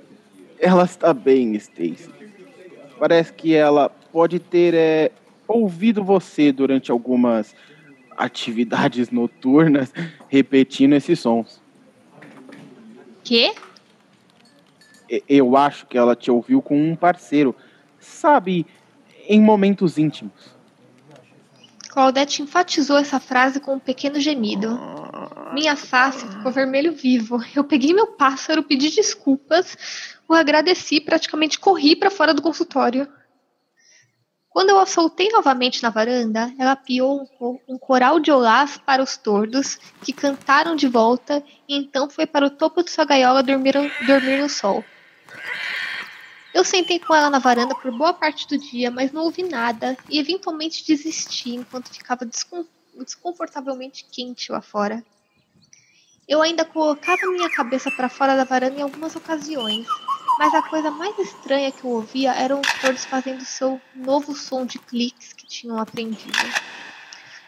Ela está bem, Stacy. Parece que ela pode ter é, ouvido você durante algumas atividades noturnas repetindo esses sons. Quê? Eu acho que ela te ouviu com um parceiro, sabe, em momentos íntimos. Claudette enfatizou essa frase com um pequeno gemido. Minha face ficou vermelho vivo. Eu peguei meu pássaro, pedi desculpas, o agradeci e praticamente corri para fora do consultório. Quando eu a soltei novamente na varanda, ela piou um, coral de olás para os tordos, que cantaram de volta, e então foi para o topo de sua gaiola dormir, dormir no sol. Eu sentei com ela na varanda por boa parte do dia, mas não ouvi nada e eventualmente desisti enquanto ficava desconfortavelmente quente lá fora. Eu ainda colocava minha cabeça para fora da varanda em algumas ocasiões, mas a coisa mais estranha que eu ouvia eram os tordos fazendo seu novo som de cliques que tinham aprendido.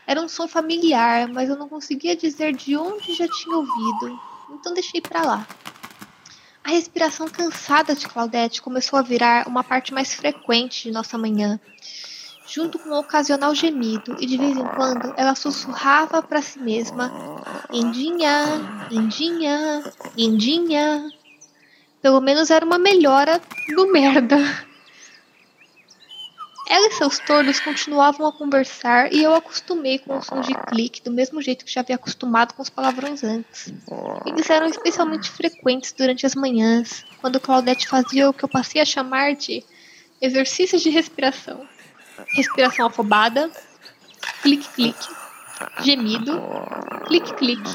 Era um som familiar, mas eu não conseguia dizer de onde já tinha ouvido, então deixei para lá. A respiração cansada de Claudette começou a virar uma parte mais frequente de nossa manhã, junto com um ocasional gemido, e de vez em quando ela sussurrava para si mesma: Indinha, Indinha, Indinha. Pelo menos era uma melhora do merda. Ela e seus tordos continuavam a conversar e eu acostumei com o som de clique do mesmo jeito que já havia acostumado com os palavrões antes. Eles eram especialmente frequentes durante as manhãs, quando Claudette fazia o que eu passei a chamar de exercícios de respiração. Respiração afobada, clique-clique, gemido, clique-clique,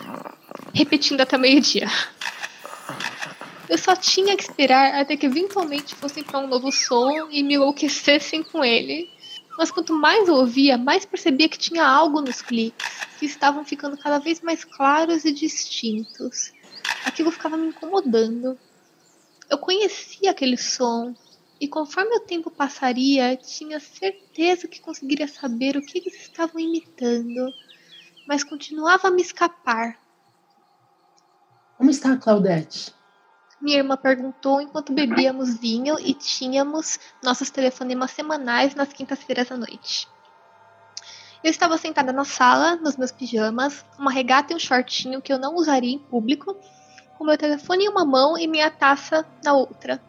repetindo até meio-dia. Eu só tinha que esperar até que eventualmente fossem para um novo som e me enlouquecessem com ele. Mas quanto mais eu ouvia, mais percebia que tinha algo nos cliques, que estavam ficando cada vez mais claros e distintos. Aquilo ficava me incomodando. Eu conhecia aquele som, e conforme o tempo passaria, tinha certeza que conseguiria saber o que eles estavam imitando, mas continuava a me escapar. Como está a Claudette? Minha irmã perguntou enquanto bebíamos vinho e tínhamos nossos telefonemas semanais nas quintas-feiras à noite. Eu estava sentada na sala, nos meus pijamas, uma regata e um shortinho que eu não usaria em público, com meu telefone em uma mão e minha taça na outra.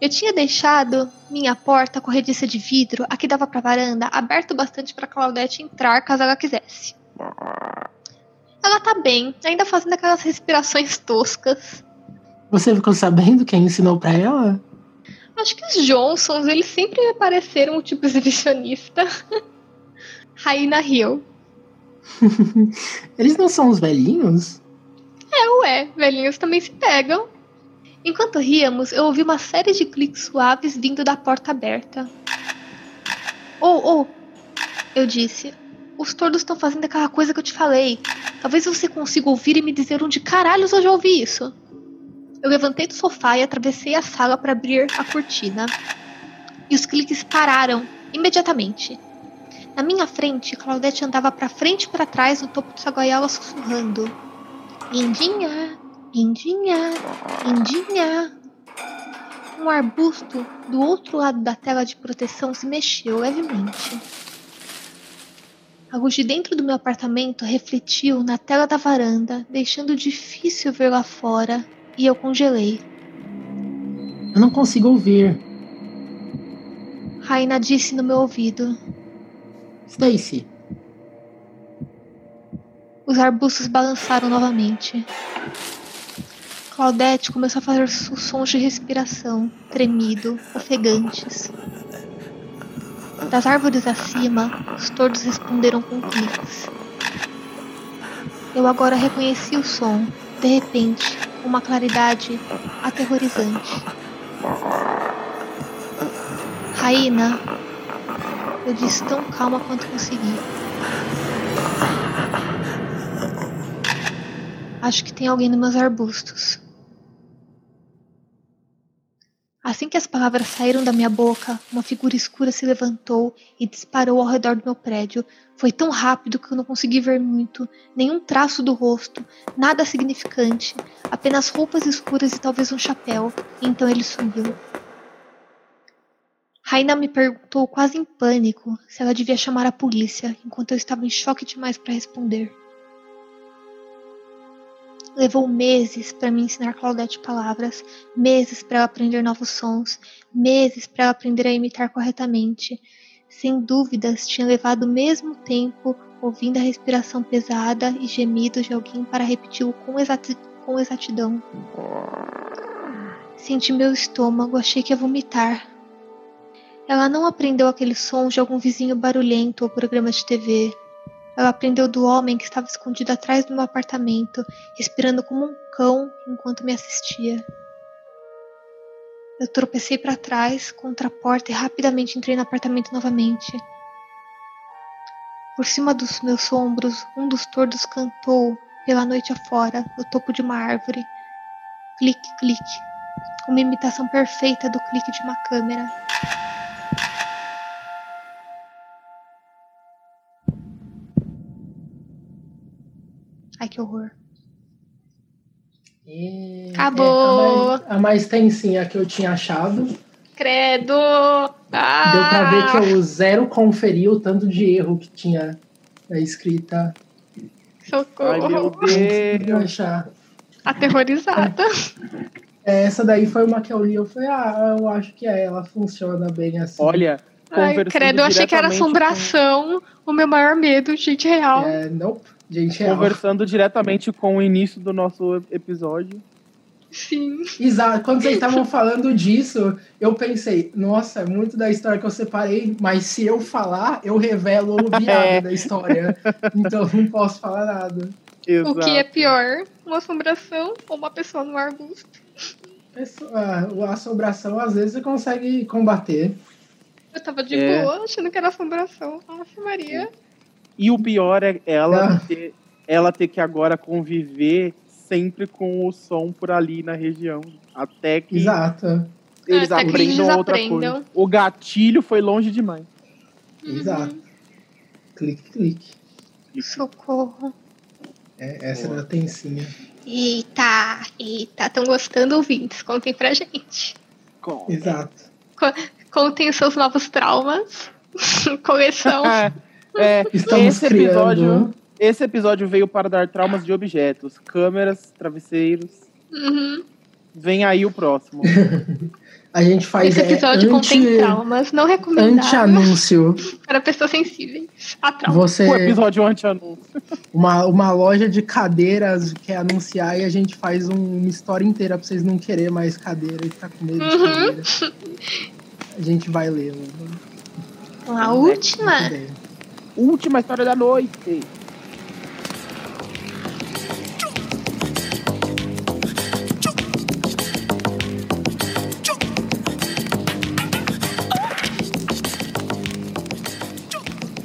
Eu tinha deixado minha porta corrediça de vidro, a que dava para a varanda, aberto bastante para Claudete entrar caso ela quisesse. Ela tá bem, ainda fazendo aquelas respirações toscas. Você ficou sabendo quem ensinou para ela? Acho que os Johnsons, eles sempre me pareceram um tipo exibicionista. Raina Hill. eles não são os velhinhos? É, ué, velhinhos também se pegam. Enquanto ríamos, eu ouvi uma série de cliques suaves vindo da porta aberta. Oh, oh! Eu disse. Os tordos estão fazendo aquela coisa que eu te falei. Talvez você consiga ouvir e me dizer onde caralhos eu já ouvi isso. Eu levantei do sofá e atravessei a sala para abrir a cortina. E os cliques pararam imediatamente. Na minha frente, Claudette andava para frente e para trás no topo de sua gaiola sussurrando. Indinha, Indinha, Indinha. Um arbusto do outro lado da tela de proteção se mexeu levemente. A luz de dentro do meu apartamento refletiu na tela da varanda, deixando difícil ver lá fora, e eu congelei. Eu não consigo ouvir. Raina disse no meu ouvido. Stacy, Os arbustos balançaram novamente. Claudette começou a fazer sons de respiração, tremido, ofegantes. Das árvores acima, os tordos responderam com cliques. Eu agora reconheci o som, de repente, uma claridade aterrorizante. Raina, eu disse tão calma quanto consegui. Acho que tem alguém nos meus arbustos. Assim que as palavras saíram da minha boca, uma figura escura se levantou e disparou ao redor do meu prédio. Foi tão rápido que eu não consegui ver muito, nenhum traço do rosto, nada significante, apenas roupas escuras e talvez um chapéu. E então ele sumiu. Raina me perguntou, quase em pânico, se ela devia chamar a polícia, enquanto eu estava em choque demais para responder. Levou meses para me ensinar Claudete palavras, meses para aprender novos sons, meses para aprender a imitar corretamente. Sem dúvidas, tinha levado o mesmo tempo ouvindo a respiração pesada e gemidos de alguém para repeti-lo com, exati com exatidão. Senti meu estômago, achei que ia vomitar. Ela não aprendeu aquele som de algum vizinho barulhento ou programa de TV. Ela aprendeu do homem que estava escondido atrás do meu apartamento, respirando como um cão enquanto me assistia. Eu tropecei para trás, contra a porta e rapidamente entrei no apartamento novamente. Por cima dos meus ombros, um dos tordos cantou pela noite afora, no topo de uma árvore. Clique, clique. Uma imitação perfeita do clique de uma câmera. Ai, que horror. E- Acabou. é, a, mais, a mais tensinha que eu tinha achado. Credo! Deu pra ver que Ah, eu zero conferi o tanto de erro que tinha na escrita. Socorro! Ai, meu Deus. achar. Aterrorizada. É, Essa daí foi uma que eu li. Eu falei, ah, eu acho que é, ela funciona bem assim. Olha, Ai, credo, eu achei que era assombração. O meu maior medo, gente real. É, nope. Gente, é. Conversando diretamente com o início do nosso episódio. Sim. Exato. Quando vocês estavam falando disso, eu pensei, nossa, é muito da história que eu separei, mas se eu falar, eu revelo o viado É. da história. Então eu não posso falar nada. Exato. O que é pior? Uma assombração ou uma pessoa no arbusto? Pessoa- A assombração, às vezes, você consegue combater. Eu tava de É. boa, achando que era assombração. Nossa, Maria. E o pior é ela, Ah. ter, ela ter que agora conviver sempre com o som por ali na região. Até que Exato. eles Até que eles aprendam outra desaprendam. coisa. O gatilho foi longe demais. Exato. Clique, clique. Socorro. É, essa Boa. era a tensinha. Eita, eita, estão gostando ouvintes? Contem pra gente. Com- Exato. Contem os seus novos traumas. Coleção. é, Estamos esse episódio, criando. esse episódio veio para dar traumas de objetos, câmeras, travesseiros. Uhum. Vem aí o próximo. A gente faz Esse é, episódio contém anti, traumas não recomendáveis anti-anúncio. para pessoas sensíveis a traumas. Você, O episódio anti-anúncio. uma, uma loja de cadeiras quer anunciar e a gente faz um- uma história inteira pra vocês não querer mais cadeira e ficar com medo de Uhum. cadeira. A gente vai ler. mano. A última. Bem. Última história da noite.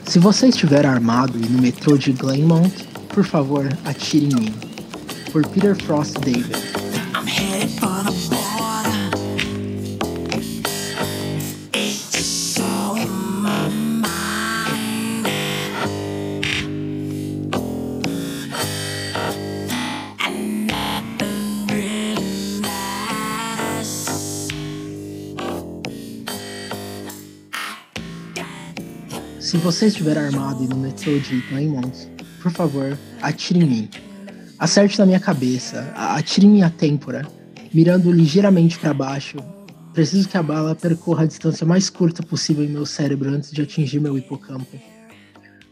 Se você estiver armado e no metrô de Glenmont, por favor, atire em mim. Por Peter Frost David. Você estiver armado e no metrô de Claymont, por favor, atire em mim. Acerte na minha cabeça, atire em minha têmpora, mirando ligeiramente para baixo. Preciso que a bala percorra a distância mais curta possível em meu cérebro antes de atingir meu hipocampo.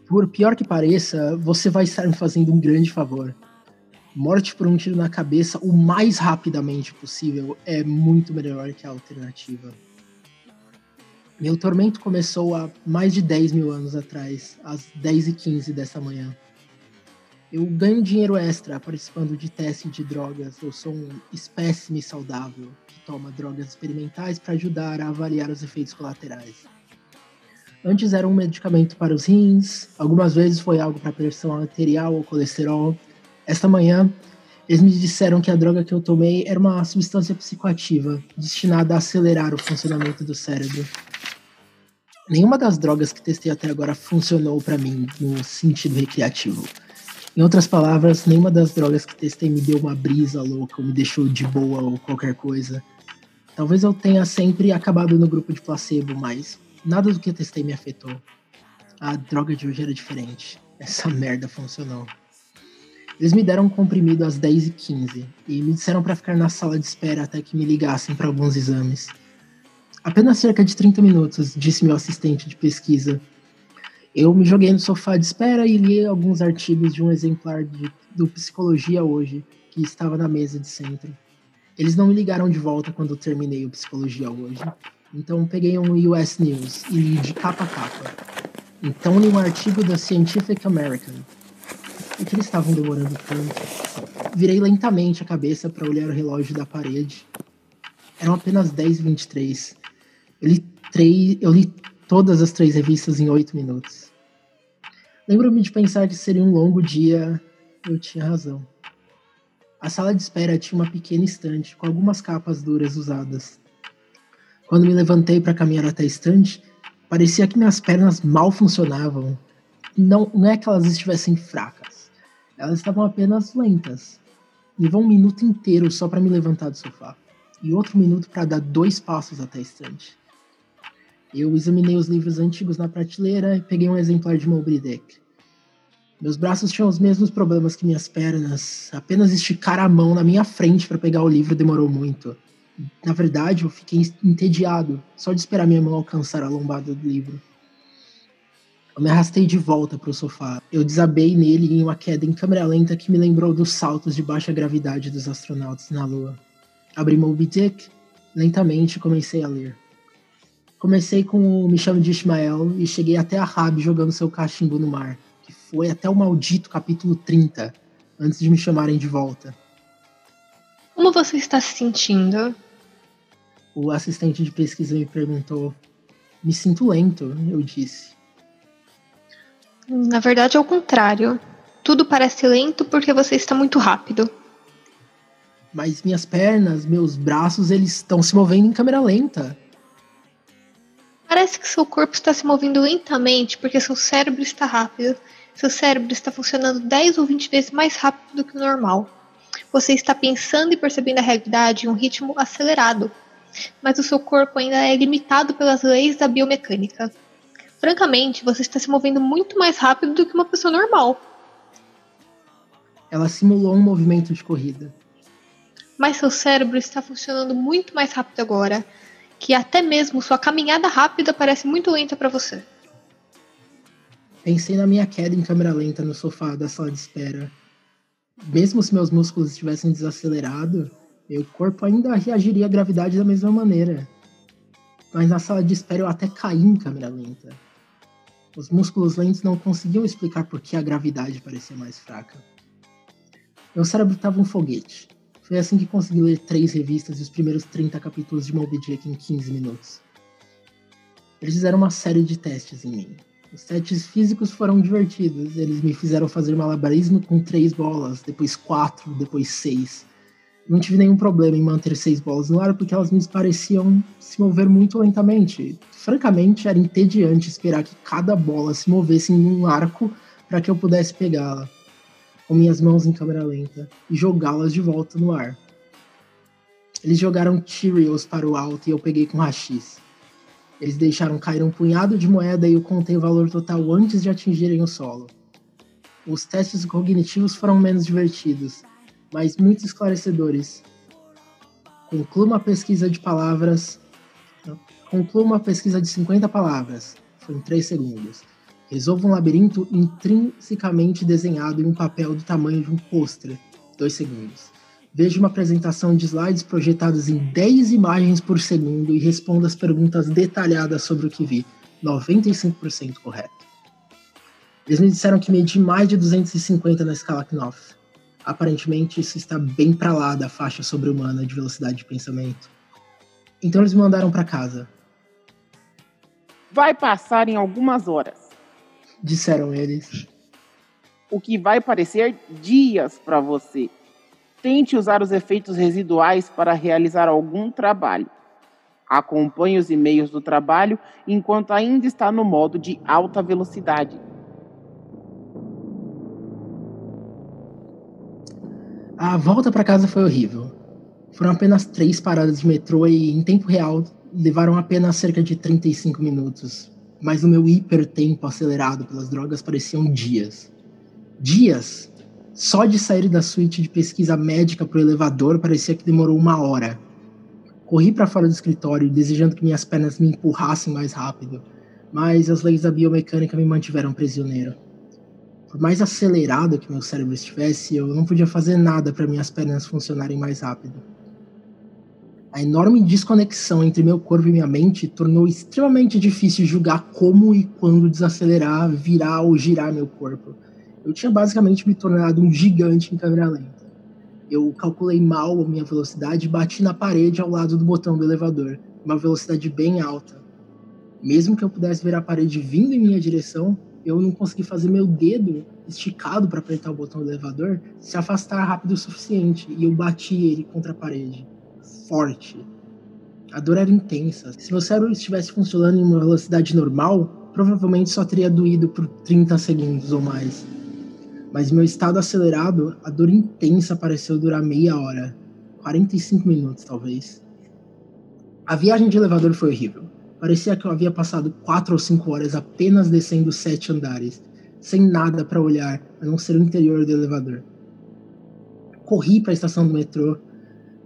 Por pior que pareça, você vai estar me fazendo um grande favor. Morte por um tiro na cabeça o mais rapidamente possível é muito melhor que a alternativa. Meu tormento começou há mais de 10 mil anos atrás, às 10h15 dessa manhã. Eu ganho dinheiro extra participando de teste de drogas. Eu sou um espécime saudável que toma drogas experimentais para ajudar a avaliar os efeitos colaterais. Antes era um medicamento para os rins, algumas vezes foi algo para pressão arterial ou colesterol. Esta manhã, eles me disseram que a droga que eu tomei era uma substância psicoativa destinada a acelerar o funcionamento do cérebro. Nenhuma das drogas que testei até agora funcionou para mim no sentido recreativo. Em outras palavras, nenhuma das drogas que testei me deu uma brisa louca ou me deixou de boa ou qualquer coisa. Talvez eu tenha sempre acabado no grupo de placebo, mas nada do que eu testei me afetou. A droga de hoje era diferente. Essa merda funcionou. Eles me deram um comprimido às 10h15 e me disseram para ficar na sala de espera até que me ligassem para alguns exames. Apenas cerca de 30 minutos, disse meu assistente de pesquisa. Eu me joguei no sofá de espera e li alguns artigos de um exemplar de, do Psicologia Hoje, que estava na mesa de centro. Eles não me ligaram de volta quando terminei o Psicologia Hoje, então peguei um US News e li de capa a capa. Então li um artigo da Scientific American. Por que eles estavam demorando tanto? Virei lentamente a cabeça para olhar o relógio da parede. Eram apenas 10h23. Li, três, eu li todas as três revistas em oito minutos. Lembro-me de pensar que seria um longo dia. Eu tinha razão. A sala de espera tinha uma pequena estante com algumas capas duras usadas. Quando me levantei para caminhar até a estante, parecia que minhas pernas mal funcionavam. Não, não é que elas estivessem fracas, elas estavam apenas lentas. Levou um minuto inteiro só para me levantar do sofá e outro minuto para dar dois passos até a estante. Eu examinei os livros antigos na prateleira e peguei um exemplar de Moby Dick. Meus braços tinham os mesmos problemas que minhas pernas. Apenas esticar a mão na minha frente para pegar o livro demorou muito. Na verdade, eu fiquei entediado só de esperar minha mão alcançar a lombada do livro. Eu me arrastei de volta para o sofá. Eu desabei nele em uma queda em câmera lenta que me lembrou dos saltos de baixa gravidade dos astronautas na Lua. Abri Moby Dick, lentamente comecei a ler. Comecei com o Me Chame de Ismael e cheguei até a Rabi jogando seu cachimbo no mar, que foi até o maldito capítulo 30, antes de me chamarem de volta. Como você está se sentindo? O assistente de pesquisa me perguntou. Me sinto lento, eu disse. Na verdade, é o contrário. Tudo parece lento porque você está muito rápido. Mas minhas pernas, meus braços, eles estão se movendo em câmera lenta. Parece que seu corpo está se movendo lentamente porque seu cérebro está rápido. Seu cérebro está funcionando 10 ou 20 vezes mais rápido do que o normal. Você está pensando e percebendo a realidade em um ritmo acelerado, mas o seu corpo ainda é limitado pelas leis da biomecânica. Francamente, você está se movendo muito mais rápido do que uma pessoa normal, Ela simulou um movimento de corrida. mas seu cérebro está funcionando muito mais rápido agora, que até mesmo sua caminhada rápida parece muito lenta para você. Pensei na minha queda em câmera lenta no sofá da sala de espera. Mesmo se meus músculos estivessem desacelerado, meu corpo ainda reagiria à gravidade da mesma maneira. Mas na sala de espera eu até caí em câmera lenta. Os músculos lentos não conseguiam explicar por que a gravidade parecia mais fraca. Meu cérebro estava um foguete. Foi assim que consegui ler três revistas e os primeiros 30 capítulos de Moby Dick em 15 minutos. Eles fizeram uma série de testes em mim. Os testes físicos foram divertidos. Eles me fizeram fazer malabarismo com três bolas, depois quatro, depois seis. Não tive nenhum problema em manter seis bolas no ar porque elas me pareciam se mover muito lentamente. Francamente, era entediante esperar que cada bola se movesse em um arco para que eu pudesse pegá-la, com minhas mãos em câmera lenta, e jogá-las de volta no ar. Eles jogaram Cheerios para o alto e eu peguei com rachis. Eles deixaram cair um punhado de moeda e eu contei o valor total antes de atingirem o solo. Os testes cognitivos foram menos divertidos, mas muito esclarecedores. Conclua uma pesquisa de palavras. Conclua uma pesquisa de 50 palavras. Foi em 3 segundos. Resolva um labirinto intrinsecamente desenhado em um papel do tamanho de um pôster. 2 segundos. Veja uma apresentação de slides projetados em 10 imagens por segundo e responda as perguntas detalhadas sobre o que vi. 95% correto. Eles me disseram que medi mais de 250 na escala Knopf. Aparentemente, isso está bem para lá da faixa sobre-humana de velocidade de pensamento. Então eles me mandaram para casa. Vai passar em algumas horas, Disseram eles. o que vai parecer dias para você. Tente usar os efeitos residuais para realizar algum trabalho. Acompanhe os e-mails do trabalho enquanto ainda está no modo de alta velocidade. A volta para casa foi horrível. Foram apenas três paradas de metrô e, em tempo real, levaram apenas cerca de 35 minutos. Mas no meu hipertempo acelerado pelas drogas pareciam dias. Dias! Só de sair da suíte de pesquisa médica pro elevador parecia que demorou uma hora. Corri para fora do escritório, desejando que minhas pernas me empurrassem mais rápido, mas as leis da biomecânica me mantiveram prisioneiro. Por mais acelerado que meu cérebro estivesse, eu não podia fazer nada para minhas pernas funcionarem mais rápido. A enorme desconexão entre meu corpo e minha mente tornou extremamente difícil julgar como e quando desacelerar, virar ou girar meu corpo. Eu tinha basicamente me tornado um gigante em câmera lenta. Eu calculei mal a minha velocidade e bati na parede ao lado do botão do elevador, uma velocidade bem alta. Mesmo que eu pudesse ver a parede vindo em minha direção, eu não consegui fazer meu dedo esticado para apertar o botão do elevador se afastar rápido o suficiente e eu bati ele contra a parede. Forte. A dor era intensa. Se meu cérebro estivesse funcionando em uma velocidade normal, provavelmente só teria doído por 30 segundos ou mais. Mas meu estado acelerado, a dor intensa pareceu durar meia hora. 45 minutos, talvez. A viagem de elevador foi horrível. Parecia que eu havia passado quatro ou cinco horas apenas descendo sete andares, sem nada para olhar, a não ser o interior do elevador. Corri para a estação do metrô.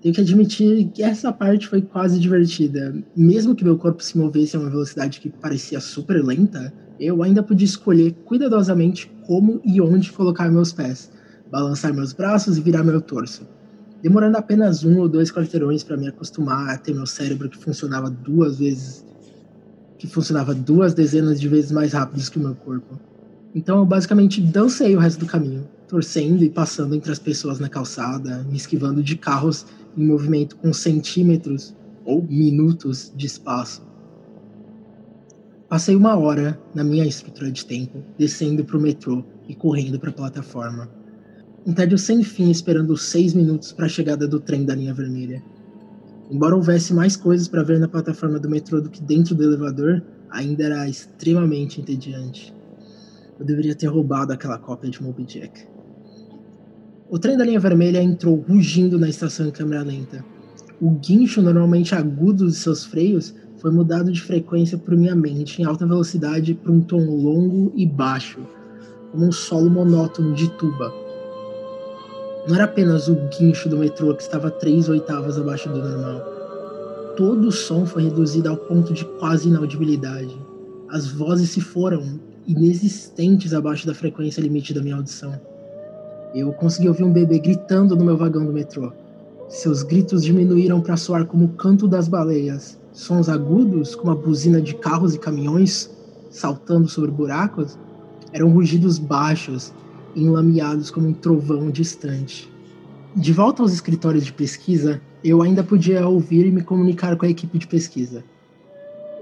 Tenho que admitir que essa parte foi quase divertida. Mesmo que meu corpo se movesse a uma velocidade que parecia super lenta, eu ainda podia escolher cuidadosamente como e onde colocar meus pés, balançar meus braços e virar meu torso demorando apenas um ou dois quarteirões para me acostumar a ter meu cérebro que funcionava duas vezes que funcionava duas dezenas de vezes mais rápido que o meu corpo. Então eu basicamente dancei o resto do caminho, torcendo e passando entre as pessoas na calçada, me esquivando de carros em movimento com centímetros ou minutos de espaço. Passei uma hora na minha estrutura de tempo, descendo para o metrô e correndo para a plataforma. Um tédio sem fim esperando seis minutos para a chegada do trem da linha vermelha. Embora houvesse mais coisas para ver na plataforma do metrô do que dentro do elevador, ainda era extremamente entediante. Eu deveria ter roubado aquela cópia de Moby Jack. O trem da linha vermelha entrou rugindo na estação em câmera lenta. O guincho, normalmente agudo de seus freios, foi mudado de frequência por minha mente em alta velocidade para um tom longo e baixo, como um solo monótono de tuba. Não era apenas o guincho do metrô que estava três oitavas abaixo do normal. Todo o som foi reduzido ao ponto de quase inaudibilidade. As vozes se foram inexistentes abaixo da frequência limite da minha audição. Eu consegui ouvir um bebê gritando no meu vagão do metrô. Seus gritos diminuíram para soar como o canto das baleias. Sons agudos, como a buzina de carros e caminhões saltando sobre buracos, eram rugidos baixos, enlameados como um trovão distante. De volta aos escritórios de pesquisa, eu ainda podia ouvir e me comunicar com a equipe de pesquisa.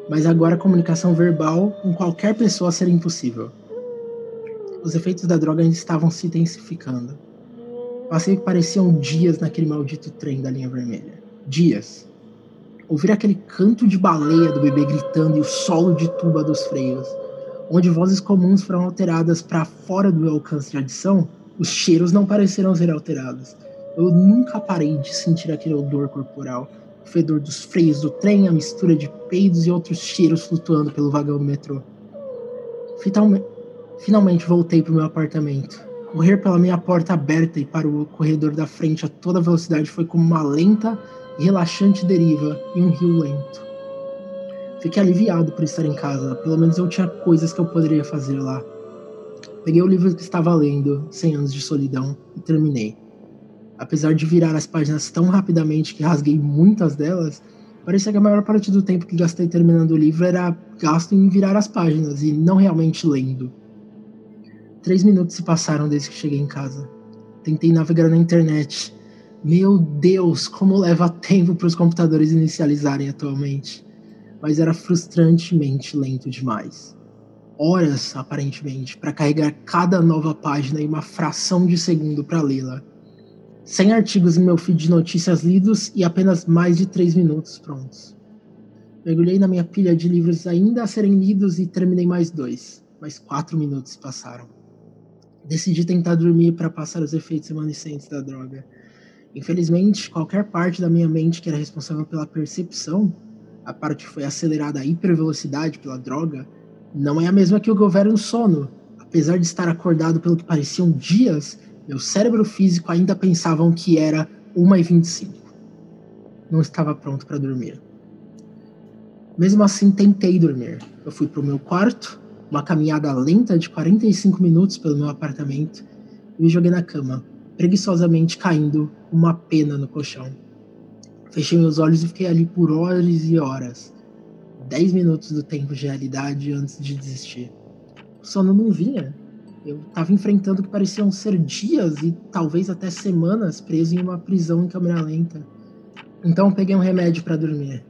Mas agora a comunicação verbal com qualquer pessoa seria impossível. Os efeitos da droga ainda estavam se intensificando. Passei que pareciam dias naquele maldito trem da linha vermelha. Dias. Ouvir aquele canto de baleia do bebê gritando e o solo de tuba dos freios onde vozes comuns foram alteradas para fora do alcance de adição, os cheiros não pareceram ser alterados. Eu nunca parei de sentir aquele odor corporal, O fedor dos freios do trem, a mistura de peidos e outros cheiros flutuando pelo vagão do metrô. Finalme- Finalmente voltei para o meu apartamento. Correr pela minha porta aberta e para o corredor da frente a toda velocidade foi como uma lenta e relaxante deriva em um rio lento. Fiquei aliviado por estar em casa, pelo menos eu tinha coisas que eu poderia fazer lá. Peguei o livro que estava lendo, 100 anos de solidão, e terminei. Apesar de virar as páginas tão rapidamente que rasguei muitas delas, parecia que a maior parte do tempo que gastei terminando o livro era gasto em virar as páginas e não realmente lendo. Três minutos se passaram desde que cheguei em casa. Tentei navegar na internet. Meu Deus, como leva tempo para os computadores inicializarem atualmente. Mas era frustrantemente lento demais. Horas, aparentemente, para carregar cada nova página em uma fração de segundo para lê-la. Sem artigos em meu feed de notícias lidos e apenas mais de três minutos prontos. Mergulhei na minha pilha de livros ainda a serem lidos e terminei mais dois. Mais quatro minutos passaram. Decidi tentar dormir para passar os efeitos remanescentes da droga. Infelizmente, qualquer parte da minha mente que era responsável pela percepção, a parte que foi acelerada a hipervelocidade pela droga, não é a mesma que o governo sono. Apesar de estar acordado pelo que pareciam dias, meu cérebro físico ainda pensavam que era 1h25. Não estava pronto para dormir. Mesmo assim, tentei dormir. Eu fui para o meu quarto, uma caminhada lenta de 45 minutos pelo meu apartamento e me joguei na cama, preguiçosamente caindo uma pena no colchão. Fechei meus olhos e fiquei ali por horas e horas. Dez minutos do tempo de realidade antes de desistir. O sono não vinha. Eu estava enfrentando o que pareciam ser dias e talvez até semanas preso em uma prisão em câmera lenta. Então peguei um remédio para dormir.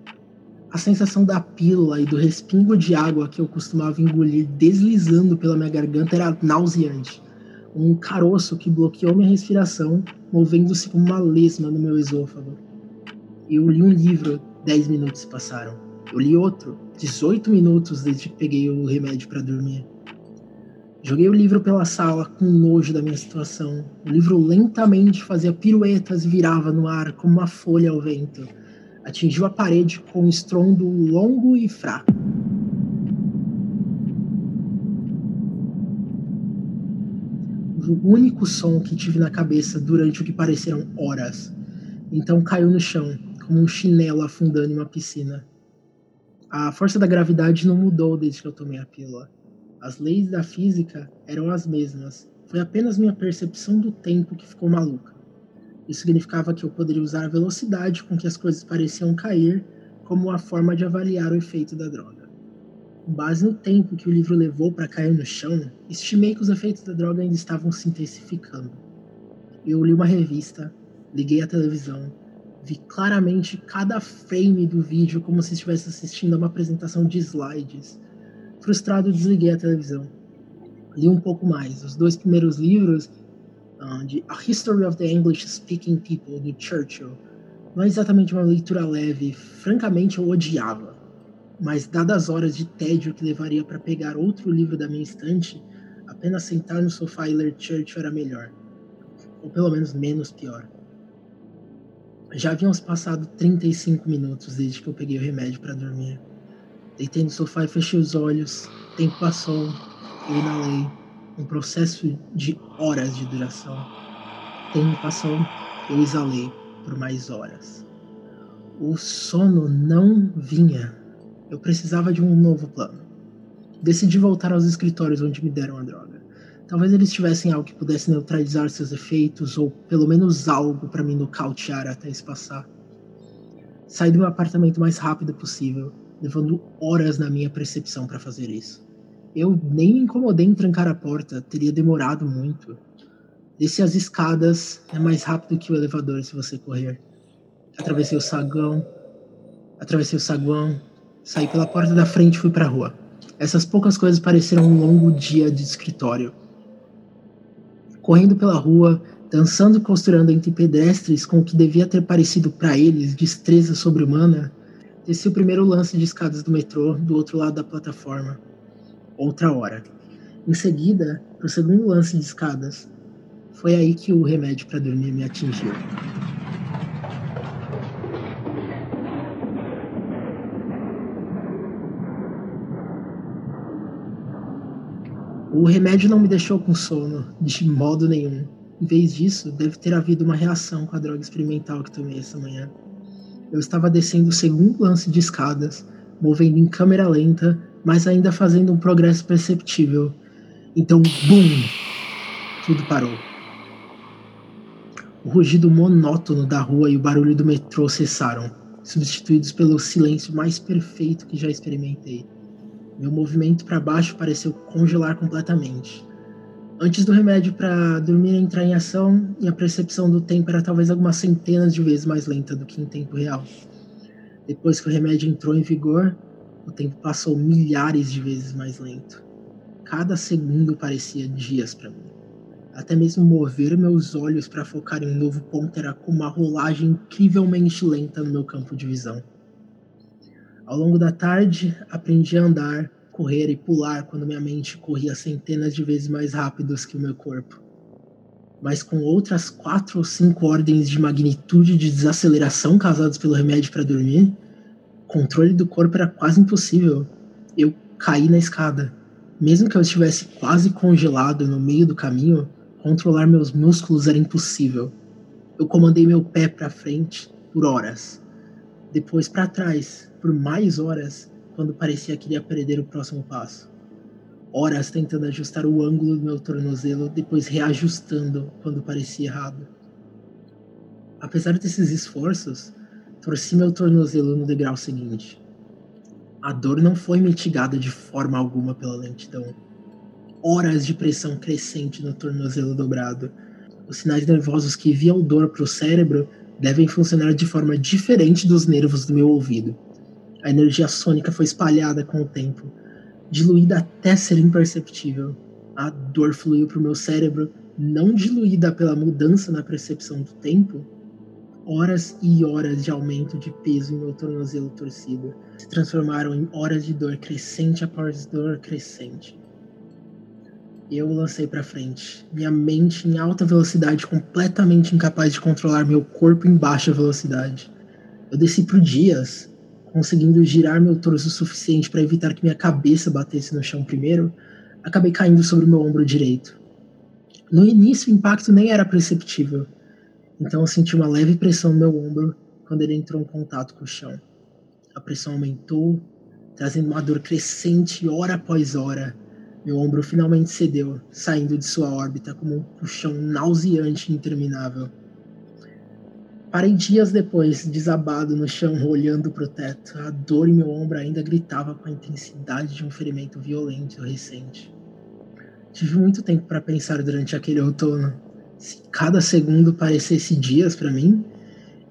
A sensação da pílula e do respingo de água que eu costumava engolir deslizando pela minha garganta era nauseante. Um caroço que bloqueou minha respiração, movendo-se como uma lesma no meu esôfago. Eu li um livro, 10 minutos passaram. Eu li outro, 18 minutos desde que peguei o remédio para dormir. Joguei o livro pela sala com nojo da minha situação. O livro lentamente fazia piruetas e virava no ar como uma folha ao vento. Atingiu a parede com um estrondo longo e fraco. O único som que tive na cabeça durante o que pareceram horas. Então caiu no chão, como um chinelo afundando em uma piscina. A força da gravidade não mudou desde que eu tomei a pílula. As leis da física eram as mesmas. Foi apenas minha percepção do tempo que ficou maluca. Isso significava que eu poderia usar a velocidade com que as coisas pareciam cair como uma forma de avaliar o efeito da droga. Com base no tempo que o livro levou para cair no chão, estimei que os efeitos da droga ainda estavam se intensificando. Eu li uma revista, liguei a televisão, vi claramente cada frame do vídeo como se estivesse assistindo a uma apresentação de slides. Frustrado, desliguei a televisão. Li um pouco mais. Os dois primeiros livros uh, de A History of the English Speaking People, do Churchill. Não é exatamente uma leitura leve, francamente eu odiava. Mas, dadas as horas de tédio que levaria para pegar outro livro da minha estante, apenas sentar no sofá e ler Churchill era melhor. Ou pelo menos menos pior. Já haviam passado 35 minutos desde que eu peguei o remédio para dormir. Deitei no sofá e fechei os olhos. O tempo passou. Eu inalei. Um processo de horas de duração. O tempo passou. Eu exalei por mais horas. O sono não vinha. Eu precisava de um novo plano. Decidi voltar aos escritórios onde me deram a droga. Talvez eles tivessem algo que pudesse neutralizar seus efeitos, ou pelo menos algo para me nocautear até isso passar. Saí do meu apartamento o mais rápido possível, levando horas na minha percepção para fazer isso. Eu nem me incomodei em trancar a porta, teria demorado muito. Desci as escadas, é mais rápido que o elevador se você correr. Atravessei o saguão, atravessei o saguão, saí pela porta da frente e fui para a rua. Essas poucas coisas pareceram um longo dia de escritório. Correndo pela rua, dançando e costurando entre pedestres com o que devia ter parecido para eles destreza sobre-humana, desci o primeiro lance de escadas do metrô do outro lado da plataforma outra hora. Em seguida, o segundo lance de escadas. Foi aí que o remédio para dormir me atingiu. O remédio não me deixou com sono, de modo nenhum. Em vez disso, deve ter havido uma reação com a droga experimental que tomei essa manhã. Eu estava descendo o segundo lance de escadas, movendo em câmera lenta mas ainda fazendo um progresso perceptível. Então, BUM! Tudo parou. O rugido monótono da rua e o barulho do metrô cessaram, substituídos pelo silêncio mais perfeito que já experimentei. Meu movimento para baixo pareceu congelar completamente. Antes do remédio para dormir entrar em ação, minha percepção do tempo era talvez algumas centenas de vezes mais lenta do que em tempo real. Depois que o remédio entrou em vigor, o tempo passou milhares de vezes mais lento. Cada segundo parecia dias para mim. Até mesmo mover meus olhos para focar em um novo ponto era como uma rolagem incrivelmente lenta no meu campo de visão. Ao longo da tarde, aprendi a andar, correr e pular quando minha mente corria centenas de vezes mais rápidos que o meu corpo. Mas com outras quatro ou cinco ordens de magnitude de desaceleração causadas pelo remédio para dormir, controle do corpo era quase impossível. Eu caí na escada. Mesmo que eu estivesse quase congelado no meio do caminho, controlar meus músculos era impossível. Eu comandei meu pé para frente por horas, depois para trás por mais horas quando parecia que iria perder o próximo passo. Horas tentando ajustar o ângulo do meu tornozelo, depois reajustando quando parecia errado. Apesar desses esforços, torci meu tornozelo no degrau seguinte. A dor não foi mitigada de forma alguma pela lentidão. Horas de pressão crescente no tornozelo dobrado. Os sinais nervosos que enviam dor para o cérebro devem funcionar de forma diferente dos nervos do meu ouvido. A energia sônica foi espalhada com o tempo, diluída até ser imperceptível. A dor fluiu para o meu cérebro, não diluída pela mudança na percepção do tempo. Horas e horas de aumento de peso em meu tornozelo torcido se transformaram em horas de dor crescente após dor crescente. Eu lancei para frente, minha mente em alta velocidade, completamente incapaz de controlar meu corpo em baixa velocidade. Eu desci por dias, conseguindo girar meu torso o suficiente para evitar que minha cabeça batesse no chão primeiro, acabei caindo sobre meu ombro direito. No início, o impacto nem era perceptível, então eu senti uma leve pressão no meu ombro quando ele entrou em contato com o chão. A pressão aumentou, trazendo uma dor crescente hora após hora. Meu ombro finalmente cedeu, saindo de sua órbita como um puxão nauseante e interminável. Parei dias depois, desabado no chão, olhando para o teto. A dor em meu ombro ainda gritava com a intensidade de um ferimento violento recente. Tive muito tempo para pensar durante aquele outono. Se cada segundo parecesse dias para mim,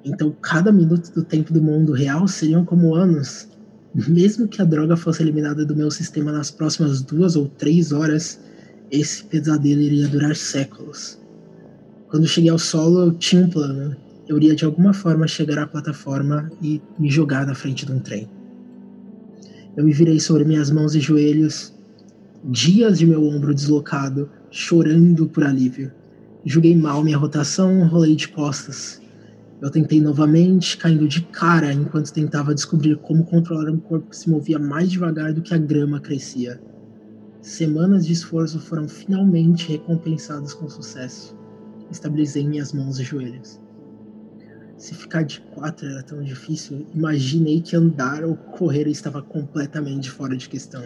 então cada minuto do tempo do mundo real seriam como anos. Mesmo que a droga fosse eliminada do meu sistema nas próximas duas ou três horas, esse pesadelo iria durar séculos. Quando cheguei ao solo, eu tinha um plano eu iria de alguma forma chegar à plataforma e me jogar na frente de um trem. Eu me virei sobre minhas mãos e joelhos, dias de meu ombro deslocado, chorando por alívio. Julguei mal minha rotação, rolei de costas. Eu tentei novamente, caindo de cara enquanto tentava descobrir como controlar um corpo que se movia mais devagar do que a grama crescia. Semanas de esforço foram finalmente recompensadas com sucesso. Estabilizei minhas mãos e joelhos. Se ficar de quatro era tão difícil, imaginei que andar ou correr estava completamente fora de questão.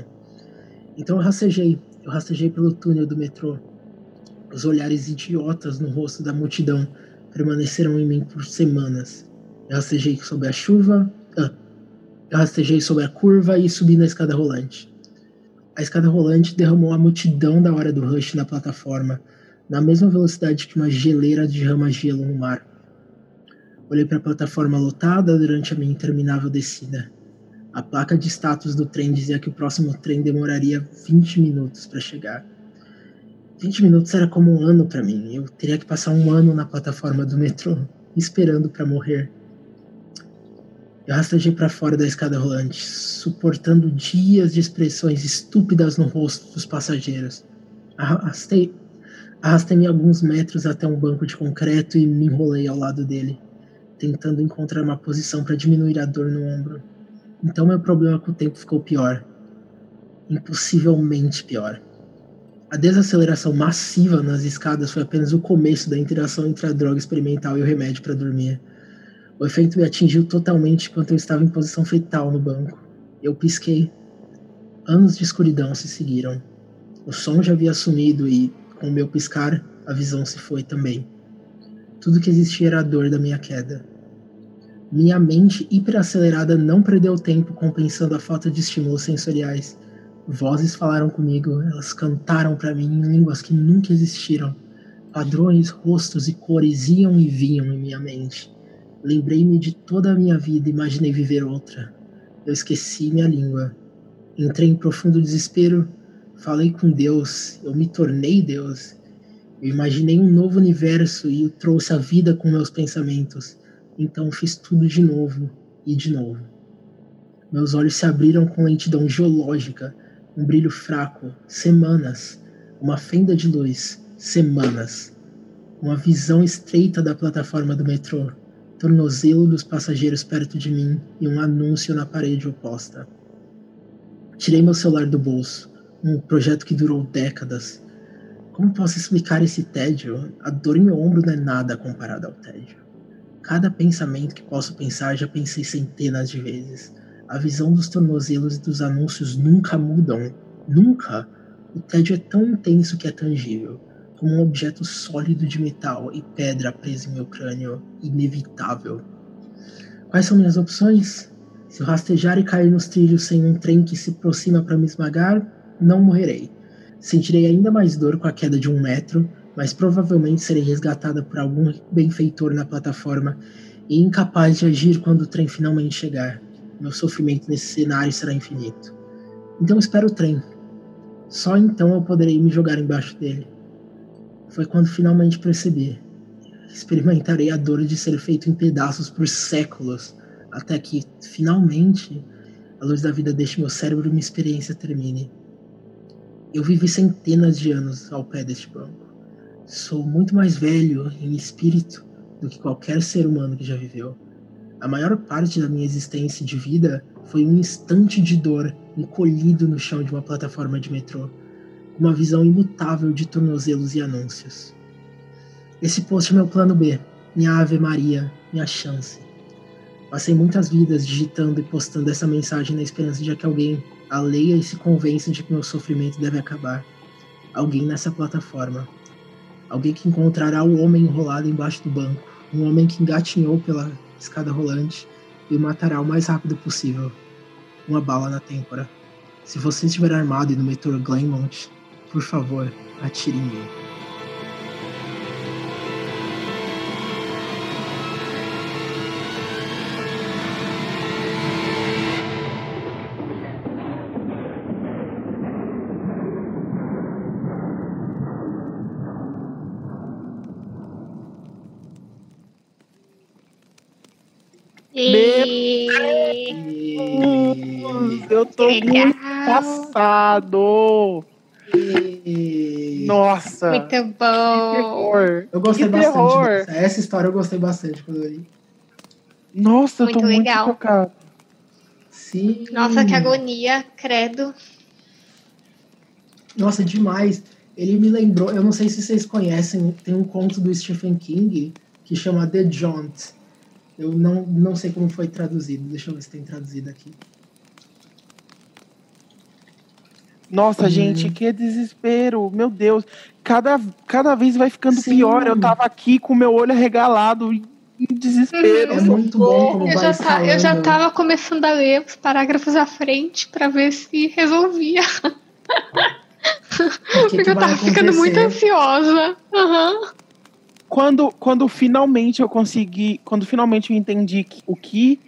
Então eu rastejei, eu rastejei pelo túnel do metrô. Os olhares idiotas no rosto da multidão permaneceram em mim por semanas. Eu rastejei sob a chuva, ah, eu rastejei sobre a curva e subi na escada rolante. A escada rolante derramou a multidão da hora do rush na plataforma, na mesma velocidade que uma geleira derrama gelo no mar. Olhei para a plataforma lotada durante a minha interminável descida. A placa de status do trem dizia que o próximo trem demoraria 20 minutos para chegar. 20 minutos era como um ano para mim. Eu teria que passar um ano na plataforma do metrô, esperando para morrer. Eu rastejei para fora da escada rolante, suportando dias de expressões estúpidas no rosto dos passageiros. Arrastei, arrastei-me alguns metros até um banco de concreto e me enrolei ao lado dele tentando encontrar uma posição para diminuir a dor no ombro. Então meu problema com o tempo ficou pior. Impossivelmente pior. A desaceleração massiva nas escadas foi apenas o começo da interação entre a droga experimental e o remédio para dormir. O efeito me atingiu totalmente enquanto eu estava em posição fetal no banco. Eu pisquei. Anos de escuridão se seguiram. O som já havia sumido e, com o meu piscar, a visão se foi também. Tudo que existia era a dor da minha queda. Minha mente hiperacelerada não perdeu tempo compensando a falta de estímulos sensoriais. Vozes falaram comigo, elas cantaram para mim em línguas que nunca existiram. Padrões, rostos e cores iam e vinham em minha mente. Lembrei-me de toda a minha vida e imaginei viver outra. Eu esqueci minha língua. Entrei em profundo desespero, falei com Deus, eu me tornei Deus. Eu imaginei um novo universo e o trouxe à vida com meus pensamentos. Então fiz tudo de novo e de novo. Meus olhos se abriram com lentidão geológica, um brilho fraco, semanas, uma fenda de luz, semanas, uma visão estreita da plataforma do metrô, tornozelo dos passageiros perto de mim e um anúncio na parede oposta. Tirei meu celular do bolso, um projeto que durou décadas. Como posso explicar esse tédio? A dor em meu ombro não é nada comparada ao tédio. Cada pensamento que posso pensar já pensei centenas de vezes. A visão dos tornozelos e dos anúncios nunca mudam. Nunca! O tédio é tão intenso que é tangível como um objeto sólido de metal e pedra presa em meu crânio, inevitável. Quais são minhas opções? Se eu rastejar e cair nos trilhos sem um trem que se aproxima para me esmagar, não morrerei. Sentirei ainda mais dor com a queda de um metro, mas provavelmente serei resgatada por algum benfeitor na plataforma e incapaz de agir quando o trem finalmente chegar. Meu sofrimento nesse cenário será infinito. Então espero o trem. Só então eu poderei me jogar embaixo dele foi quando finalmente percebi. Experimentarei a dor de ser feito em pedaços por séculos, até que, finalmente, a luz da vida deixe meu cérebro e minha experiência termine. Eu vivi centenas de anos ao pé deste banco. Sou muito mais velho em espírito do que qualquer ser humano que já viveu. A maior parte da minha existência de vida foi um instante de dor encolhido no chão de uma plataforma de metrô uma visão imutável de tornozelos e anúncios. Esse post é meu plano B, minha Ave Maria, minha chance. Passei muitas vidas digitando e postando essa mensagem na esperança de que alguém a leia e se convença de que meu sofrimento deve acabar. Alguém nessa plataforma. Alguém que encontrará o homem enrolado embaixo do banco. Um homem que engatinhou pela escada rolante e o matará o mais rápido possível. Uma bala na têmpora. Se você estiver armado e no metrô Glenmont, por favor, atire em mim. Eu tô muito Legal. passado. E- Nossa. Muito Que bom. terror. Eu gostei Que bastante terror. Essa história eu gostei bastante quando eu li. Nossa, eu tô Muito muito legal. chocado. Sim. Nossa, que agonia, credo. Nossa, demais. Ele me lembrou, eu não sei se vocês conhecem, tem um conto do Stephen King que chama The Jaunt. Eu não, não sei como foi traduzido, deixa eu ver se tem traduzido aqui. Nossa, Hum. gente, que desespero. Meu Deus. Cada, cada vez vai ficando Sim. pior. Eu tava aqui com meu olho arregalado desespero. É muito bom como Eu já, tá, eu já tava começando a ler os parágrafos à frente pra ver se resolvia. Porque que eu tava ficando muito acontecer? ansiosa. Aham. Quando, quando finalmente eu consegui, quando finalmente eu entendi que- o que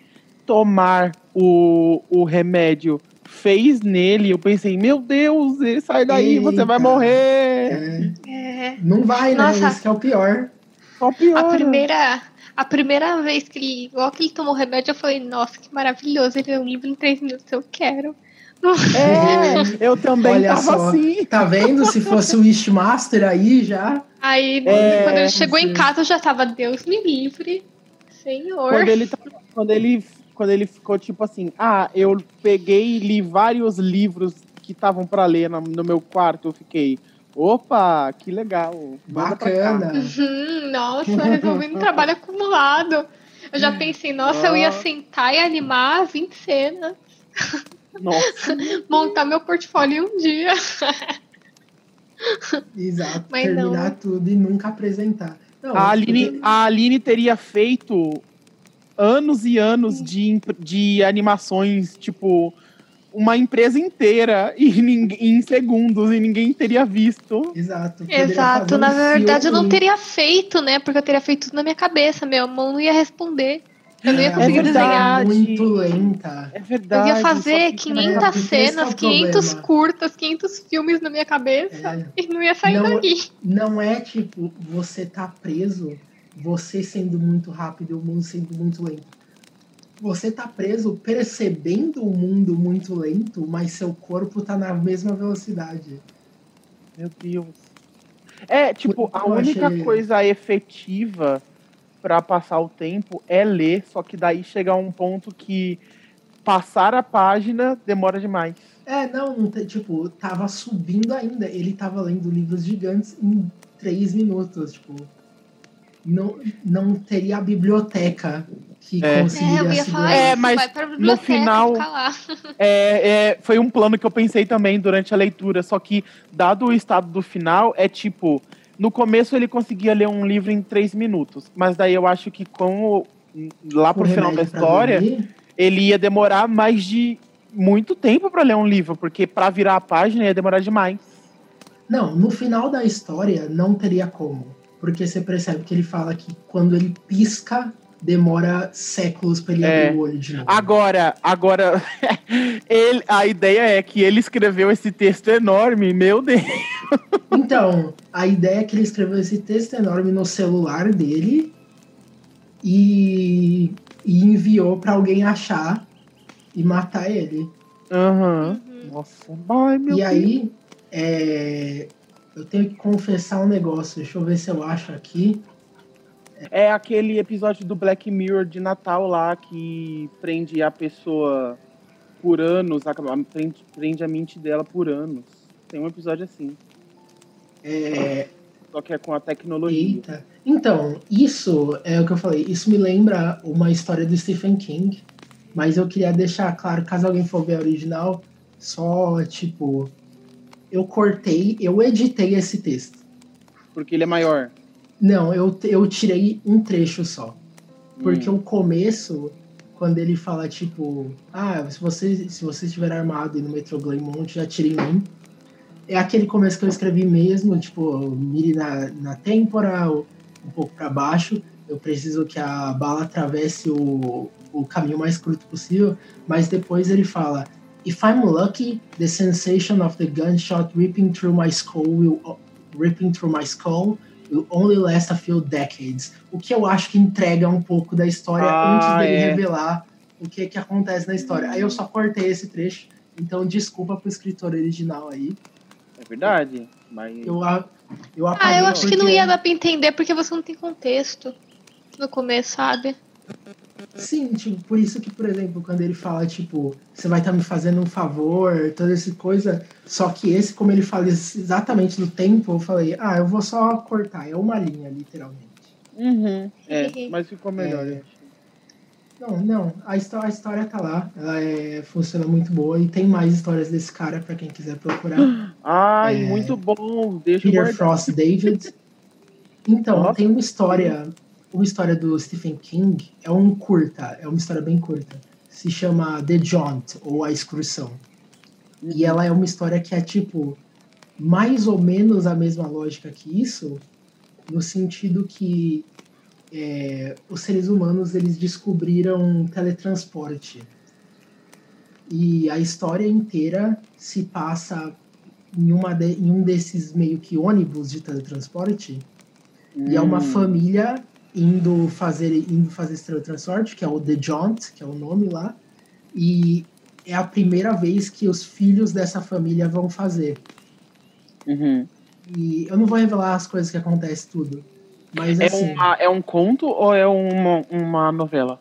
tomar o, o remédio fez nele, eu pensei, meu Deus, ele sai daí, você vai Eita. morrer. É, É. não vai, né? Nossa. Isso é o pior. Só pior. A primeira, a primeira vez que ele, logo que ele tomou o remédio, eu falei, nossa, que maravilhoso, ele é um livro em três minutos, eu quero. É, eu também Olha tava só. assim. Tá vendo? Se fosse o Wishmaster aí já. Aí, É, quando ele chegou em sim. casa, eu já tava, Deus me livre, Senhor. Quando ele, quando ele, quando ele ficou tipo assim, ah, eu peguei e li vários livros que estavam pra ler no, no meu quarto, eu fiquei, Opa, que legal. Manda. Bacana. Uhum, nossa, resolvendo um trabalho acumulado. Eu já pensei, nossa, eu ia sentar e animar 20 cenas, Nossa. montar meu portfólio em um dia. Exato. Mas terminar não. tudo e nunca apresentar. Não, A Aline, a Aline teria feito anos e anos de, de animações, tipo, uma empresa inteira e ninguém, em segundos e ninguém teria visto. Exato. Exato, na um verdade eu não teria feito, né? Porque eu teria feito tudo na minha cabeça, meu mão não ia responder. Eu não ia É conseguir verdade. desenhar. muito lenta. É Eu verdade. ia só fazer que- 500 É, é cenas, o 500 problema. curtas, 500 filmes na minha cabeça É. e não ia sair Não- dali. Não é tipo você tá preso, você sendo muito rápido e o mundo sendo muito lento. Você tá preso percebendo o mundo muito lento, mas seu corpo tá na mesma velocidade. Meu Deus. É, tipo, a Eu única achei- coisa efetiva pra passar o tempo é ler, só que daí chega a um ponto que passar a página demora demais. É, não, não tipo, tava subindo ainda. Ele tava lendo livros gigantes em três minutos, tipo. Não, não teria a biblioteca que É. É, conseguiria eu ia falar É, mas biblioteca, final-. É, é, foi um plano que eu pensei também durante a leitura, só que, dado o estado do final, é tipo, no começo ele conseguia ler um livro em três minutos, mas daí eu acho que com o- lá pro final da história, ele ia demorar mais de muito tempo pra ler um livro, porque pra virar a página ia demorar demais. Não, no final da história não teria como. Porque você percebe que ele fala que quando ele pisca, demora séculos pra ele É. abrir o olho de novo. Agora, agora, ele, a ideia é que ele escreveu esse texto enorme, meu Deus. Então, a ideia é que ele escreveu esse texto enorme no celular dele e, e enviou pra alguém achar e matar ele. Aham. Uhum. Nossa, ai meu e Deus. aí, é, eu tenho que confessar um negócio. Deixa eu ver se eu acho aqui. É aquele episódio do Black Mirror de Natal lá que prende a pessoa por anos, prende, prende a mente dela por anos. Tem um episódio assim, É, só que é com a tecnologia. Eita. Então, isso é o que eu falei. Isso me lembra uma história do Stephen King. Mas eu queria deixar claro, caso alguém for ver a original, só tipo. Eu cortei, eu editei esse texto. Porque ele é maior. Não, eu, eu tirei um trecho só. Porque Hum. o começo, quando ele fala, tipo, ah, se você, se você estiver armado e no metrô Glaymont, já tirei um. É aquele começo que eu escrevi mesmo, tipo, mire na, na têmpora, um pouco para baixo. Eu preciso que a bala atravesse o, o caminho mais curto possível. Mas depois ele fala, If I'm lucky, the sensation of the gunshot ripping through my skull will ripping through my skull only last a few decades. O que eu acho que entrega um pouco da história Ah, antes dele é. revelar o que, que acontece na história. Aí eu só cortei esse trecho, então desculpa pro escritor original aí. É verdade. Mas. Eu, a- eu Ah, eu acho que não ia dar pra entender porque você não tem contexto no começo, sabe? Sim, tipo, por isso que, por exemplo, quando ele fala, tipo, você vai estar me fazendo um favor, toda essa coisa, só que esse, como ele fala ex- exatamente no tempo, eu falei, ah, eu vou só cortar, é uma linha, literalmente. Uhum. É, mas ficou melhor. É. Não, não, a, histó a história tá lá, ela é, funciona muito boa e tem mais histórias desse cara pra quem quiser procurar. Ai, É. muito bom. Deixa eu Peter. Frost David. Então, Nossa. tem uma história, uma história do Stephen King, é um curta, é uma história bem curta. Se chama The Jaunt, ou A Excursão. E ela é uma história que é tipo mais ou menos a mesma lógica que isso, no sentido que é, os seres humanos eles descobriram teletransporte. E a história inteira se passa em, uma de- em um desses meio que ônibus de teletransporte. E é uma Hum. família indo fazer, indo fazer esse teletransporte, que é o The Jaunt, que é o nome lá. E é a primeira vez que os filhos dessa família vão fazer. Uhum. E eu não vou revelar as coisas que acontecem tudo. Mas É, assim, uma, é um conto ou é uma, uma novela?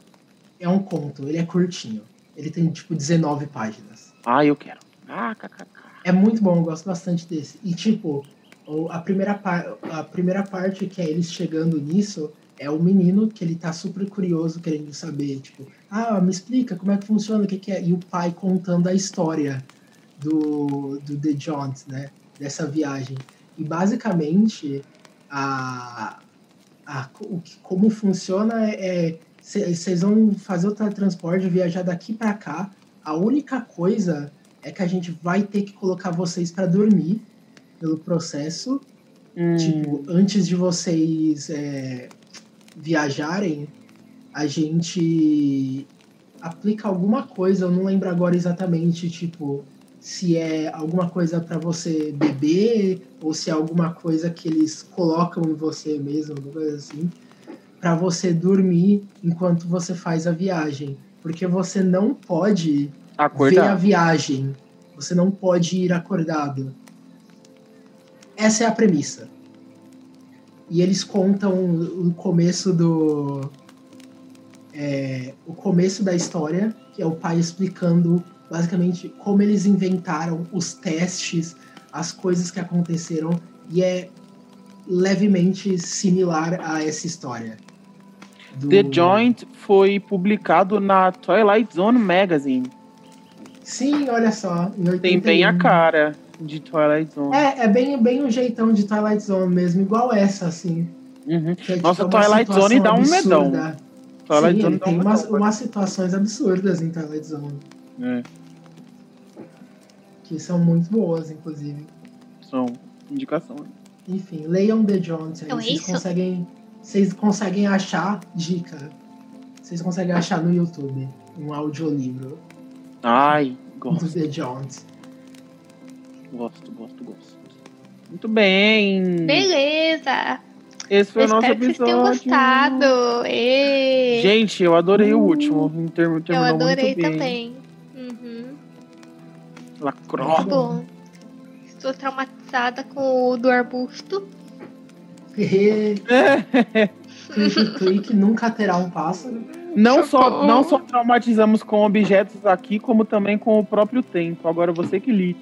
é um conto, ele é curtinho. Ele tem tipo 19 páginas. Ah, eu quero. Ah, kkk. É muito bom, eu gosto bastante desse. E tipo, ou a primeira, a primeira parte que é eles chegando nisso é o menino que ele tá super curioso querendo saber, tipo, ah, me explica como é que funciona, o que, que é, e o pai contando a história do, do The Jones, né, dessa viagem. E basicamente a, a, o que, como funciona é vocês vão fazer o teletransporte, viajar daqui para cá. A única coisa é que a gente vai ter que colocar vocês para dormir pelo processo. Hum. Tipo, antes de vocês é, viajarem, a gente aplica alguma coisa, eu não lembro agora exatamente, tipo, se é alguma coisa para você beber ou se é alguma coisa que eles colocam em você mesmo, alguma coisa assim, para você dormir enquanto você faz a viagem, porque você não pode ver a Acordar. viagem, você não pode ir acordado. Essa é a premissa. E eles contam o começo do é, o começo da história, que é o pai explicando basicamente como eles inventaram os testes, as coisas que aconteceram, e é levemente similar a essa história. Do- The Joint foi publicado na Twilight Zone Magazine. Sim, olha só. Em 81. Tem bem a cara de Twilight Zone. É, é bem, bem o jeitão de Twilight Zone mesmo, igual essa, assim. Uhum. é, Nossa, tipo, uma Twilight Zone dá um medão. absurda. Twilight Sim, Zone ele dá um tem umas, medão, umas situações absurdas em Twilight Zone, É, que são muito boas, inclusive. são indicações. Enfim, leiam The Jones aí. Então é vocês isso? conseguem. Vocês conseguem achar, dica. Vocês conseguem achar no YouTube um audiolivro Ai, do gosto, The Jones. Gosto, gosto, gosto. Muito bem. Beleza. Esse foi Eu o nosso espero que vocês tenham episódio. gostado. Gente, eu adorei o último. Term- eu Terminou adorei muito bem. também. Uhum. Bom. Estou traumatizada com o do arbusto. clique, clique, nunca terá um pássaro. Não só, não só traumatizamos com objetos aqui, como também com o próprio tempo. Agora você que lide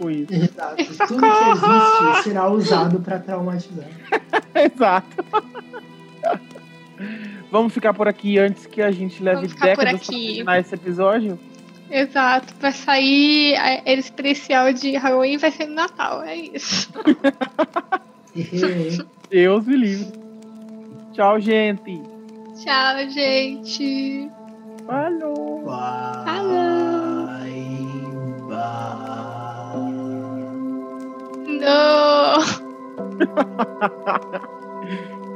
com isso. Exato. Tudo que existe será usado para traumatizar. Exato. Vamos ficar por aqui antes que a gente leve décadas aqui. terminar esse episódio. Exato. Pra sair a- ele especial de Halloween vai ser no Natal. É isso. Deus me livre. Tchau, gente. Tchau, gente. Falou. Bye. Bye. No.